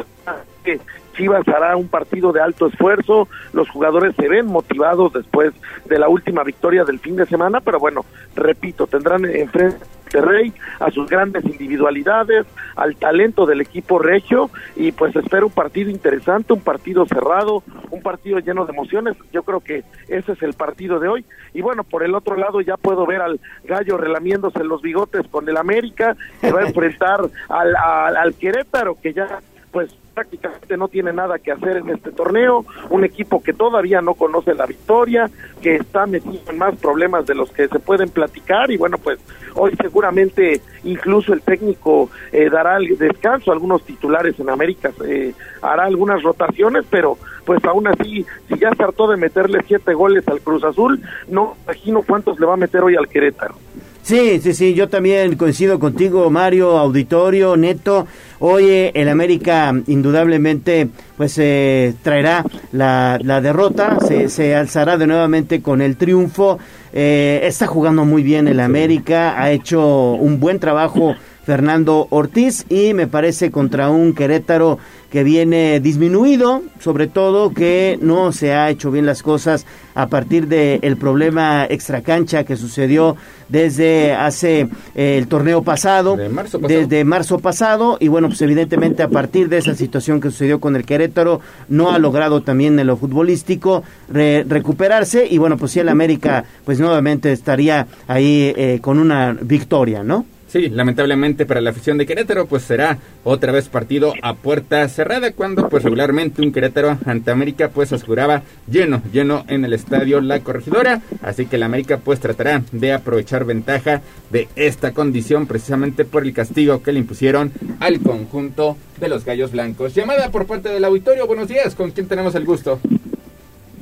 Chivas hará un partido de alto esfuerzo, los jugadores se ven motivados después de la última victoria del fin de semana, pero bueno, repito, tendrán enfrente Rey, a sus grandes individualidades, al talento del equipo regio y pues espero un partido interesante, un partido cerrado, un partido lleno de emociones. Yo creo que ese es el partido de hoy. Y bueno, por el otro lado ya puedo ver al gallo relamiéndose los bigotes con el América, que va a enfrentar al, al, al Querétaro, que ya pues prácticamente no tiene nada que hacer en este torneo, un equipo que todavía no conoce la victoria, que está metido en más problemas de los que se pueden platicar y bueno, pues hoy seguramente incluso el técnico eh, dará el descanso a algunos titulares en América, eh, hará algunas rotaciones, pero pues aún así, si ya se hartó de meterle siete goles al Cruz Azul, no imagino cuántos le va a meter hoy al Querétaro. Sí, sí, sí, yo también coincido contigo, Mario, Auditorio, Neto. Hoy el América indudablemente pues eh, traerá la, la derrota, se, se, alzará de nuevamente con el triunfo. Eh, está jugando muy bien el América, ha hecho un buen trabajo Fernando Ortiz y me parece contra un Querétaro que viene disminuido, sobre todo que no se ha hecho bien las cosas a partir del el problema extracancha que sucedió desde hace eh, el torneo pasado, desde marzo pasado, y bueno, pues evidentemente a partir de esa situación que sucedió con el Querétaro, no ha logrado también en lo futbolístico recuperarse, y bueno, pues si el América, pues nuevamente estaría ahí eh, con una victoria, ¿no? Sí, lamentablemente para la afición de Querétaro, pues será otra vez partido a puerta cerrada, cuando pues regularmente un Querétaro ante América pues aseguraba lleno, lleno en el estadio La Corregidora, así que la América pues tratará de aprovechar ventaja de esta condición precisamente por el castigo que le impusieron al conjunto de los Gallos Blancos. Llamada por parte del auditorio, buenos días, ¿con quién tenemos el gusto?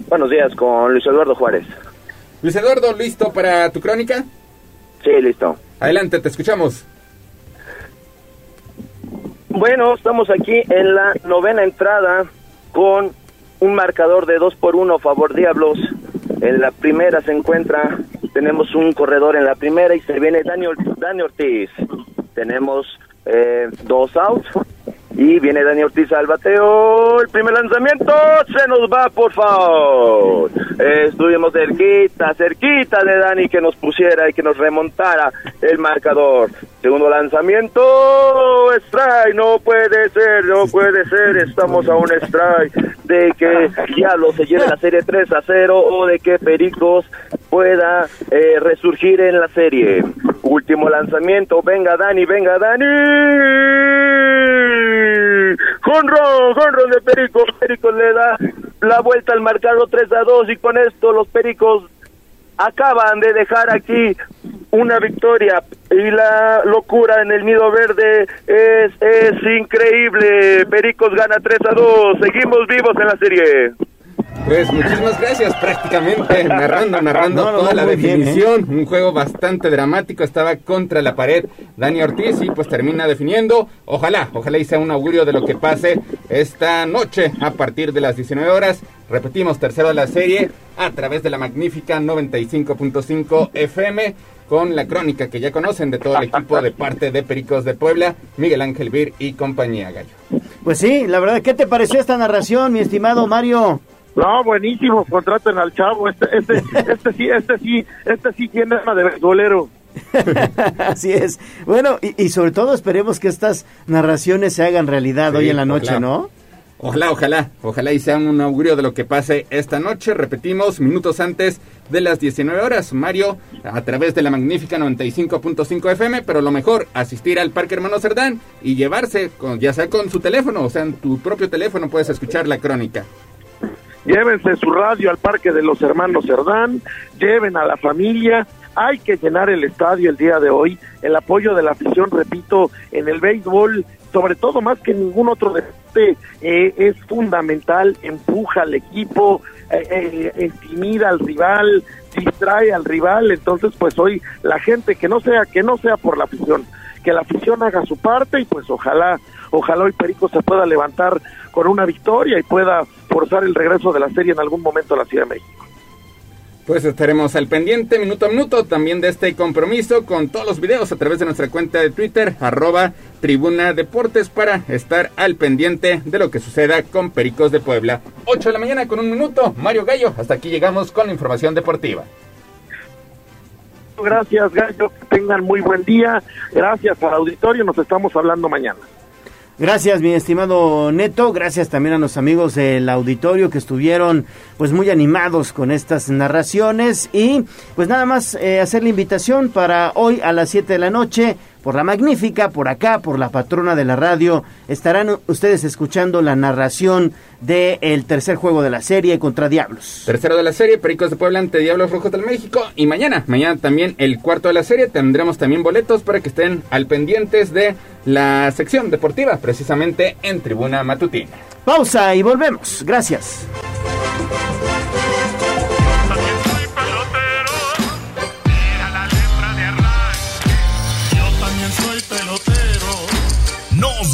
Buenos días, con Luis Eduardo Juárez. Luis Eduardo, ¿listo para tu crónica? Sí, listo. Adelante, te escuchamos. Bueno, estamos aquí en la novena entrada con un marcador de 2 por 1 favor Diablos. En la primera se encuentra, tenemos un corredor en la primera y se viene Daniel, Dani Ortiz. Tenemos eh, dos outs y viene Dani Ortiz al bateo. El primer lanzamiento se nos va, por favor. estuvimos cerquita, cerquita de Dani que nos pusiera y que nos remontara el marcador. Segundo lanzamiento, strike, no puede ser, no puede ser, estamos a un strike de que Diablo se lleve la serie 3 a 0 o de que Pericos pueda eh, resurgir en la serie. Último lanzamiento, venga Dani, venga Dani. Jonro, Jonro de Perico, Perico le da la vuelta al marcador 3 a 2 y con esto los Pericos acaban de dejar aquí una victoria y la locura en el nido verde es, es increíble. Pericos gana 3 a 2. Seguimos vivos en la serie. Pues muchísimas gracias, prácticamente narrando, narrando toda la definición. Un juego bastante dramático, estaba contra la pared Dani Ortiz y pues termina definiendo. Ojalá, ojalá y sea un augurio de lo que pase esta noche a partir de las 19 horas. Repetimos, tercero de la serie a través de la magnífica 95.5 FM con la crónica que ya conocen de todo el equipo de parte de Pericos de Puebla, Miguel Ángel Vir y compañía Gallo. Pues sí, la verdad, ¿qué te pareció esta narración, mi estimado Mario? No, buenísimo, contraten al chavo, este, este, este sí, este sí, este sí tiene alma de golero. Así es. Bueno, y, y, sobre todo esperemos que estas narraciones se hagan realidad hoy en la noche, ojalá. ¿no? Ojalá, ojalá, ojalá y sea un augurio de lo que pase esta noche. Repetimos, minutos antes de las 19 horas. Mario, a través de la magnífica 95.5 FM, pero lo mejor, asistir al Parque Hermano Cerdán y llevarse, con, ya sea con su teléfono, o sea, en tu propio teléfono puedes escuchar la crónica. Llévense su radio al Parque de los Hermanos Cerdán, lleven a la familia, hay que llenar el estadio el día de hoy, el apoyo de la afición, repito, en el béisbol, sobre todo más que ningún otro deporte, eh, es fundamental, empuja al equipo, eh, eh, intimida al rival, distrae al rival, entonces pues hoy la gente que no sea, que no sea por la afición, que la afición haga su parte y pues ojalá, ojalá hoy Perico se pueda levantar con una victoria y pueda forzar el regreso de la serie en algún momento a la Ciudad de México. Pues estaremos al pendiente minuto a minuto también de este compromiso con todos los videos a través de nuestra cuenta de Twitter, arroba Tribuna Deportes, para estar al pendiente de lo que suceda con Pericos de Puebla. 8 de la mañana con un minuto, Mario Gallo, hasta aquí llegamos con la información deportiva. Gracias Gallo, que tengan muy buen día, gracias al auditorio, nos estamos hablando mañana. Gracias, mi estimado Neto. Gracias también a los amigos del auditorio que estuvieron pues muy animados con estas narraciones. Y pues nada más eh, hacer la invitación para hoy a las 7 de la noche por la magnífica, por acá, por la patrona de la radio, estarán ustedes escuchando la narración del el tercer juego de la serie contra Diablos. Tercero de la serie, Pericos de Puebla ante Diablos Rojos del México. Y mañana, mañana también el cuarto de la serie, tendremos también boletos para que estén al pendientes de la sección deportiva, precisamente en Tribuna Matutina. Pausa y volvemos. Gracias.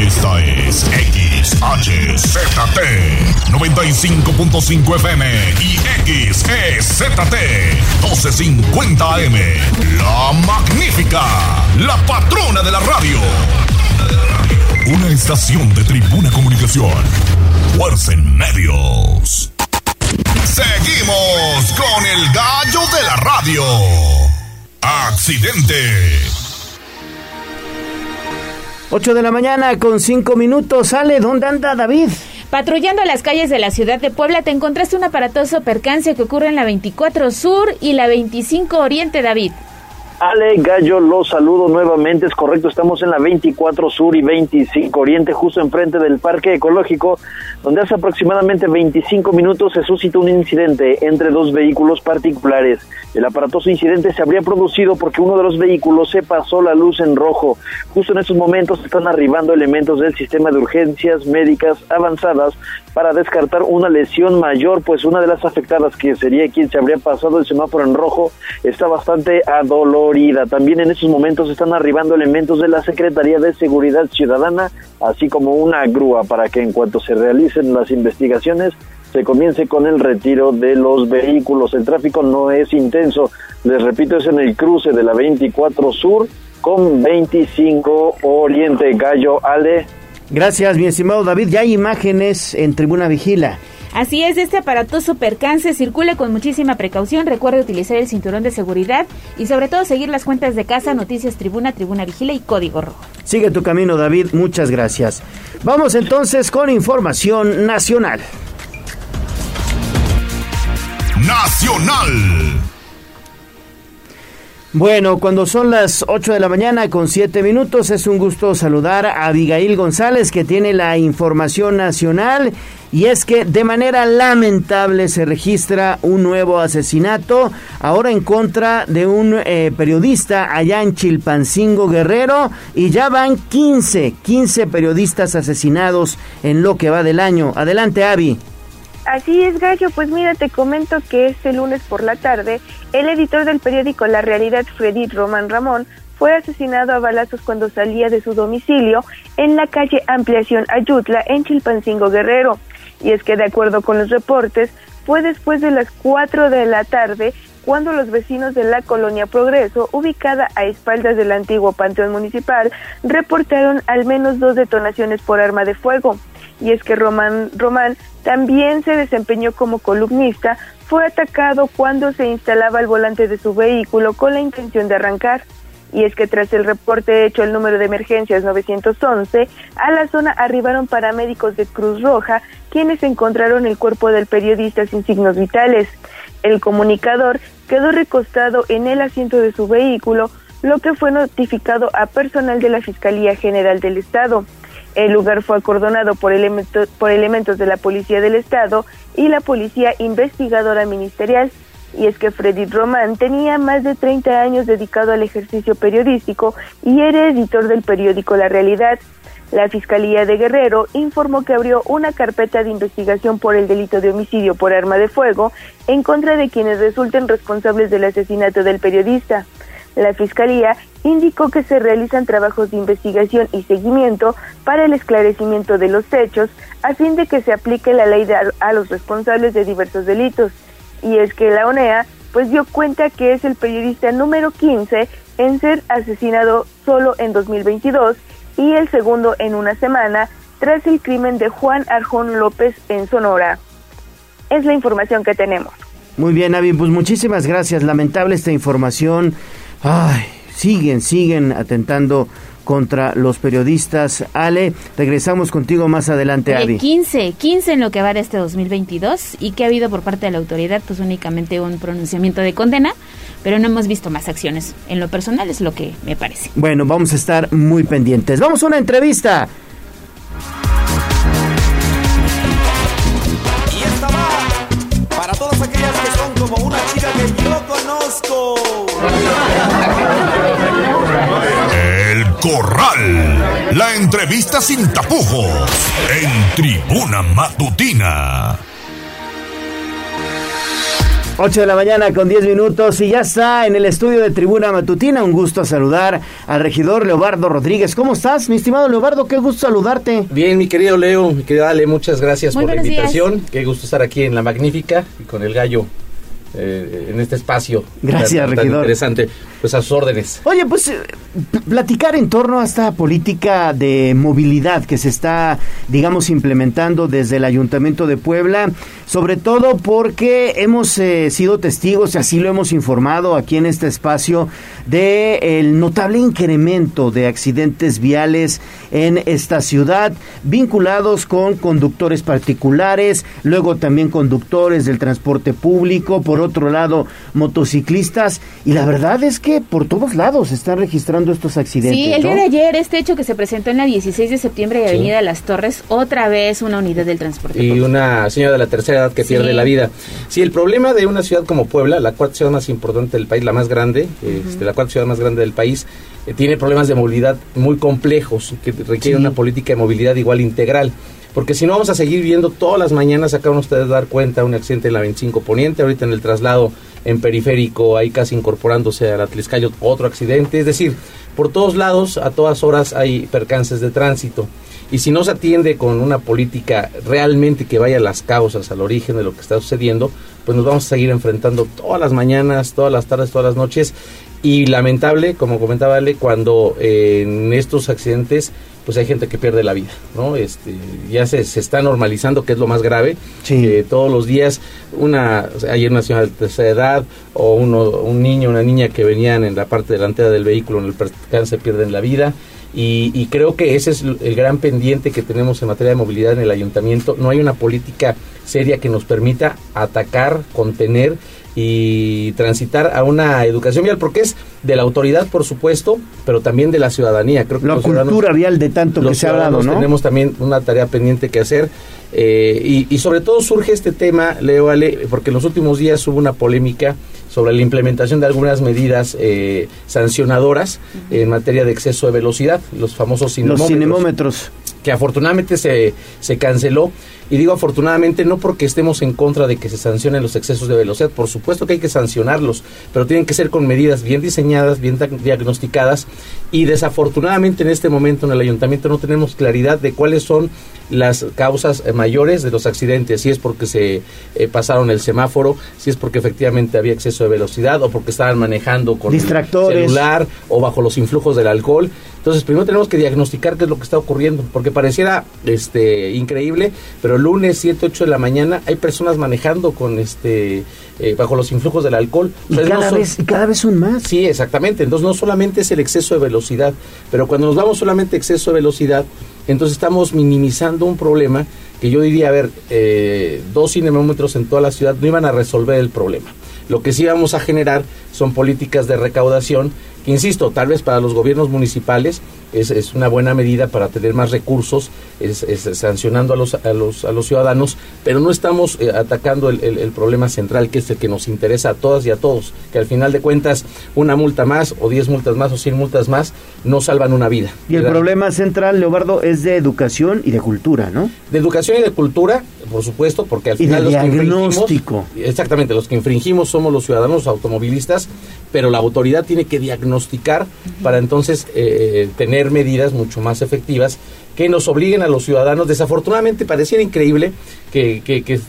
Esta es XHZT 95.5 FM y XEZT 1250 AM. La magnífica, la patrona de la radio. Una estación de tribuna comunicación. Fuerza en medios. Seguimos con el gallo de la radio. Accidente. 8 de la mañana con 5 minutos. Sale, ¿dónde anda David? Patrullando las calles de la ciudad de Puebla te encontraste un aparatoso percance que ocurre en la 24 Sur y la 25 Oriente, David. Ale Gallo, los saludo nuevamente, es correcto, estamos en la 24 Sur y 25 Oriente, justo enfrente del Parque Ecológico, donde hace aproximadamente 25 minutos se suscitó un incidente entre dos vehículos particulares. El aparatoso incidente se habría producido porque uno de los vehículos se pasó la luz en rojo. Justo en estos momentos están arribando elementos del sistema de urgencias médicas avanzadas para descartar una lesión mayor, pues una de las afectadas, que sería quien se habría pasado el semáforo en rojo, está bastante adolorida. También en estos momentos están arribando elementos de la Secretaría de Seguridad Ciudadana, así como una grúa para que en cuanto se realicen las investigaciones se comience con el retiro de los vehículos. El tráfico no es intenso, les repito, es en el cruce de la 24 Sur con 25 Oriente Gallo Ale. Gracias, mi estimado David. Ya hay imágenes en Tribuna Vigila. Así es, este aparatoso percance circule con muchísima precaución. Recuerde utilizar el cinturón de seguridad y sobre todo seguir las cuentas de casa, Noticias Tribuna, Tribuna Vigila y Código Rojo. Sigue tu camino, David. Muchas gracias. Vamos entonces con información nacional. Nacional. Bueno, cuando son las 8 de la mañana con 7 minutos, es un gusto saludar a Abigail González que tiene la información nacional y es que de manera lamentable se registra un nuevo asesinato, ahora en contra de un eh, periodista allá en Chilpancingo Guerrero y ya van 15, 15 periodistas asesinados en lo que va del año. Adelante, Avi. Así es, Gallo. Pues mira, te comento que este lunes por la tarde, el editor del periódico La Realidad, Freddy Román Ramón, fue asesinado a balazos cuando salía de su domicilio en la calle Ampliación Ayutla, en Chilpancingo Guerrero. Y es que, de acuerdo con los reportes, fue después de las 4 de la tarde cuando los vecinos de la colonia Progreso, ubicada a espaldas del antiguo Panteón Municipal, reportaron al menos dos detonaciones por arma de fuego y es que Román, Román también se desempeñó como columnista, fue atacado cuando se instalaba al volante de su vehículo con la intención de arrancar. Y es que tras el reporte hecho al número de emergencias 911, a la zona arribaron paramédicos de Cruz Roja, quienes encontraron el cuerpo del periodista sin signos vitales. El comunicador quedó recostado en el asiento de su vehículo, lo que fue notificado a personal de la Fiscalía General del Estado. El lugar fue acordonado por, por elementos de la Policía del Estado y la Policía Investigadora Ministerial. Y es que Freddy Román tenía más de 30 años dedicado al ejercicio periodístico y era editor del periódico La Realidad. La Fiscalía de Guerrero informó que abrió una carpeta de investigación por el delito de homicidio por arma de fuego en contra de quienes resulten responsables del asesinato del periodista. La Fiscalía indicó que se realizan trabajos de investigación y seguimiento para el esclarecimiento de los hechos a fin de que se aplique la ley a los responsables de diversos delitos. Y es que la ONEA pues dio cuenta que es el periodista número 15 en ser asesinado solo en 2022 y el segundo en una semana tras el crimen de Juan Arjón López en Sonora. Es la información que tenemos. Muy bien, Avi, pues muchísimas gracias. Lamentable esta información. Ay, siguen, siguen atentando contra los periodistas. Ale, regresamos contigo más adelante, Avi. 15, 15 en lo que va de este 2022 y que ha habido por parte de la autoridad pues únicamente un pronunciamiento de condena, pero no hemos visto más acciones. En lo personal es lo que me parece. Bueno, vamos a estar muy pendientes. Vamos a una entrevista. Y esta va para todas aquellas que son como una chica que yo conozco. Corral. La entrevista sin tapujos. En Tribuna Matutina. 8 de la mañana con 10 minutos y ya está en el estudio de Tribuna Matutina. Un gusto saludar al regidor Leobardo Rodríguez. ¿Cómo estás, mi estimado Leobardo? Qué gusto saludarte. Bien, mi querido Leo, mi querido Ale, muchas gracias por la invitación. Qué gusto estar aquí en La Magnífica y con el gallo eh, en este espacio. Gracias, tan, regidor. interesante. Pues a sus órdenes. Oye, pues eh, platicar en torno a esta política de movilidad que se está, digamos, implementando desde el Ayuntamiento de Puebla, sobre todo porque hemos eh, sido testigos, y así lo hemos informado aquí en este espacio, de el notable incremento de accidentes viales en esta ciudad, vinculados con conductores particulares, luego también conductores del transporte público, por otro lado, motociclistas, y la verdad es que por todos lados se están registrando estos accidentes. Sí, el ¿no? día de ayer, este hecho que se presentó en la 16 de septiembre y Avenida Las Torres, otra vez una unidad del transporte. Y público. una señora de la tercera edad que Sí. pierde la vida. Sí, el problema de una ciudad como Puebla, la cuarta ciudad más importante del país, la más grande, este, la cuarta ciudad más grande del país, eh, tiene problemas de movilidad muy complejos que requieren una política de movilidad igual integral. Porque si no vamos a seguir viendo todas las mañanas, acaban ustedes de dar cuenta, un accidente en la 25 Poniente, ahorita en el traslado en periférico, ahí casi incorporándose a la Tliscayo, otro accidente. Es decir, por todos lados, a todas horas hay percances de tránsito. Y si no se atiende con una política realmente que vaya a las causas, al origen de lo que está sucediendo, pues nos vamos a seguir enfrentando todas las mañanas, todas las tardes, todas las noches Y lamentable, como comentaba Ale, cuando eh, en estos accidentes pues hay gente que pierde la vida, ¿no? Este, ya se, se está normalizando, que es lo más grave. que todos los días una, hay una señora de tercera edad o uno, un niño, una niña que venían en la parte delantera del vehículo en el percance pierden la vida. Y, y, creo que ese es el gran pendiente que tenemos en materia de movilidad en el ayuntamiento. No hay una política seria que nos permita atacar, contener y transitar a una educación vial, porque es de la autoridad, por supuesto, pero también de la ciudadanía. Creo que la cultura vial de tanto que se ha hablado, ¿no? Tenemos también una tarea pendiente que hacer. Eh, y, sobre todo surge este tema, Leo Ale, porque en los últimos días hubo una polémica sobre la implementación de algunas medidas eh, sancionadoras en materia de exceso de velocidad, los famosos cinemómetros. Los cinemómetros. Que afortunadamente se, se canceló y digo afortunadamente no porque estemos en contra de que se sancionen los excesos de velocidad, por supuesto que hay que sancionarlos, pero tienen que ser con medidas bien diseñadas, bien diagnosticadas y desafortunadamente en este momento en el ayuntamiento no tenemos claridad de cuáles son las causas eh, mayores de los accidentes, si es porque se eh, pasaron el semáforo, si es porque efectivamente había exceso de velocidad o porque estaban manejando con Distractores. el celular o bajo los influjos del alcohol. Entonces, primero tenemos que diagnosticar qué es lo que está ocurriendo, porque pareciera este increíble, pero lunes 7, 8 de la mañana hay personas manejando con este eh, bajo los influjos del alcohol. Y cada, vez, y cada vez son más. Sí, exactamente. Entonces, no solamente es el exceso de velocidad, pero cuando nos damos solamente exceso de velocidad, entonces estamos minimizando un problema que yo diría, a ver, eh, dos cinemómetros en toda la ciudad no iban a resolver el problema. Lo que sí vamos a generar son políticas de recaudación insisto, tal vez para los gobiernos municipales es, es una buena medida para tener más recursos, es, sancionando a los, a, los, a los ciudadanos, pero no estamos eh, atacando el, el, problema central, que es el que nos interesa a todas y a todos, que al final de cuentas una multa más o diez multas más o cien multas más no salvan una vida. Y el problema central, Leobardo, es de educación y de cultura, ¿no? De educación y de cultura, por supuesto, porque al final los diagnóstico. Que exactamente, los que infringimos somos los ciudadanos automovilistas, pero la autoridad tiene que diagnosticar para entonces eh, tener medidas mucho más efectivas que nos obliguen a los ciudadanos. Desafortunadamente pareciera increíble que,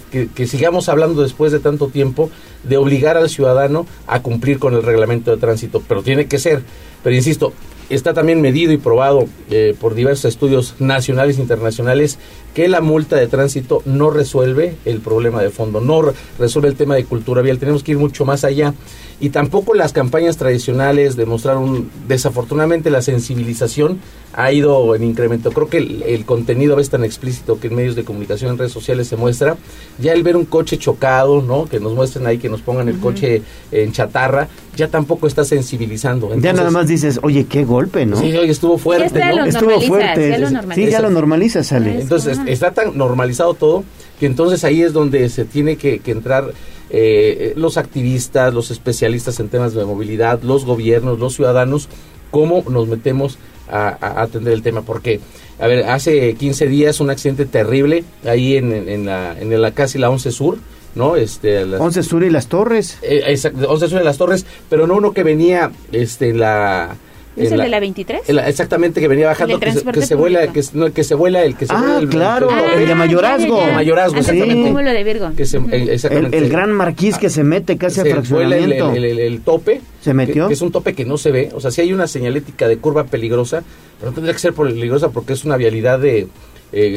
sigamos hablando después de tanto tiempo de obligar al ciudadano a cumplir con el reglamento de tránsito, pero tiene que ser. Pero insisto, está también medido y probado eh, por diversos estudios nacionales e internacionales que la multa de tránsito no resuelve el problema de fondo, no resuelve el tema de cultura vial. Tenemos que ir mucho más allá y tampoco las campañas tradicionales demostraron, desafortunadamente la sensibilización ha ido en incremento. Creo que el, contenido es tan explícito que en medios de comunicación, en redes sociales se muestra. Ya el ver un coche chocado, ¿no? Que nos muestren ahí, que nos pongan el coche en chatarra, ya tampoco está sensibilizando. ya nada más dices, oye, qué golpe, ¿no? Sí, oye, estuvo fuerte, ¿no? Estuvo fuerte. sí, ya lo normaliza, sale. Entonces, está tan normalizado todo que entonces ahí es donde se tiene que, que entrar eh, los activistas, los especialistas en temas de movilidad, los gobiernos, los ciudadanos, cómo nos metemos a, atender el tema. Porque, a ver, hace 15 días un accidente terrible ahí en, en, la, en la casi la 11 Sur, ¿no? Este, 11 Sur y las Torres. Eh, 11 Sur y las Torres, pero no uno que venía este, la ¿Es el de la 23? exactamente, que venía bajando, que se, que se, vuela, que, no, el que se vuela, el que se ah, vuela. El, claro, ah, el de Mayorazgo. El Mayorazgo, exactamente. de Virgo. Que se, exactamente. El, gran marquís que se mete casi a fraccionamiento. El, el, tope. ¿Se metió? Que, es un tope que no se ve. O sea, si hay una señalética de curva peligrosa, pero no tendría que ser peligrosa porque es una vialidad de...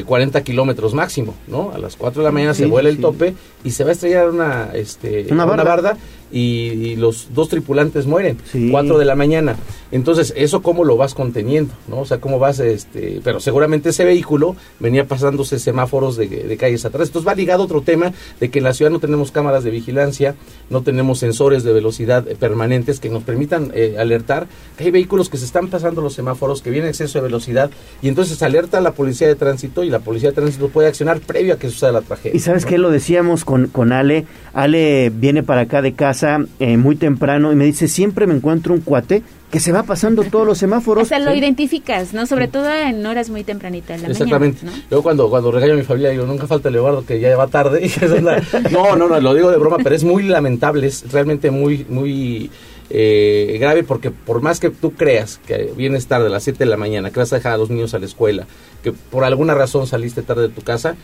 40 eh, kilómetros máximo, ¿no? A las 4 de la mañana se vuela el tope y se va a estrellar una, este, una barda, y, los dos tripulantes mueren, 4 de la mañana. Entonces, ¿eso cómo lo vas conteniendo? ¿no? O sea, ¿cómo vas, este, pero seguramente ese vehículo venía pasándose semáforos de, calles atrás. Entonces va ligado otro tema de que en la ciudad no tenemos cámaras de vigilancia, no tenemos sensores de velocidad eh, permanentes que nos permitan eh, alertar que hay vehículos que se están pasando los semáforos, que viene exceso de velocidad, y entonces alerta a la policía de tránsito y la policía de tránsito puede accionar previo a que suceda la tragedia. Y sabes qué lo decíamos con, con Ale, Ale viene para acá de casa eh, muy temprano y me dice, siempre me encuentro un cuate que se va pasando todos los semáforos. O sea, lo identificas, ¿no? Sobre todo en horas muy tempranitas. La Exactamente. Mañana, Yo cuando, cuando regaño a mi familia digo, nunca falta Leobardo que ya va tarde. no, no, no, lo digo de broma, pero es muy lamentable, es realmente muy, muy eh, grave porque por más que tú creas que vienes tarde a las 7 de la mañana, que vas a dejar a los niños a la escuela, que por alguna razón saliste tarde de tu casa,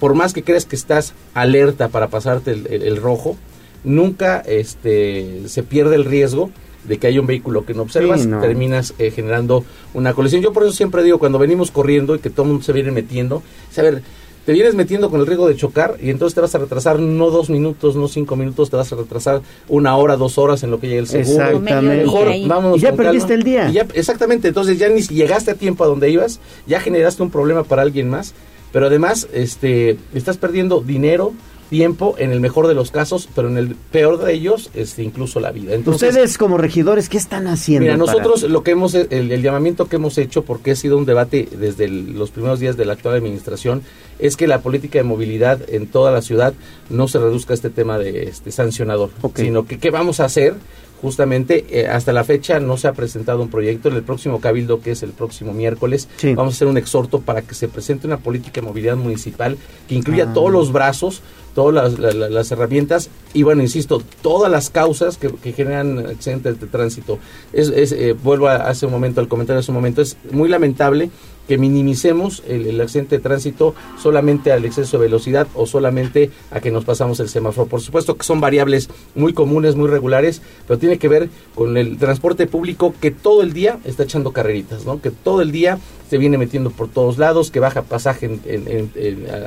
por más que creas que estás alerta para pasarte el rojo, nunca este, se pierde el riesgo de que hay un vehículo que no observas, Sí, no. terminas eh, generando una colisión. Yo por eso siempre digo, cuando venimos corriendo y que todo el mundo se viene metiendo, es, a ver, te vienes metiendo con el riesgo de chocar y entonces te vas a retrasar no dos minutos, no cinco minutos, te vas a retrasar una hora, dos horas en lo que llegue el seguro. Exactamente. Mejor vámonos Y ya perdiste calma. el día. Y ya- exactamente, entonces ya ni si llegaste a tiempo a donde ibas, ya generaste un problema para alguien más, pero además este estás perdiendo dinero, tiempo en el mejor de los casos, pero en el peor de ellos este incluso la vida. Entonces, Ustedes como regidores, ¿qué están haciendo? Mira, para- nosotros lo que hemos, el, el llamamiento que hemos hecho, porque ha sido un debate desde el- los primeros días de la actual administración, es que la política de movilidad en toda la ciudad no se reduzca a este tema de este sancionador, sino que qué vamos a hacer. Justamente eh, hasta la fecha no se ha presentado un proyecto. En el próximo cabildo, que es el próximo miércoles, vamos a hacer un exhorto para que se presente una política de movilidad municipal que incluya Ah. todos los brazos, todas las, la- la- las herramientas y bueno, insisto, todas las causas que, que generan accidentes de tránsito. Es, es, eh, vuelvo a, hace un momento al comentario hace un momento, es muy lamentable que minimicemos el, accidente de tránsito solamente al exceso de velocidad o solamente a que nos pasamos el semáforo. Por supuesto que son variables muy comunes, muy regulares, pero tiene que ver con el transporte público que todo el día está echando carreritas, ¿no? Que todo el día se viene metiendo por todos lados, que baja pasaje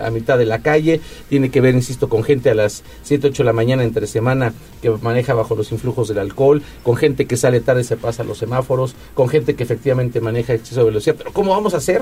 a mitad de la calle, tiene que ver, insisto, con gente a las 7, 8 de la mañana entre semana que maneja bajo los influjos del alcohol, con gente que sale tarde y se pasa los semáforos, con gente que efectivamente maneja exceso de velocidad. Pero ¿cómo vamos a hacer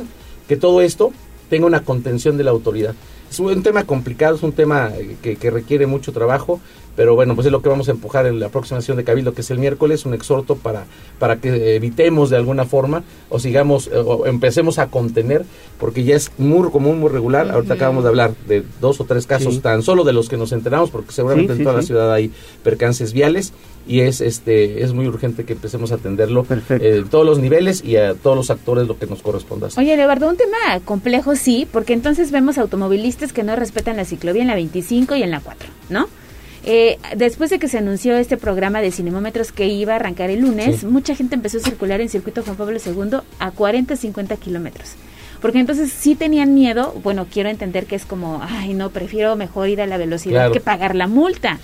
que todo esto tenga una contención de la autoridad? Es un tema complicado, es un tema eh, que, que requiere mucho trabajo, pero bueno, pues es lo que vamos a empujar en la próxima sesión de Cabildo, que es el miércoles, un exhorto para, para que evitemos de alguna forma o sigamos, eh, o empecemos a contener, porque ya es muy común, muy regular. Ahorita acabamos de hablar de dos o tres casos, Sí. tan solo de los que nos enteramos, porque seguramente Sí, sí, en toda la ciudad hay percances viales y es este es muy urgente que empecemos a atenderlo eh, en todos los niveles y a todos los actores lo que nos corresponda hacer. Oye, Leobardo, un tema complejo sí, porque entonces vemos automovilistas que no respetan la ciclovía en la 25 y en la 4, ¿no? Eh, después de que se anunció este programa de cinemómetros que iba a arrancar el lunes, Sí. mucha gente empezó a circular en circuito Juan Pablo II a 40, 50 kilómetros. Porque entonces sí tenían miedo, bueno, quiero entender que es como, ay, no, prefiero mejor ir a la velocidad Claro. que pagar la multa.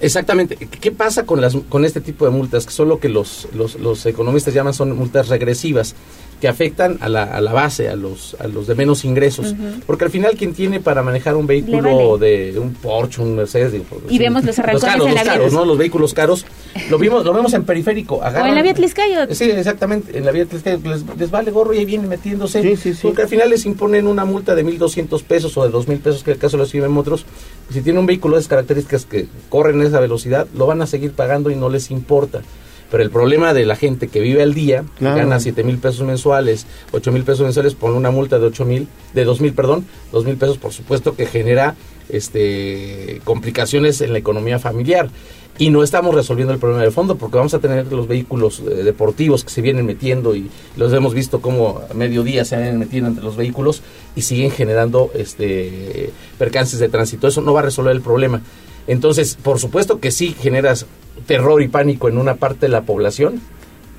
Exactamente. ¿Qué pasa con las con este tipo de multas? Que son lo que los, los, los economistas llaman son multas regresivas, que afectan a la, a la base, a los, a los de menos ingresos. Porque al final quien tiene para manejar un vehículo vale. de un Porsche, un Mercedes, digo, Y sí, vemos los arrancones caros, en la los caros, ¿no? Los vehículos caros. Lo vimos, lo vemos en periférico. O agarran- en la vía Tliscayo. Sí, exactamente. En la vía Tliscayo les, les vale gorro y ahí vienen metiéndose. Porque al final les imponen una multa de 1.200 pesos o de 2.000 pesos, que en el caso de los otros. Si tiene un vehículo de esas características que corren esa velocidad, lo van a seguir pagando y no les importa. Pero el problema de la gente que vive al día, que gana 7 mil pesos mensuales, 8 mil pesos mensuales, por una multa de 8 mil, de 2 mil, perdón, 2 mil pesos, por supuesto que genera este complicaciones en la economía familiar. Y no estamos resolviendo el problema de fondo porque vamos a tener los vehículos eh, deportivos que se vienen metiendo y los hemos visto como a mediodía se vienen metiendo entre los vehículos y siguen generando este percances de tránsito. Eso no va a resolver el problema. Entonces, por supuesto que sí generas terror y pánico en una parte de la población,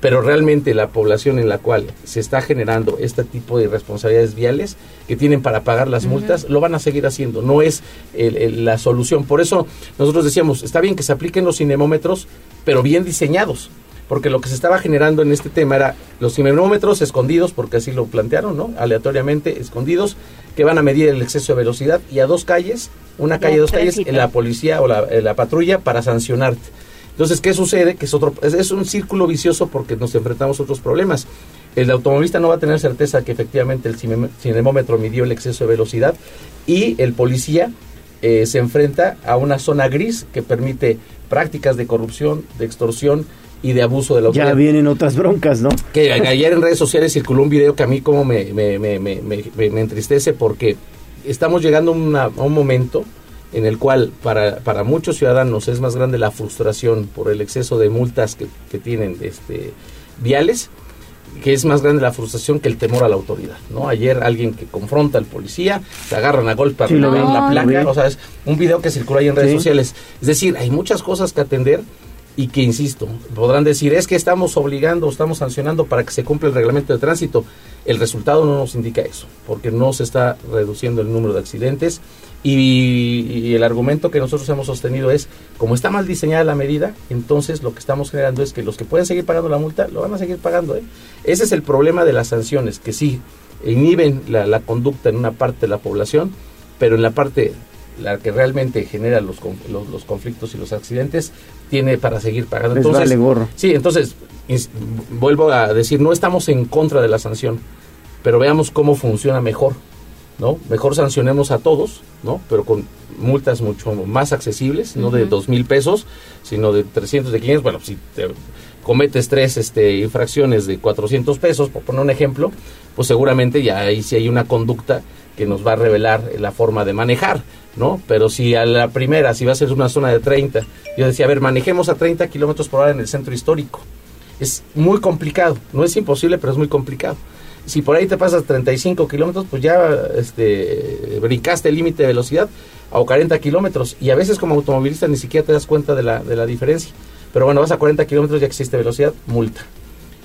pero realmente la población en la cual se está generando este tipo de irresponsabilidades viales que tienen para pagar las multas, lo van a seguir haciendo, no es el- el- la solución. Por eso nosotros decíamos, está bien que se apliquen los cinemómetros, pero bien diseñados, porque lo que se estaba generando en este tema era los cinemómetros escondidos, porque así lo plantearon, ¿no? Aleatoriamente escondidos, que van a medir el exceso de velocidad y a dos calles, una calle, dos calles, la policía o la, eh, la patrulla para sancionarte. Entonces, ¿qué sucede? Que es otro es, es un círculo vicioso porque nos enfrentamos a otros problemas. El automovilista no va a tener certeza que efectivamente el cine- cinemómetro midió el exceso de velocidad y el policía eh, se enfrenta a una zona gris que permite prácticas de corrupción, de extorsión y de abuso de la Ya vienen otras broncas, ¿no? Que ayer en redes sociales circuló un video que a mí como me, me, me, me, me- entristece porque estamos llegando a, una- a un momento en el cual para, para muchos ciudadanos es más grande la frustración por el exceso de multas que, que tienen este, viales, que es más grande la frustración que el temor a la autoridad. ¿no? Ayer alguien que confronta al policía, se agarran a golpe, Sí, vi, la placa, o sea, es un video que circuló ahí en redes Sí. sociales. Es decir, hay muchas cosas que atender y que, insisto, podrán decir, es que estamos obligando, estamos sancionando para que se cumpla el reglamento de tránsito. El resultado no nos indica eso, porque no se está reduciendo el número de accidentes y, el argumento que nosotros hemos sostenido es, como está mal diseñada la medida, entonces lo que estamos generando es que los que pueden seguir pagando la multa, lo van a seguir pagando. ¿eh? Ese es el problema de las sanciones, que sí inhiben la, conducta en una parte de la población, pero en la parte la que realmente genera los, los, conflictos y los accidentes, tiene para seguir pagando. entonces, gorro. Sí, entonces, vuelvo a decir, no estamos en contra de la sanción, pero veamos cómo funciona mejor. ¿No? Mejor sancionemos a todos, ¿no? Pero con multas mucho más accesibles, no de dos mil pesos, sino de 300, de 500. Bueno, si te cometes tres este, infracciones de 400 pesos, por poner un ejemplo, pues seguramente ya ahí sí hay una conducta que nos va a revelar la forma de manejar, ¿no? Pero si a la primera, si va a ser una zona de 30, yo decía, a ver, manejemos a 30 kilómetros por hora en el centro histórico. Es muy complicado, no es imposible, pero es muy complicado si por ahí te pasas 35 kilómetros, pues ya este, brincaste el límite de velocidad a 40 kilómetros. Y a veces como automovilista ni siquiera te das cuenta de la, de la diferencia. Pero bueno, vas a 40 kilómetros, ya existe velocidad, multa.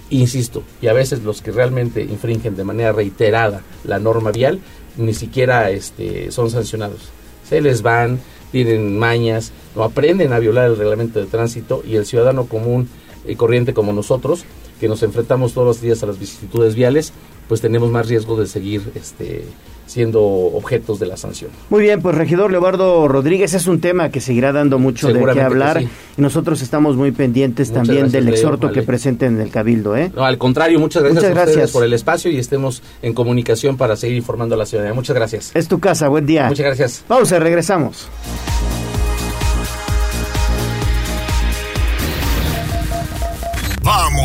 Insisto, y a veces los que realmente infringen de manera reiterada la norma vial, ni siquiera este, son sancionados. Se les van, tienen mañas, no aprenden a violar el reglamento de tránsito y el ciudadano común y corriente como nosotros, que nos enfrentamos todos los días a las vicisitudes viales, pues tenemos más riesgo de seguir este, siendo objetos de la sanción. Muy bien, pues regidor Leobardo Rodríguez es un tema que seguirá dando mucho de qué hablar y nosotros estamos muy pendientes también del exhorto que presenten en el Cabildo. ¿eh? No, al contrario, muchas gracias, muchas gracias. por el espacio y estemos en comunicación para seguir informando a la ciudadanía. Muchas gracias. Es tu casa, buen día. Muchas gracias. Pausa, regresamos.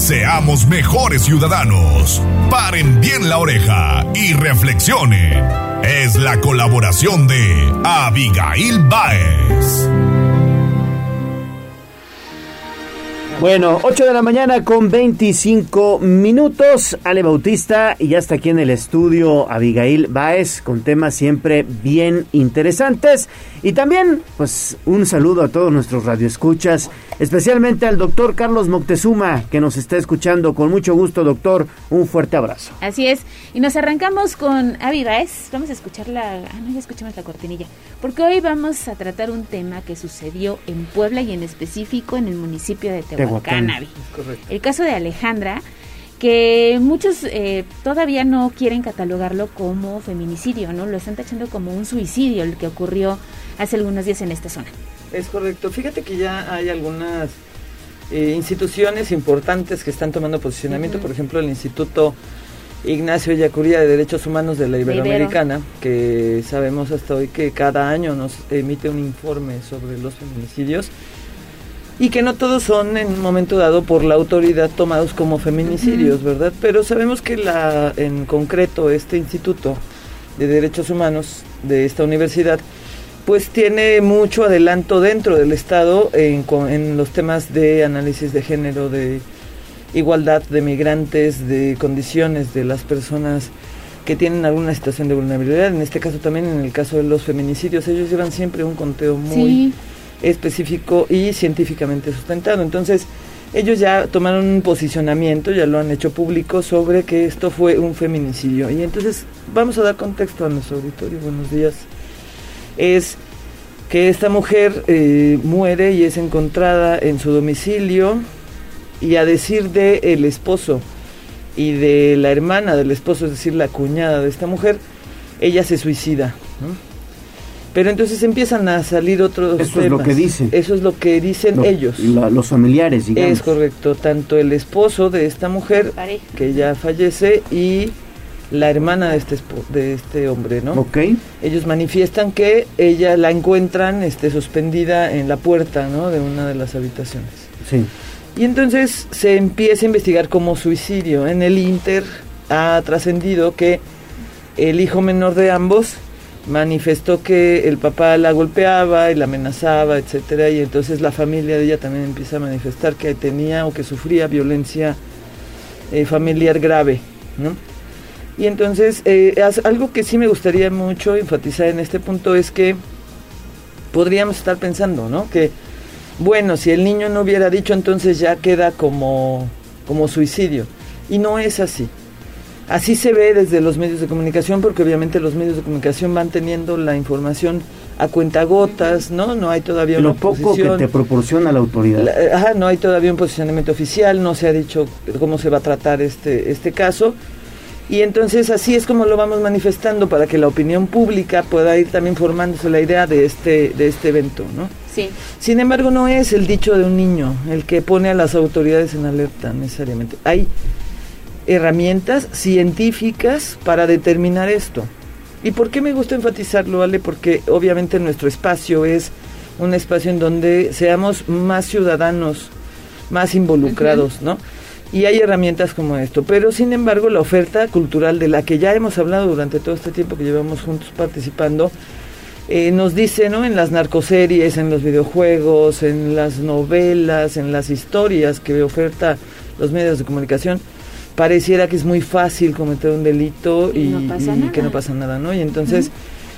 Seamos mejores ciudadanos. Paren bien la oreja y reflexionen. Es la colaboración de Abigail Baez. Bueno, 8 de la mañana con 25 minutos. Ale Bautista y ya está aquí en el estudio Abigail Baez con temas siempre bien interesantes. Y también, pues, un saludo a todos nuestros radioescuchas, especialmente al doctor Carlos Moctezuma, que nos está escuchando con mucho gusto, doctor. Un fuerte abrazo. Así es. Y nos arrancamos con Avi Vamos a escuchar la. Ah, no, ya escuchamos la cortinilla. Porque hoy vamos a tratar un tema que sucedió en Puebla y en específico en el municipio de Tehuacán, Correcto. El caso de Alejandra que muchos eh, todavía no quieren catalogarlo como feminicidio, ¿no? Lo están tachando como un suicidio el que ocurrió hace algunos días en esta zona. Es correcto. Fíjate que ya hay algunas eh, instituciones importantes que están tomando posicionamiento, por ejemplo el Instituto Ignacio Yacuría de Derechos Humanos de la Iberoamericana, que sabemos hasta hoy que cada año nos emite un informe sobre los feminicidios y que no todos son en un momento dado por la autoridad tomados como feminicidios, ¿verdad? Pero sabemos que la en concreto este Instituto de Derechos Humanos de esta universidad pues tiene mucho adelanto dentro del Estado en, los temas de análisis de género, de igualdad de migrantes, de condiciones de las personas que tienen alguna situación de vulnerabilidad. En este caso también, en el caso de los feminicidios, ellos llevan siempre un conteo muy específico y científicamente sustentado. Entonces, ellos ya tomaron un posicionamiento, ya lo han hecho público sobre que esto fue un feminicidio. Y entonces vamos a dar contexto a nuestro auditorio. Buenos días es que esta mujer eh, muere y es encontrada en su domicilio y a decir de el esposo y de la hermana del esposo, es decir, la cuñada de esta mujer, ella se suicida. Pero entonces empiezan a salir otros Eso es lo que dicen. Eso es lo que dicen ellos. los familiares, digamos. Es correcto. Tanto el esposo de esta mujer, que ya fallece, y la hermana de este de este hombre, ¿no? Ok. Ellos manifiestan que ella la encuentran este, suspendida en la puerta, ¿no? De una de las habitaciones. Sí. Y entonces se empieza a investigar como suicidio. En el Inter ha trascendido que el hijo menor de ambos manifestó que el papá la golpeaba y la amenazaba, etcétera, y entonces la familia de ella también empieza a manifestar que tenía o que sufría violencia eh, familiar grave, ¿no? Y entonces, eh, algo que sí me gustaría mucho enfatizar en este punto es que podríamos estar pensando, ¿no? Que, bueno, si el niño no hubiera dicho, entonces ya queda como, como suicidio. Y no es así. Así se ve desde los medios de comunicación, porque obviamente los medios de comunicación van teniendo la información a cuentagotas, ¿no? No hay todavía Lo poco que te proporciona la autoridad. Eh, ajá, no hay todavía un posicionamiento oficial, no se ha dicho cómo se va a tratar este, este caso. Y entonces así es como lo vamos manifestando para que la opinión pública pueda ir también formándose la idea de este, de este evento, ¿no? Sí. Sin embargo, no es el dicho de un niño el que pone a las autoridades en alerta necesariamente. Hay herramientas científicas para determinar esto. ¿Y por qué me gusta enfatizarlo, Ale? Porque obviamente nuestro espacio es un espacio en donde seamos más ciudadanos, más involucrados, ¿no? Y hay herramientas como esto. Pero sin embargo, la oferta cultural de la que ya hemos hablado durante todo este tiempo que llevamos juntos participando, eh, nos dice, ¿no? En las narcoseries, en los videojuegos, en las novelas, en las historias que oferta los medios de comunicación, pareciera que es muy fácil cometer un delito y, que no pasa nada, ¿no? Y entonces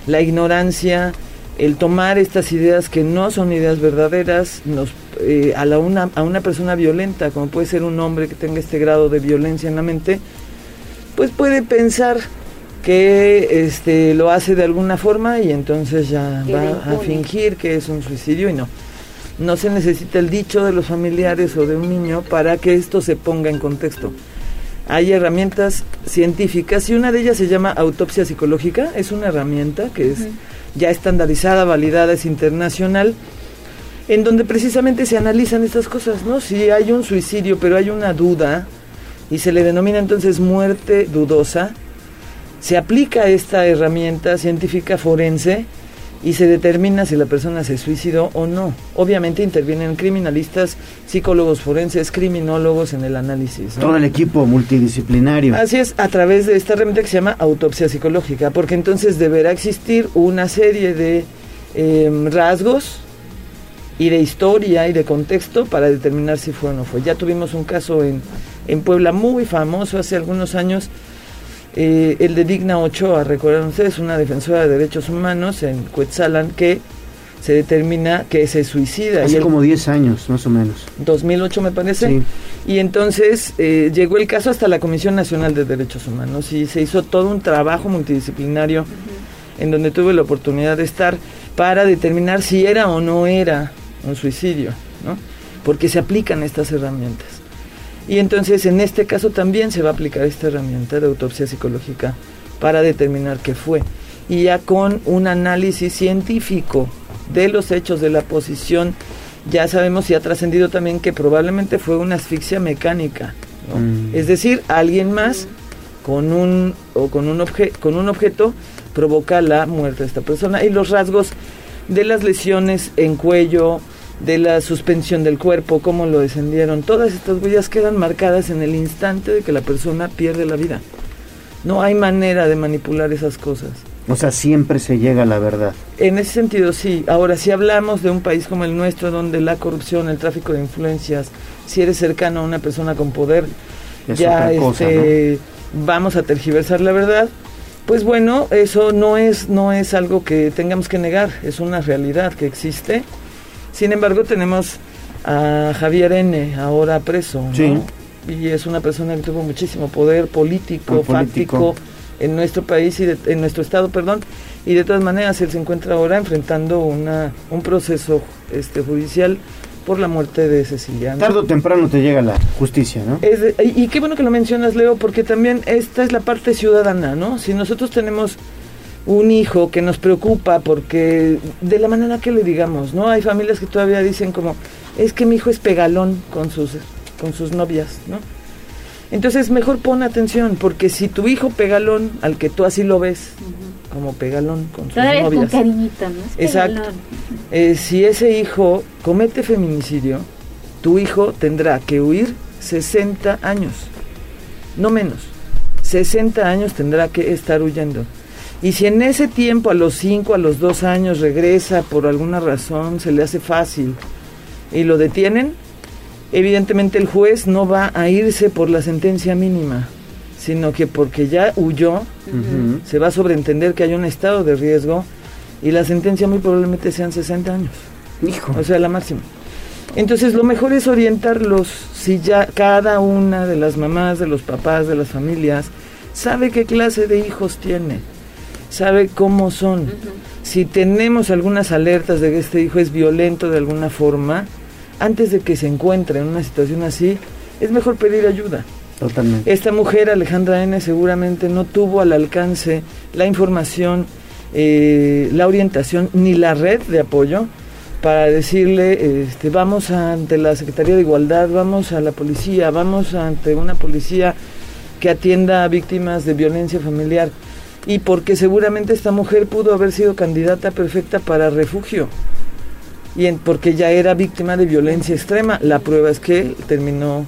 la ignorancia, el tomar estas ideas que no son ideas verdaderas, nos eh, a, la una, a una persona violenta, como puede ser un hombre que tenga este grado de violencia en la mente, pues puede pensar que este lo hace de alguna forma y entonces ya va a fingir que es un suicidio y no. No se necesita el dicho de los familiares o de un niño para que esto se ponga en contexto hay herramientas científicas y una de ellas se llama autopsia psicológica. Es una herramienta que es ya estandarizada, validada, es internacional, en donde precisamente se analizan estas cosas, ¿no? Si hay un suicidio, pero hay una duda y se le denomina entonces muerte dudosa, se aplica esta herramienta científica forense y se determina si la persona se suicidó o no. Obviamente intervienen criminalistas, psicólogos forenses, criminólogos en el análisis. Todo el equipo multidisciplinario. Así es, a través de esta herramienta que se llama autopsia psicológica, porque entonces deberá existir una serie de em, rasgos y de historia y de contexto para determinar si fue o no fue. Ya tuvimos un caso en, en Puebla muy famoso hace algunos años eh, el de Digna Ochoa, recuerdan ustedes, una defensora de derechos humanos en Cuetzalan que se determina que se suicida. Hace como 10 años, más o menos. 2008 me parece. Y entonces eh, llegó el caso hasta la Comisión Nacional de Derechos Humanos y se hizo todo un trabajo multidisciplinario en donde tuve la oportunidad de estar para determinar si era o no era un suicidio, ¿no? Porque se aplican estas herramientas. Y entonces en este caso también se va a aplicar esta herramienta de autopsia psicológica para determinar qué fue. Y ya con un análisis científico de los hechos de la posición, ya sabemos y ha trascendido también que probablemente fue una asfixia mecánica. Mm. Es decir, alguien más con un, o con, un con un objeto provoca la muerte de esta persona. Y los rasgos de las lesiones en cuello, de la suspensión del cuerpo, cómo lo descendieron, todas estas huellas quedan marcadas en el instante de que la persona pierde la vida. No hay manera de manipular esas cosas. O sea, siempre se llega a la verdad. En ese sentido, sí. Ahora, si hablamos de un país como el nuestro, donde la corrupción, el tráfico de influencias, si eres cercano a una persona con poder, ya este, vamos a tergiversar la verdad. Pues bueno, eso no es, no es algo que tengamos que negar, es una realidad que existe sin embargo, tenemos a Javier N., ahora preso, y es una persona que tuvo muchísimo poder político, fáctico en nuestro país y en nuestro estado, perdón, y de todas maneras él se encuentra ahora enfrentando una, un proceso este, judicial por la muerte de Cecilia. Tardo o temprano te llega la justicia, ¿no? y, y qué bueno que lo mencionas, Leo, porque también esta es la parte ciudadana, ¿no? Si nosotros tenemos un hijo que nos preocupa porque de la manera que le digamos, ¿no? Hay familias que todavía dicen como, es que mi hijo es pegalón con sus, con sus novias, ¿no? Entonces mejor pon atención, porque si tu hijo pegalón, al que tú así lo ves, como pegalón con sus novias. Con cariñito, ¿no? Exacto. Eh, si ese hijo comete feminicidio, tu hijo tendrá que huir 60 años, no menos. 60 años tendrá que estar huyendo. Y si en ese tiempo, a los 5, a los 2 años, regresa por alguna razón, se le hace fácil y lo detienen, evidentemente el juez no va a irse por la sentencia mínima, sino que porque ya huyó, se va a sobreentender que hay un estado de riesgo y la sentencia muy probablemente sean 60 años. Hijo. O sea, la máxima. Entonces lo mejor es orientarlos si ya cada una de las mamás, de los papás, de las familias, sabe qué clase de hijos tiene, sabe cómo son. Si tenemos algunas alertas de que este hijo es violento de alguna forma, antes de que se encuentre en una situación así, es mejor pedir ayuda. Totalmente. Esta mujer, Alejandra N., seguramente no tuvo al alcance la información, eh, la orientación ni la red de apoyo para decirle, este, vamos ante la Secretaría de Igualdad, vamos a la policía, vamos ante una policía que atienda a víctimas de violencia familiar. Y porque seguramente esta mujer pudo haber sido candidata perfecta para refugio. Y en, porque ya era víctima de violencia extrema. La prueba es que terminó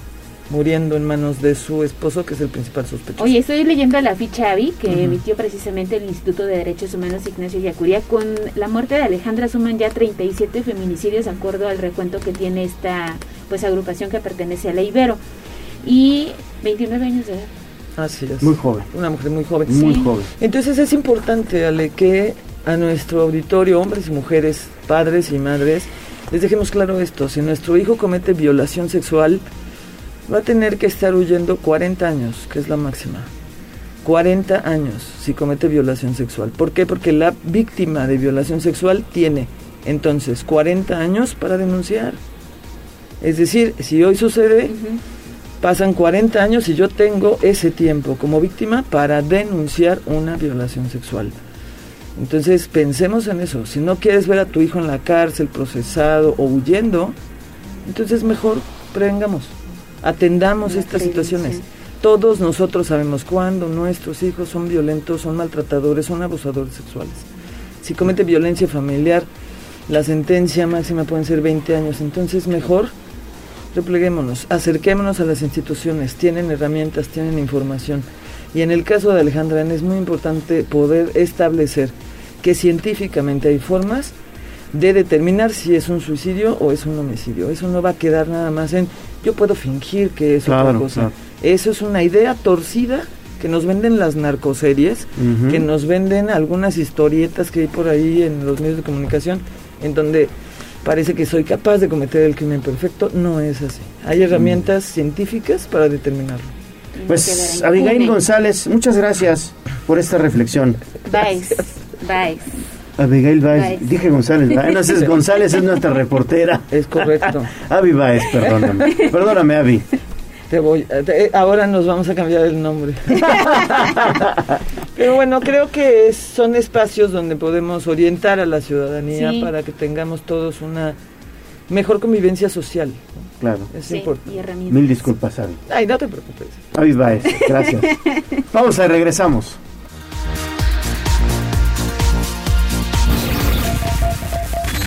muriendo en manos de su esposo, que es el principal sospechoso. Oye, estoy leyendo la ficha AVI que emitió precisamente el Instituto de Derechos Humanos Ignacio Yacuría. Con la muerte de Alejandra suman ya 37 feminicidios de acuerdo al recuento que tiene esta pues agrupación que pertenece a la Ibero. Y 29 años de edad. Así es. Muy joven. Una mujer muy joven. Muy joven. Entonces es importante, Ale, que a nuestro auditorio, hombres y mujeres, padres y madres, les dejemos claro esto. Si nuestro hijo comete violación sexual, va a tener que estar huyendo 40 años, que es la máxima. 40 años si comete violación sexual. ¿Por qué? Porque la víctima de violación sexual tiene entonces 40 años para denunciar. Es decir, si hoy sucede, pasan 40 años y yo tengo ese tiempo como víctima para denunciar una violación sexual. Entonces pensemos en eso. Si no quieres ver a tu hijo en la cárcel, procesado o huyendo, entonces mejor prevengamos atendamos estas situaciones. Todos nosotros sabemos cuándo nuestros hijos son violentos, son maltratadores, son abusadores sexuales. Si comete violencia familiar, la sentencia máxima pueden ser 20 años. Entonces, mejor repleguémonos, acerquémonos a las instituciones, tienen herramientas, tienen información. Y en el caso de Alejandra es muy importante poder establecer que científicamente hay formas de determinar si es un suicidio o es un homicidio. Eso no va a quedar nada más en yo puedo fingir que es otra cosa. Eso es una idea torcida que nos venden las narcoseries, que nos venden algunas historietas que hay por ahí en los medios de comunicación, en donde parece que soy capaz de cometer el crimen perfecto. No es así. Hay herramientas científicas para determinarlo. Pues Abigail González, muchas gracias por esta reflexión. Bye. Bye. Abigail Baez, dije González, no, es González es nuestra reportera. Es correcto. Avi Baez, perdóname. Perdóname, Avi. Te voy, ahora nos vamos a cambiar el nombre. Pero bueno, creo que son espacios donde podemos orientar a la ciudadanía para que tengamos todos una mejor convivencia social. Claro. Es importante. Mil disculpas, Avi. Ay, no te preocupes. Avi Baez, gracias. Vamos a regresamos.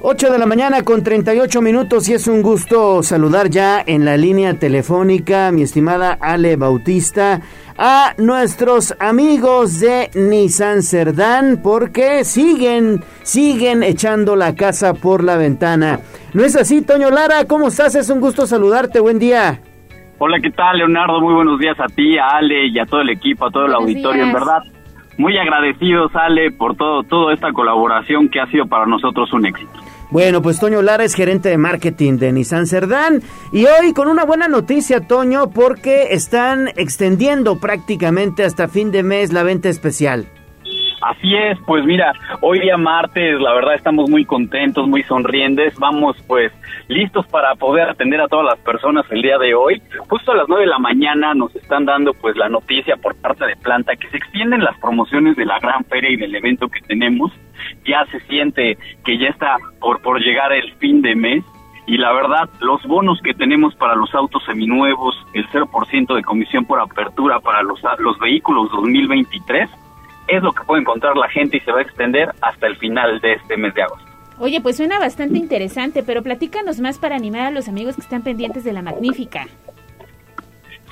8 de la mañana con 38 minutos y es un gusto saludar ya en la línea telefónica, mi estimada Ale Bautista, a nuestros amigos de Nissan Cerdán porque siguen, siguen echando la casa por la ventana. ¿No es así, Toño Lara? ¿Cómo estás? Es un gusto saludarte, buen día. Hola, ¿qué tal, Leonardo? Muy buenos días a ti, a Ale y a todo el equipo, a todo el auditorio, en verdad. Muy agradecidos, Ale, por todo, toda esta colaboración que ha sido para nosotros un éxito. Bueno, pues Toño Lara es gerente de marketing de Nissan Cerdán y hoy con una buena noticia, Toño, porque están extendiendo prácticamente hasta fin de mes la venta especial. Así es, pues mira, hoy día martes, la verdad estamos muy contentos, muy sonrientes, vamos pues listos para poder atender a todas las personas el día de hoy. Justo a las 9 de la mañana nos están dando pues la noticia por parte de Planta que se extienden las promociones de la gran feria y del evento que tenemos. Ya se siente que ya está por, por llegar el fin de mes y la verdad, los bonos que tenemos para los autos seminuevos, el 0% de comisión por apertura para los, los vehículos 2023, es lo que puede encontrar la gente y se va a extender hasta el final de este mes de agosto. Oye, pues suena bastante interesante, pero platícanos más para animar a los amigos que están pendientes de la magnífica.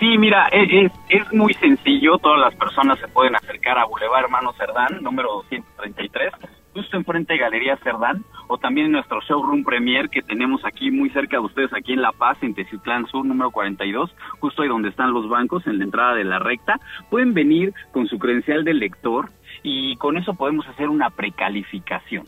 Sí, mira, es, es, muy sencillo, todas las personas se pueden acercar a Boulevard Hermano Cerdán, número 233, justo enfrente de Galería Cerdán, o también en nuestro showroom premier que tenemos aquí muy cerca de ustedes, aquí en La Paz, en Teciutlán Sur, número 42, justo ahí donde están los bancos, en la entrada de la recta. Pueden venir con su credencial de lector y con eso podemos hacer una precalificación.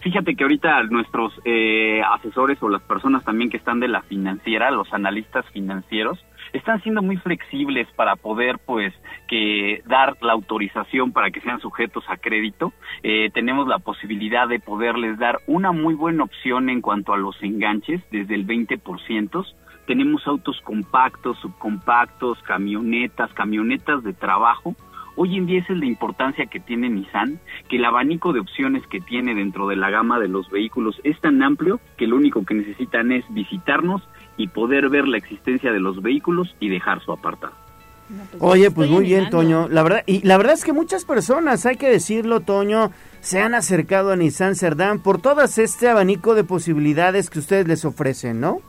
Fíjate que ahorita nuestros eh, asesores o las personas también que están de la financiera, los analistas financieros, están siendo muy flexibles para poder pues que dar la autorización para que sean sujetos a crédito. Eh, tenemos la posibilidad de poderles dar una muy buena opción en cuanto a los enganches desde el 20%. Tenemos autos compactos, subcompactos, camionetas, camionetas de trabajo. Hoy en día esa es la importancia que tiene Nissan, que el abanico de opciones que tiene dentro de la gama de los vehículos es tan amplio que lo único que necesitan es visitarnos y poder ver la existencia de los vehículos y dejar su apartado. Pues Oye, pues muy bien, Toño. La verdad, y la verdad es que muchas personas, hay que decirlo, Toño, se han acercado a Nissan Cerdán por todas este abanico de posibilidades que ustedes les ofrecen, ¿no?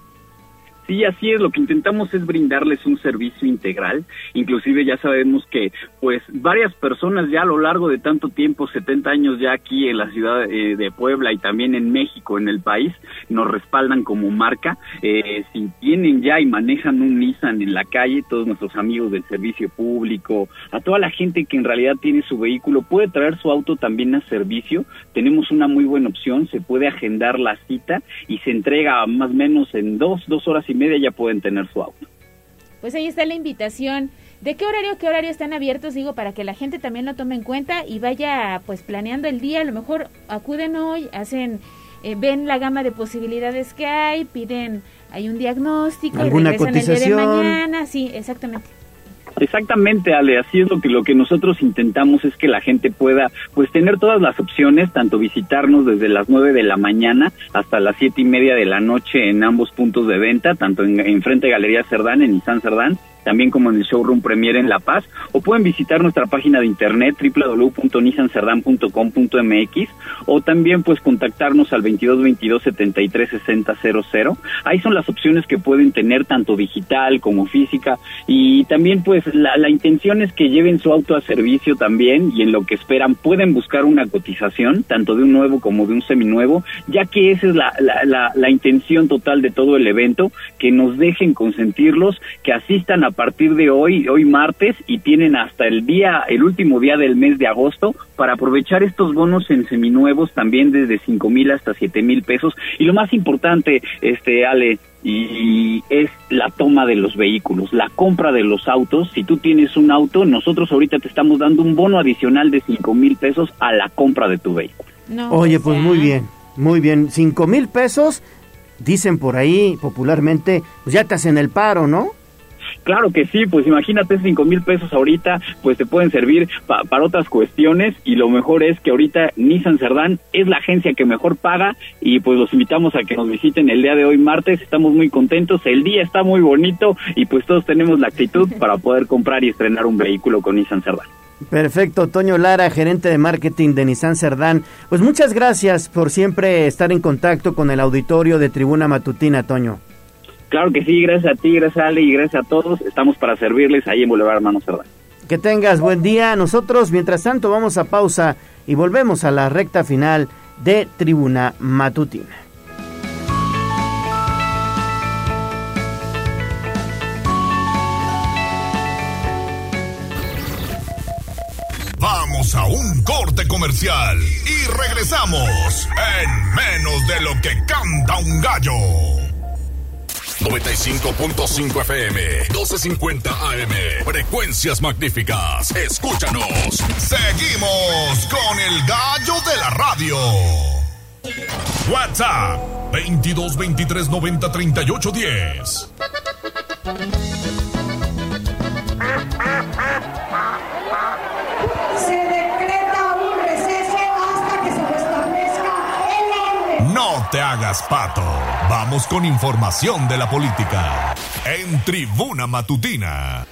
Sí, así es, lo que intentamos es brindarles un servicio integral, inclusive ya sabemos que pues varias personas ya a lo largo de tanto tiempo, 70 años ya aquí en la ciudad eh, de Puebla y también en México, en el país, nos respaldan como marca, eh, si tienen ya y manejan un Nissan en la calle, todos nuestros amigos del servicio público, a toda la gente que en realidad tiene su vehículo, puede traer su auto también a servicio, tenemos una muy buena opción, se puede agendar la cita y se entrega más o menos en dos, dos horas y media ya pueden tener su auto. Pues ahí está la invitación. ¿De qué horario, qué horario están abiertos? Digo, para que la gente también lo tome en cuenta y vaya pues planeando el día. A lo mejor acuden hoy, hacen, eh, ven la gama de posibilidades que hay, piden, hay un diagnóstico ¿Alguna y regresan el día de mañana. Sí, exactamente. Exactamente, Ale, así es lo que lo que nosotros intentamos es que la gente pueda pues tener todas las opciones, tanto visitarnos desde las nueve de la mañana hasta las siete y media de la noche en ambos puntos de venta, tanto en, en frente de Galería Cerdán, en Nissan Cerdán, también como en el showroom Premier en La Paz, o pueden visitar nuestra página de internet www.nissancerdán.com.mx o también pues contactarnos al 22 22 73 60 00. Ahí son las opciones que pueden tener tanto digital como física y también pues la, la intención es que lleven su auto a servicio también y en lo que esperan pueden buscar una cotización tanto de un nuevo como de un seminuevo, ya que esa es la, la, la intención total de todo el evento, que nos dejen consentirlos, que asistan a a partir de hoy, hoy martes, y tienen hasta el día, el último día del mes de agosto para aprovechar estos bonos en seminuevos también desde cinco mil hasta siete mil pesos. Y lo más importante, este Ale, y es la toma de los vehículos, la compra de los autos. Si tú tienes un auto, nosotros ahorita te estamos dando un bono adicional de cinco mil pesos a la compra de tu vehículo. Oye, pues muy bien, muy bien. Cinco mil pesos, dicen por ahí popularmente, pues ya te hacen el paro, ¿no? Claro que sí, pues imagínate cinco mil pesos ahorita, pues te pueden servir para otras cuestiones y lo mejor es que ahorita Nissan Cerdán es la agencia que mejor paga y pues los invitamos a que nos visiten el día de hoy martes, estamos muy contentos, el día está muy bonito y pues todos tenemos la actitud para poder comprar y estrenar un vehículo con Nissan Cerdán. Perfecto, Toño Lara, gerente de marketing de Nissan Cerdán. Pues muchas gracias por siempre estar en contacto con el auditorio de Tribuna Matutina, Toño. Claro que sí, gracias a ti, gracias a Ale y gracias a todos. Estamos para servirles ahí en Boulevard Hermano Cerdán. Que tengas buen día. Nosotros, mientras tanto, vamos a pausa y volvemos a la recta final de Tribuna Matutina. Vamos a un corte comercial y regresamos en menos de lo que canta un gallo. 95.5 FM, 1250 AM. Frecuencias magníficas. Escúchanos. Seguimos con el gallo de la radio. WhatsApp 22 23 90 38 10. Se decreta un receso hasta que se restablezca el orden. No te hagas pato. Vamos con información de la política. En Tribuna Matutina.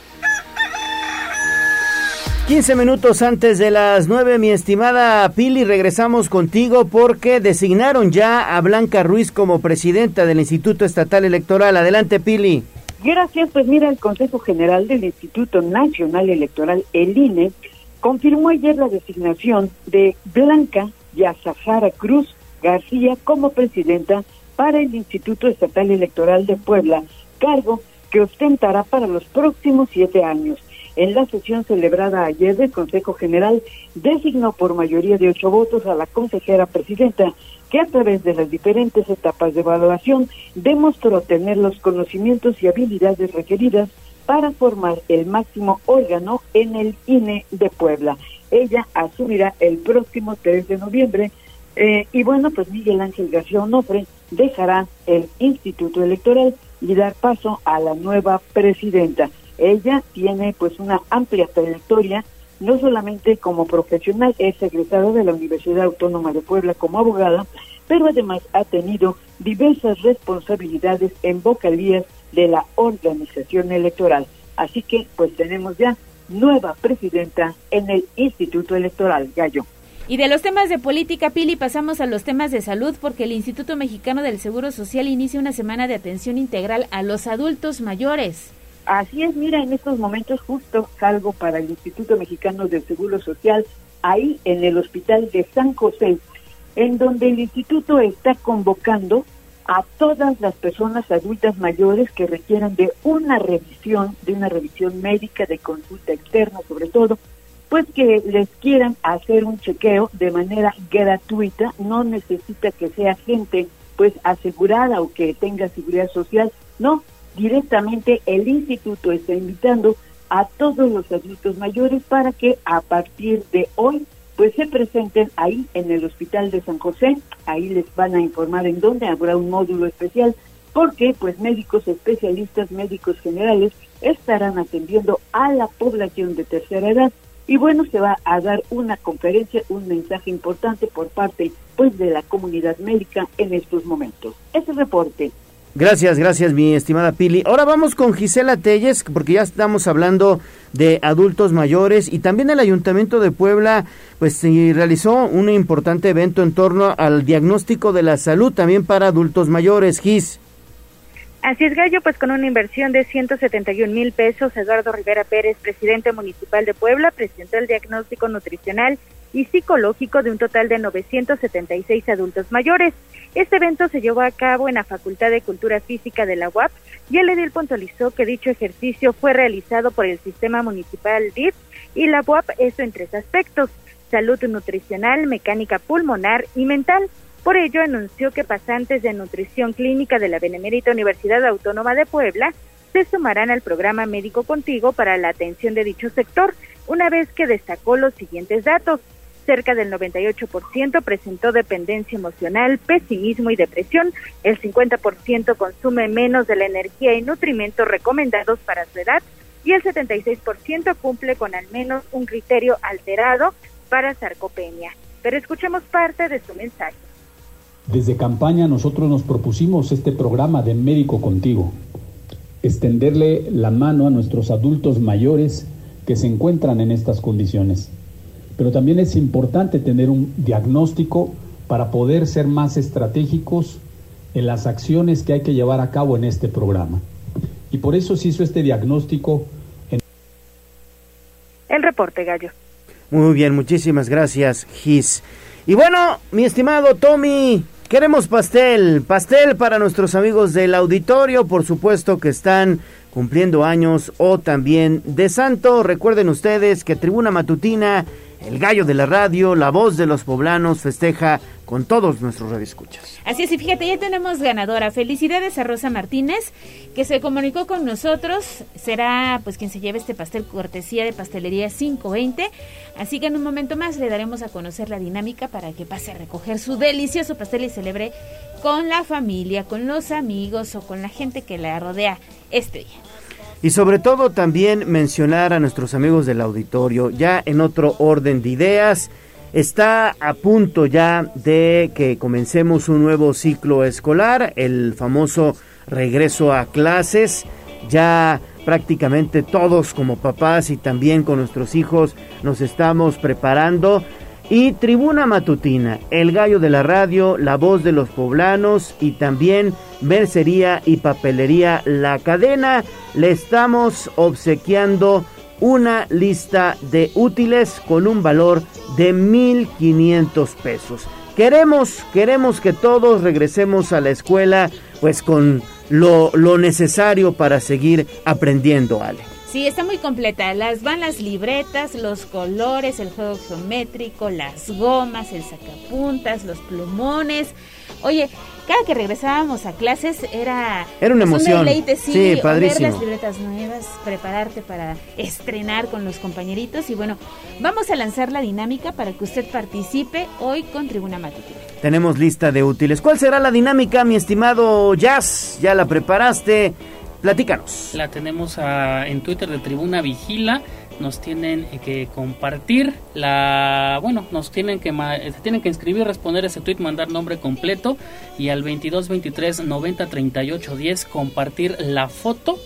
15 minutos antes de las 9, mi estimada Pili, regresamos contigo porque designaron ya a Blanca Ruiz como presidenta del Instituto Estatal Electoral. Adelante, Pili. Gracias, pues mira, el Consejo General del Instituto Nacional Electoral, el INE, confirmó ayer la designación de Blanca Yazahara Cruz García como presidenta para el Instituto Estatal Electoral de Puebla, cargo que ostentará para los próximos siete años. En la sesión celebrada ayer del Consejo General, designó por mayoría de ocho votos a la consejera presidenta, que a través de las diferentes etapas de evaluación demostró tener los conocimientos y habilidades requeridas para formar el máximo órgano en el INE de Puebla. Ella asumirá el próximo 3 de noviembre eh, y bueno, pues Miguel Ángel García Onofre dejará el Instituto Electoral y dar paso a la nueva presidenta. Ella tiene pues una amplia trayectoria, no solamente como profesional, es egresada de la Universidad Autónoma de Puebla como abogada, pero además ha tenido diversas responsabilidades en vocalías de la organización electoral. Así que pues tenemos ya nueva presidenta en el Instituto Electoral, Gallo. Y de los temas de política, Pili, pasamos a los temas de salud porque el Instituto Mexicano del Seguro Social inicia una semana de atención integral a los adultos mayores. Así es, mira, en estos momentos justo salgo para el Instituto Mexicano del Seguro Social, ahí en el Hospital de San José, en donde el instituto está convocando a todas las personas adultas mayores que requieran de una revisión, de una revisión médica, de consulta externa sobre todo, pues que les quieran hacer un chequeo de manera gratuita, no necesita que sea gente pues asegurada o que tenga seguridad social, no, directamente el instituto está invitando a todos los adultos mayores para que a partir de hoy pues se presenten ahí en el Hospital de San José, ahí les van a informar en dónde habrá un módulo especial, porque pues médicos especialistas, médicos generales estarán atendiendo a la población de tercera edad y bueno, se va a dar una conferencia, un mensaje importante por parte pues de la comunidad médica en estos momentos. Ese reporte. Gracias, gracias mi estimada Pili. Ahora vamos con Gisela Telles, porque ya estamos hablando de adultos mayores y también el Ayuntamiento de Puebla pues realizó un importante evento en torno al diagnóstico de la salud también para adultos mayores. Gis. Así es, Gallo, pues con una inversión de 171 mil pesos, Eduardo Rivera Pérez, presidente municipal de Puebla, presentó el diagnóstico nutricional y psicológico de un total de 976 adultos mayores. Este evento se llevó a cabo en la Facultad de Cultura Física de la UAP y el edil puntualizó que dicho ejercicio fue realizado por el Sistema Municipal DIF y la UAP, eso en tres aspectos, salud nutricional, mecánica pulmonar y mental. Por ello, anunció que pasantes de nutrición clínica de la Benemérita Universidad Autónoma de Puebla se sumarán al programa Médico Contigo para la atención de dicho sector, una vez que destacó los siguientes datos. Cerca del 98% presentó dependencia emocional, pesimismo y depresión. El 50% consume menos de la energía y nutrimentos recomendados para su edad y el 76% cumple con al menos un criterio alterado para sarcopenia. Pero escuchemos parte de su mensaje. Desde campaña nosotros nos propusimos este programa de Médico Contigo, extenderle la mano a nuestros adultos mayores que se encuentran en estas condiciones. Pero también es importante tener un diagnóstico para poder ser más estratégicos en las acciones que hay que llevar a cabo en este programa. Y por eso se hizo este diagnóstico. En... El reporte, Gallo. Muy bien, muchísimas gracias, Gis. Y bueno, mi estimado Tommy, Queremos pastel, pastel para nuestros amigos del auditorio, por supuesto que están cumpliendo años o también de santo. Recuerden ustedes que Tribuna Matutina el gallo de la radio, la voz de los poblanos, festeja con todos nuestros radioescuchas. Así es, y fíjate, ya tenemos ganadora. Felicidades a Rosa Martínez, que se comunicó con nosotros. Será pues quien se lleve este pastel cortesía de pastelería 520. Así que en un momento más le daremos a conocer la dinámica para que pase a recoger su delicioso pastel y celebre con la familia, con los amigos o con la gente que la rodea este día. Y sobre todo también mencionar a nuestros amigos del auditorio, ya en otro orden de ideas, está a punto ya de que comencemos un nuevo ciclo escolar, el famoso regreso a clases, ya prácticamente todos como papás y también con nuestros hijos nos estamos preparando y Tribuna Matutina, El Gallo de la Radio, La Voz de los Poblanos y también Mercería y Papelería La Cadena, le estamos obsequiando una lista de útiles con un valor de 1.500 pesos. Queremos, queremos que todos regresemos a la escuela pues con lo, lo necesario para seguir aprendiendo, Ale. Sí, está muy completa. Las van las libretas, los colores, el juego geométrico, las gomas, el sacapuntas, los plumones. Oye, cada que regresábamos a clases era, era una pues, emoción. Un sí, padrísimo. Ver las libretas nuevas, prepararte para estrenar con los compañeritos y bueno, vamos a lanzar la dinámica para que usted participe hoy con Tribuna Matutina. Tenemos lista de útiles. ¿Cuál será la dinámica, mi estimado Jazz? ¿Ya la preparaste? Platícanos. La tenemos en Twitter de Tribuna Vigila. Nos tienen que compartir la. Bueno, nos tienen que. Se tienen que inscribir, responder ese tweet, mandar nombre completo. Y al 22 23 90 38 10 compartir la foto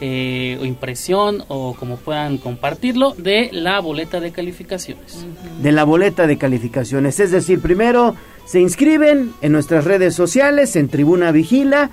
eh, o impresión o como puedan compartirlo de la boleta de calificaciones. De la boleta de calificaciones. Es decir, primero se inscriben en nuestras redes sociales, en Tribuna Vigila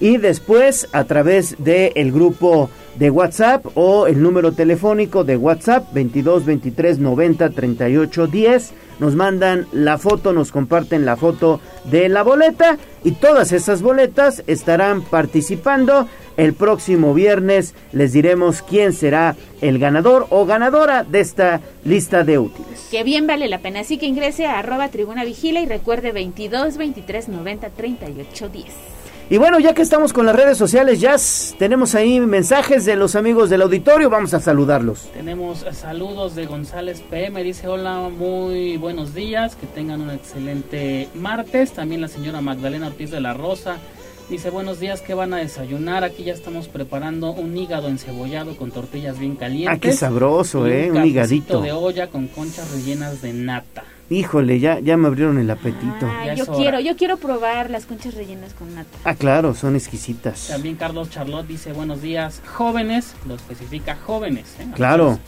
y después a través del el grupo de WhatsApp o el número telefónico de WhatsApp 22 23 90 38 10 nos mandan la foto, nos comparten la foto de la boleta y todas esas boletas estarán participando el próximo viernes les diremos quién será el ganador o ganadora de esta lista de útiles. Que bien vale la pena, así que ingrese a arroba tribuna vigila y recuerde 22 23 90 38 10. Y bueno, ya que estamos con las redes sociales, ya tenemos ahí mensajes de los amigos del auditorio, vamos a saludarlos. Tenemos saludos de González PM, dice hola, muy buenos días, que tengan un excelente martes. También la señora Magdalena Ortiz de la Rosa dice buenos días, ¿qué van a desayunar? Aquí ya estamos preparando un hígado encebollado con tortillas bien calientes. Ah, qué sabroso, ¿eh? Un, un higadito. de olla con conchas rellenas de nata. Híjole, ya, ya me abrieron el apetito. yo quiero, yo quiero probar las conchas rellenas con nata. Ah, claro, son exquisitas. También Carlos Charlotte dice buenos días, jóvenes, lo especifica jóvenes. ¿eh? Claro.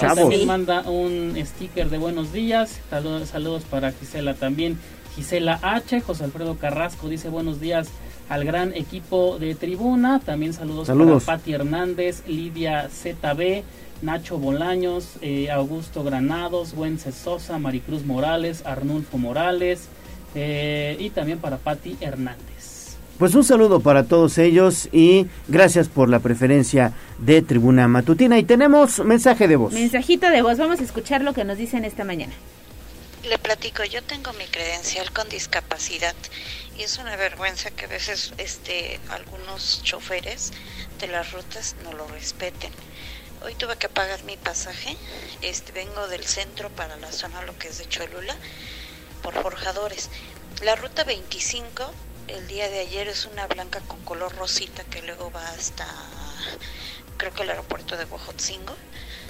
también manda un sticker de buenos días. Saludos, saludos para Gisela también. Gisela H. José Alfredo Carrasco dice buenos días al gran equipo de tribuna. También saludos, saludos. para Pati Hernández, Lidia ZB. Nacho Bolaños, eh, Augusto Granados, Wences Sosa, Maricruz Morales, Arnulfo Morales eh, y también para Patti Hernández. Pues un saludo para todos ellos y gracias por la preferencia de Tribuna Matutina. Y tenemos mensaje de voz. Mensajito de voz, vamos a escuchar lo que nos dicen esta mañana. Le platico, yo tengo mi credencial con discapacidad y es una vergüenza que a veces este, algunos choferes de las rutas no lo respeten. Hoy tuve que pagar mi pasaje. Este vengo del centro para la zona lo que es de Cholula por forjadores. La ruta 25 el día de ayer es una blanca con color rosita que luego va hasta creo que el aeropuerto de Huajotzingo.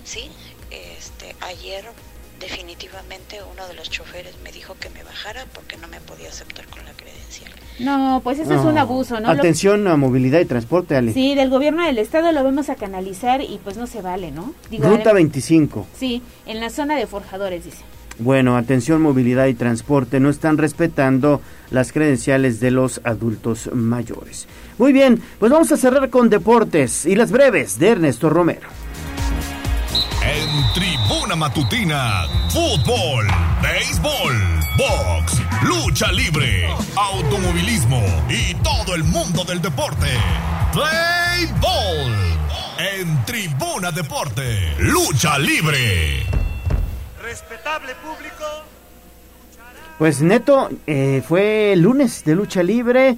Sí, este ayer definitivamente uno de los choferes me dijo que me bajara porque no me podía aceptar con la credencial. No, pues eso es un abuso, ¿no? Atención a movilidad y transporte, Ale. Sí, del gobierno del estado lo vamos a canalizar y pues no se vale, ¿no? Ruta 25. Sí, en la zona de forjadores, dice. Bueno, atención movilidad y transporte, no están respetando las credenciales de los adultos mayores. Muy bien, pues vamos a cerrar con deportes y las breves de Ernesto Romero. En Tribuna Matutina, fútbol, béisbol, box, lucha libre, automovilismo y todo el mundo del deporte. Play Ball. En Tribuna Deporte, lucha libre. Respetable público. Pues Neto, eh, fue lunes de lucha libre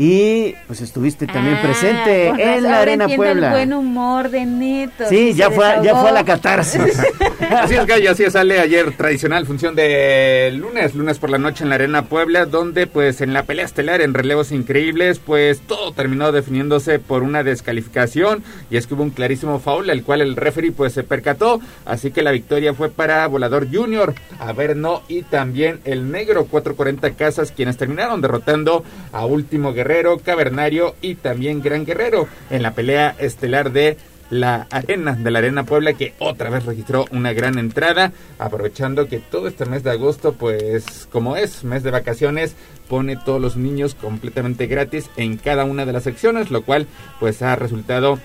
y pues estuviste también Ah, presente en razón, la Arena Puebla. el buen humor de Neto. Sí, ya fue, ya fue a la catarsis. Así es, Gallo, así es, sale ayer tradicional función de lunes, lunes por la noche en la Arena Puebla, donde pues en la pelea estelar en relevos increíbles, pues todo terminó definiéndose por una descalificación y es que hubo un clarísimo foul, el cual el referee pues se percató, así que la victoria fue para Volador Junior, Averno y también el Negro 440 Casas, quienes terminaron derrotando a Último Guerrero, Cavernario y también Gran Guerrero en la pelea estelar de la arena de la Arena Puebla que otra vez registró una gran entrada aprovechando que todo este mes de agosto pues como es mes de vacaciones pone todos los niños completamente gratis en cada una de las secciones lo cual pues ha resultado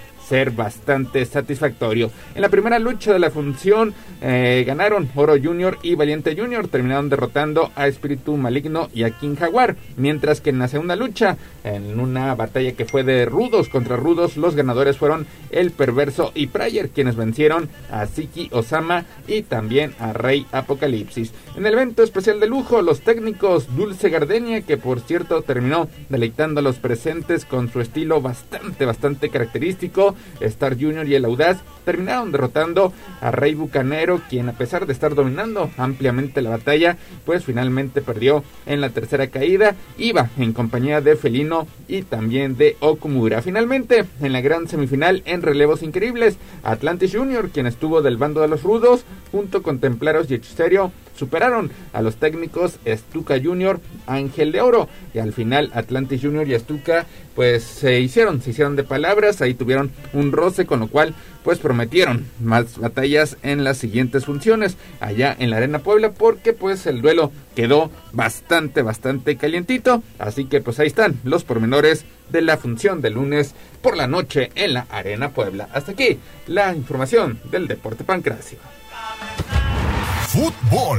bastante satisfactorio. En la primera lucha de la función eh, ganaron Oro Junior y Valiente Junior, terminaron derrotando a Espíritu Maligno y a King Jaguar, mientras que en la segunda lucha, en una batalla que fue de rudos contra rudos, los ganadores fueron El Perverso y Prayer, quienes vencieron a Siki Osama y también a Rey Apocalipsis. En el evento especial de lujo, los técnicos Dulce Gardenia, que por cierto terminó deleitando a los presentes con su estilo bastante, bastante característico, Star Junior y el Audaz terminaron derrotando a Rey Bucanero, quien a pesar de estar dominando ampliamente la batalla, pues finalmente perdió en la tercera caída, iba en compañía de Felino y también de Okumura. Finalmente, en la gran semifinal en relevos increíbles, Atlantis Junior, quien estuvo del bando de los rudos, junto con Templaros y Hechicerio, superaron a los técnicos Stuka Junior, Ángel de Oro y al final Atlantis Junior y Stuka pues se hicieron, se hicieron de palabras, ahí tuvieron un roce con lo cual pues prometieron más batallas en las siguientes funciones allá en la Arena Puebla porque pues el duelo quedó bastante bastante calientito, así que pues ahí están los pormenores de la función de lunes por la noche en la Arena Puebla. Hasta aquí la información del deporte pancracio. Fútbol.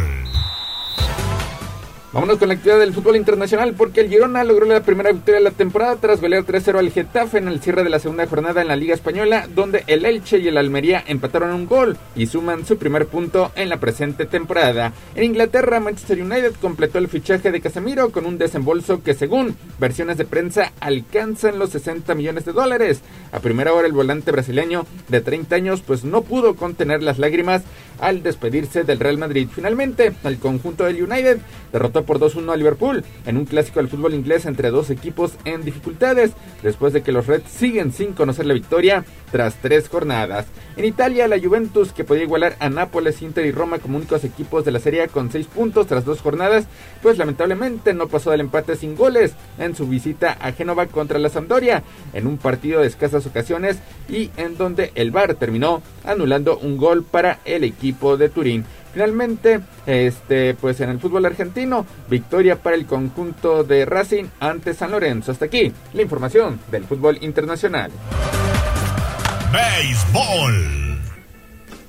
Vámonos con la actividad del fútbol internacional porque el Girona logró la primera victoria de la temporada tras golear 3-0 al Getafe en el cierre de la segunda jornada en la Liga Española, donde el Elche y el Almería empataron un gol y suman su primer punto en la presente temporada. En Inglaterra, Manchester United completó el fichaje de Casemiro con un desembolso que según versiones de prensa alcanzan los 60 millones de dólares. A primera hora el volante brasileño de 30 años pues no pudo contener las lágrimas al despedirse del Real Madrid. Finalmente, el conjunto del United derrotó por 2-1 a Liverpool en un clásico del fútbol inglés entre dos equipos en dificultades, después de que los Reds siguen sin conocer la victoria tras tres jornadas. En Italia, la Juventus, que podía igualar a Nápoles, Inter y Roma como únicos equipos de la serie con seis puntos tras dos jornadas, pues lamentablemente no pasó del empate sin goles en su visita a Génova contra la Sampdoria, en un partido de escasas ocasiones y en donde el VAR terminó anulando un gol para el equipo de Turín. Finalmente, este, pues en el fútbol argentino, victoria para el conjunto de Racing ante San Lorenzo. Hasta aquí la información del fútbol internacional. Béisbol.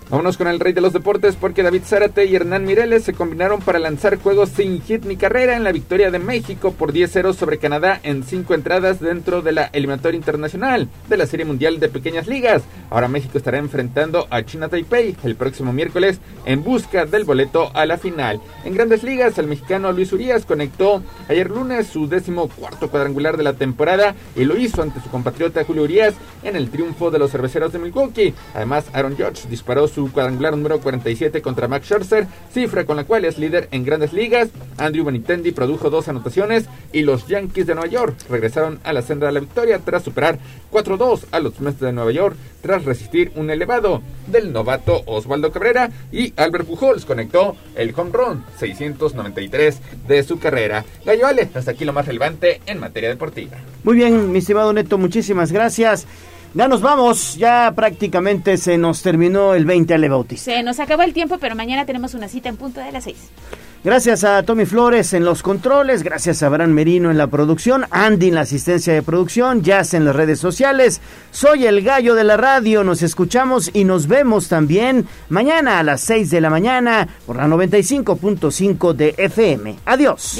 Vámonos con el rey de los deportes porque David Zárate y Hernán Mireles se combinaron para lanzar juegos sin hit ni carrera en la victoria de México por 10-0 sobre Canadá en cinco entradas dentro de la eliminatoria internacional de la Serie Mundial de Pequeñas Ligas. Ahora México estará enfrentando a China Taipei el próximo miércoles en busca del boleto a la final. En Grandes Ligas, el mexicano Luis Urias conectó ayer lunes su décimo cuarto cuadrangular de la temporada y lo hizo ante su compatriota Julio Urias en el triunfo de los cerveceros de Milwaukee. Además, Aaron Judge disparó su cuadrangular número 47 contra Max Scherzer, cifra con la cual es líder en grandes ligas. Andrew Benintendi produjo dos anotaciones y los Yankees de Nueva York regresaron a la senda de la victoria tras superar 4-2 a los Mets de Nueva York tras resistir un elevado del novato Osvaldo Cabrera y Albert Pujols conectó el home run 693 de su carrera. Gallo Ale, hasta aquí lo más relevante en materia deportiva. Muy bien, mi estimado Neto, muchísimas gracias. Ya nos vamos, ya prácticamente se nos terminó el 20 Ale Bautista. Se nos acabó el tiempo, pero mañana tenemos una cita en punto de las 6. Gracias a Tommy Flores en los controles, gracias a Abraham Merino en la producción, Andy en la asistencia de producción, Jazz en las redes sociales. Soy el gallo de la radio, nos escuchamos y nos vemos también mañana a las 6 de la mañana por la 95.5 de FM. Adiós.